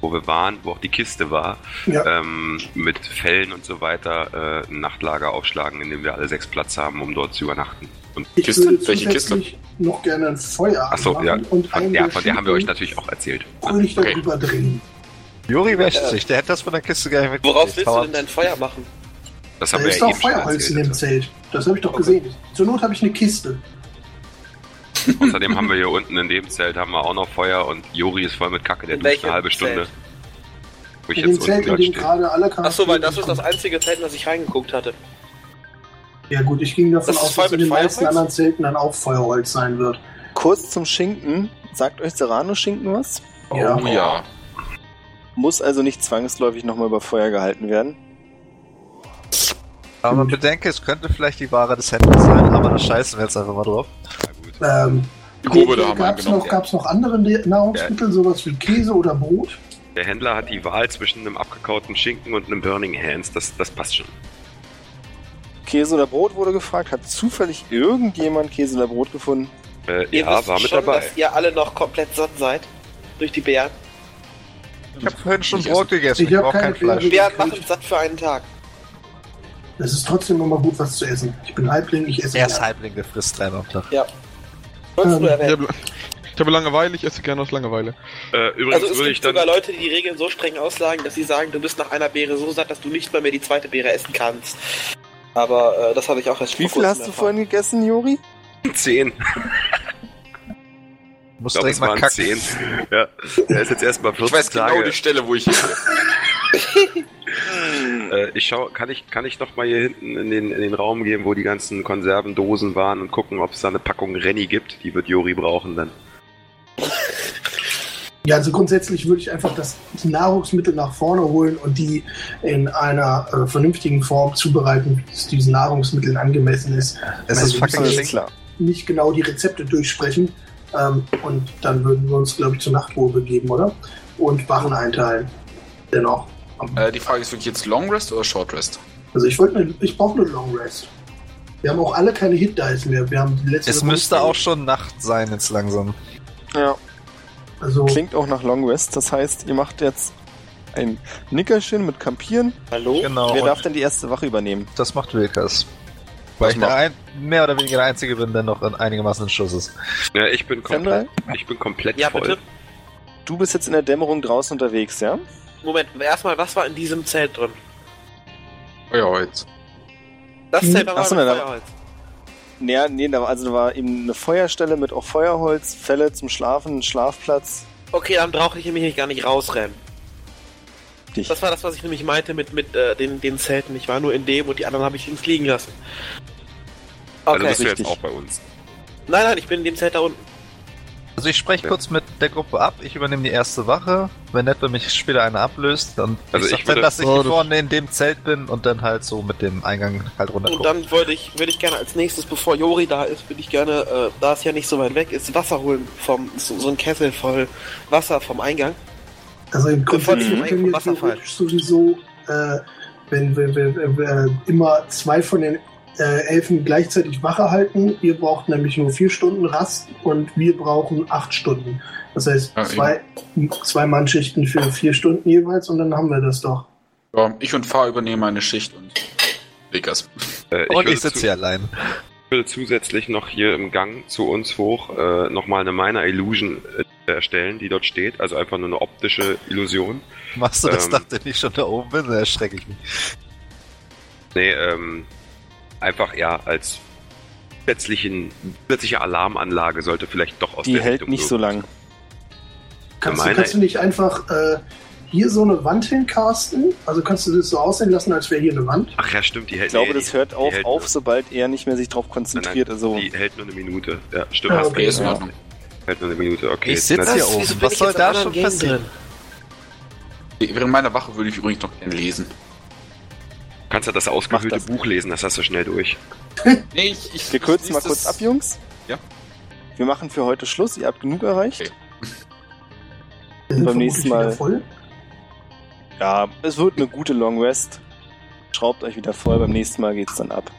wo wir waren, wo auch die Kiste war, Ja. ähm, mit Fellen und so weiter, äh, ein Nachtlager aufschlagen, in dem wir alle sechs Platz haben, um dort zu übernachten. Und Ich Kiste? würde Welche Kiste? noch gerne ein Feuer Ach so, anmachen ja, und von, ja, von der haben wir euch natürlich auch erzählt. fröhlich Okay. darüber drehen. Juri wäscht sich, der hätte das von der Kiste gar nicht mitgekriegt. willst du denn dein Feuer machen? Das Da haben wir ist ja doch Feuerholz in dem. Zelt. Das habe ich doch gesehen. Zur Not habe ich eine Kiste. Außerdem haben wir hier unten in dem Zelt haben wir auch noch Feuer und Jori ist voll mit Kacke, der In duscht eine halbe Stunde. Zelt? Wo ich In dem jetzt Zelt, unten in gerade dem gerade alle Charaktere Ach so, weil das ist das einzige Zelt, in das ich reingeguckt hatte. Ja gut, ich ging davon Das aus, dass in mit den meisten Feuerholz? anderen Zelten dann auch Feuerholz sein wird. Kurz zum Schinken. Sagt euch Serrano-Schinken was? Ja. Oh ja. Muss also nicht zwangsläufig nochmal über Feuer gehalten werden. Aber man bedenke, es könnte vielleicht die Ware des Händlers sein, aber da scheißen wir jetzt einfach mal drauf. Ja, gut. Ähm, Die Grube da haben wir noch, gab's noch andere Nahrungsmittel, sowas wie Käse oder Brot? Der Händler hat die Wahl zwischen einem abgekauten Schinken und einem Burning Hands. Das, das passt schon. Käse oder Brot wurde gefragt. Hat zufällig irgendjemand Käse oder Brot gefunden? Äh, Ihr ja, wisst war mit schon, dabei. dass ihr alle noch komplett satt seid. Durch die Bären. Ich habe vorhin schon Brot gegessen, Ich ich brauche keine kein Fleisch. Bären machen satt für einen Tag. Es ist trotzdem immer gut, was zu essen. Ich bin Halbling, ich esse Er ist. Halbling, der frisst dreimal am Tag. Du Ähm, Ich habe, Langeweile, ich esse gerne aus Langeweile. Äh, übrigens Also es würde gibt ich dann. sogar Leute, die die Regeln so streng auslagen, dass sie sagen, du bist nach einer Beere so satt, dass du nicht mal mehr die zweite Beere essen kannst. Aber äh, das habe ich auch erst Wie viel hast du erfahren. vorhin gegessen, Juri? Zehn. Muss Ich glaube, direkt es mal waren kacken. zehn. Ja. Er ist jetzt erstmal 14 Ich weiß Tage. genau die Stelle, wo ich hin. Äh, ich schau, kann ich, kann ich noch mal hier hinten in den, in den Raum gehen, wo die ganzen Konservendosen waren und gucken, ob es da eine Packung Renny gibt. Die wird Jori brauchen dann. Ja, also grundsätzlich würde ich einfach das die Nahrungsmittel nach vorne holen und die in einer äh, vernünftigen Form zubereiten, wie es diesen Nahrungsmitteln angemessen ist. Es Also ist fucking klar. nicht genau die Rezepte durchsprechen ähm, und dann würden wir uns, glaube ich, zur Nachtruhe begeben, oder? Und Wachen einteilen. Dennoch. Äh, die Frage ist wirklich jetzt Long Rest oder Short Rest? Also ich wollte, eine- ich brauche eine Long Rest. Wir haben auch alle keine Hit Dice mehr. Wir haben die letzte Es Woche- müsste auch schon Nacht sein jetzt langsam. Ja, Also klingt auch nach Long Rest. Das heißt, ihr macht jetzt ein Nickerchen mit Campieren. Hallo? Genau. Wer darf denn die erste Wache übernehmen? das macht Wilkas. Weil ich der ein, mehr oder weniger der Einzige bin, der noch in einigermaßen in Schuss ist. Ja, ich bin komplett, ich bin komplett Ja, voll. bitte. du bist jetzt in der Dämmerung draußen unterwegs, ja? Moment, erstmal, was war in diesem Zelt drin? Feuerholz. Das Hm. Zelt war Ach so, mit na, da- Feuerholz. Nee, nee, da war, also da war eben eine Feuerstelle mit auch Feuerholz, Fälle zum Schlafen, ein Schlafplatz. Okay, dann brauche ich nämlich gar nicht rausrennen. Dich. Das war das, was ich nämlich meinte mit, mit äh, den, den Zelten. Ich war nur in dem und die anderen habe ich links liegen lassen. Also Okay. bist du jetzt auch bei uns. nein, nein, ich bin in dem Zelt da unten. Also ich spreche kurz mit der Gruppe ab, ich übernehme die erste Wache. Wenn nicht, wenn mich später einer ablöst, dann Also ich sag ich dann, würde- dass ich Oh, vorne in dem Zelt bin und dann halt so mit dem Eingang halt Und runtergucken. dann wollte ich, würde ich gerne als nächstes, bevor Jori da ist, würde ich gerne, äh, da es ja nicht so weit weg ist, Wasser holen vom, so, so ein Kessel voll Wasser vom Eingang. Also im wir können theoretisch sowieso, äh, wenn wir, wir, wir, wir immer zwei von den äh, Elfen gleichzeitig Wache halten. Ihr braucht nämlich nur vier Stunden Rast und wir brauchen acht Stunden. Das heißt, Ja, zwei, zwei Mannschichten für vier Stunden jeweils und dann haben wir das doch. Ja, ich und Fahr übernehmen eine Schicht und Vegas. Äh, und würde ich sitze hier allein. Ich will zusätzlich noch hier im Gang zu uns hoch äh, nochmal eine Minor Illusion äh, erstellen, die dort steht. Also einfach nur eine optische Illusion. Machst du das, Ähm. nachdem ich schon da oben bin? Da erschrecke ich mich. Nee, ähm, einfach ja als zusätzlichen, zusätzliche Alarmanlage sollte vielleicht doch aus Die der hält Richtung nicht so lang. Kannst, du, kannst du nicht einfach äh, hier so eine Wand hincasten? Also kannst du das so aussehen lassen, als wäre hier eine Wand? Ach ja, stimmt, die hält Ich glaube, nee, das die- hört die auch auf, nur- sobald er nicht mehr sich darauf Nein, konzentriert. nein, Also, Die hält nur eine Minute. Ja, stimmt. Ah, okay, ist in. Ordnung. Hält nur eine Minute, okay. Ich sitze hier Was? oben. Was soll da schon passieren? drin? Während meiner Wache würde ich übrigens noch gerne lesen. Kannst du das ausgehöhlte das. Buch lesen, das hast du schnell durch. Nee, ich, ich, wir kürzen mal kurz ab, Jungs. Ja. Wir machen für heute Schluss. Ihr habt genug erreicht. Okay. Beim nächsten Mal. wieder voll. Ja, es wird eine gute Long Rest. Schraubt euch wieder voll. Beim nächsten Mal geht's dann ab.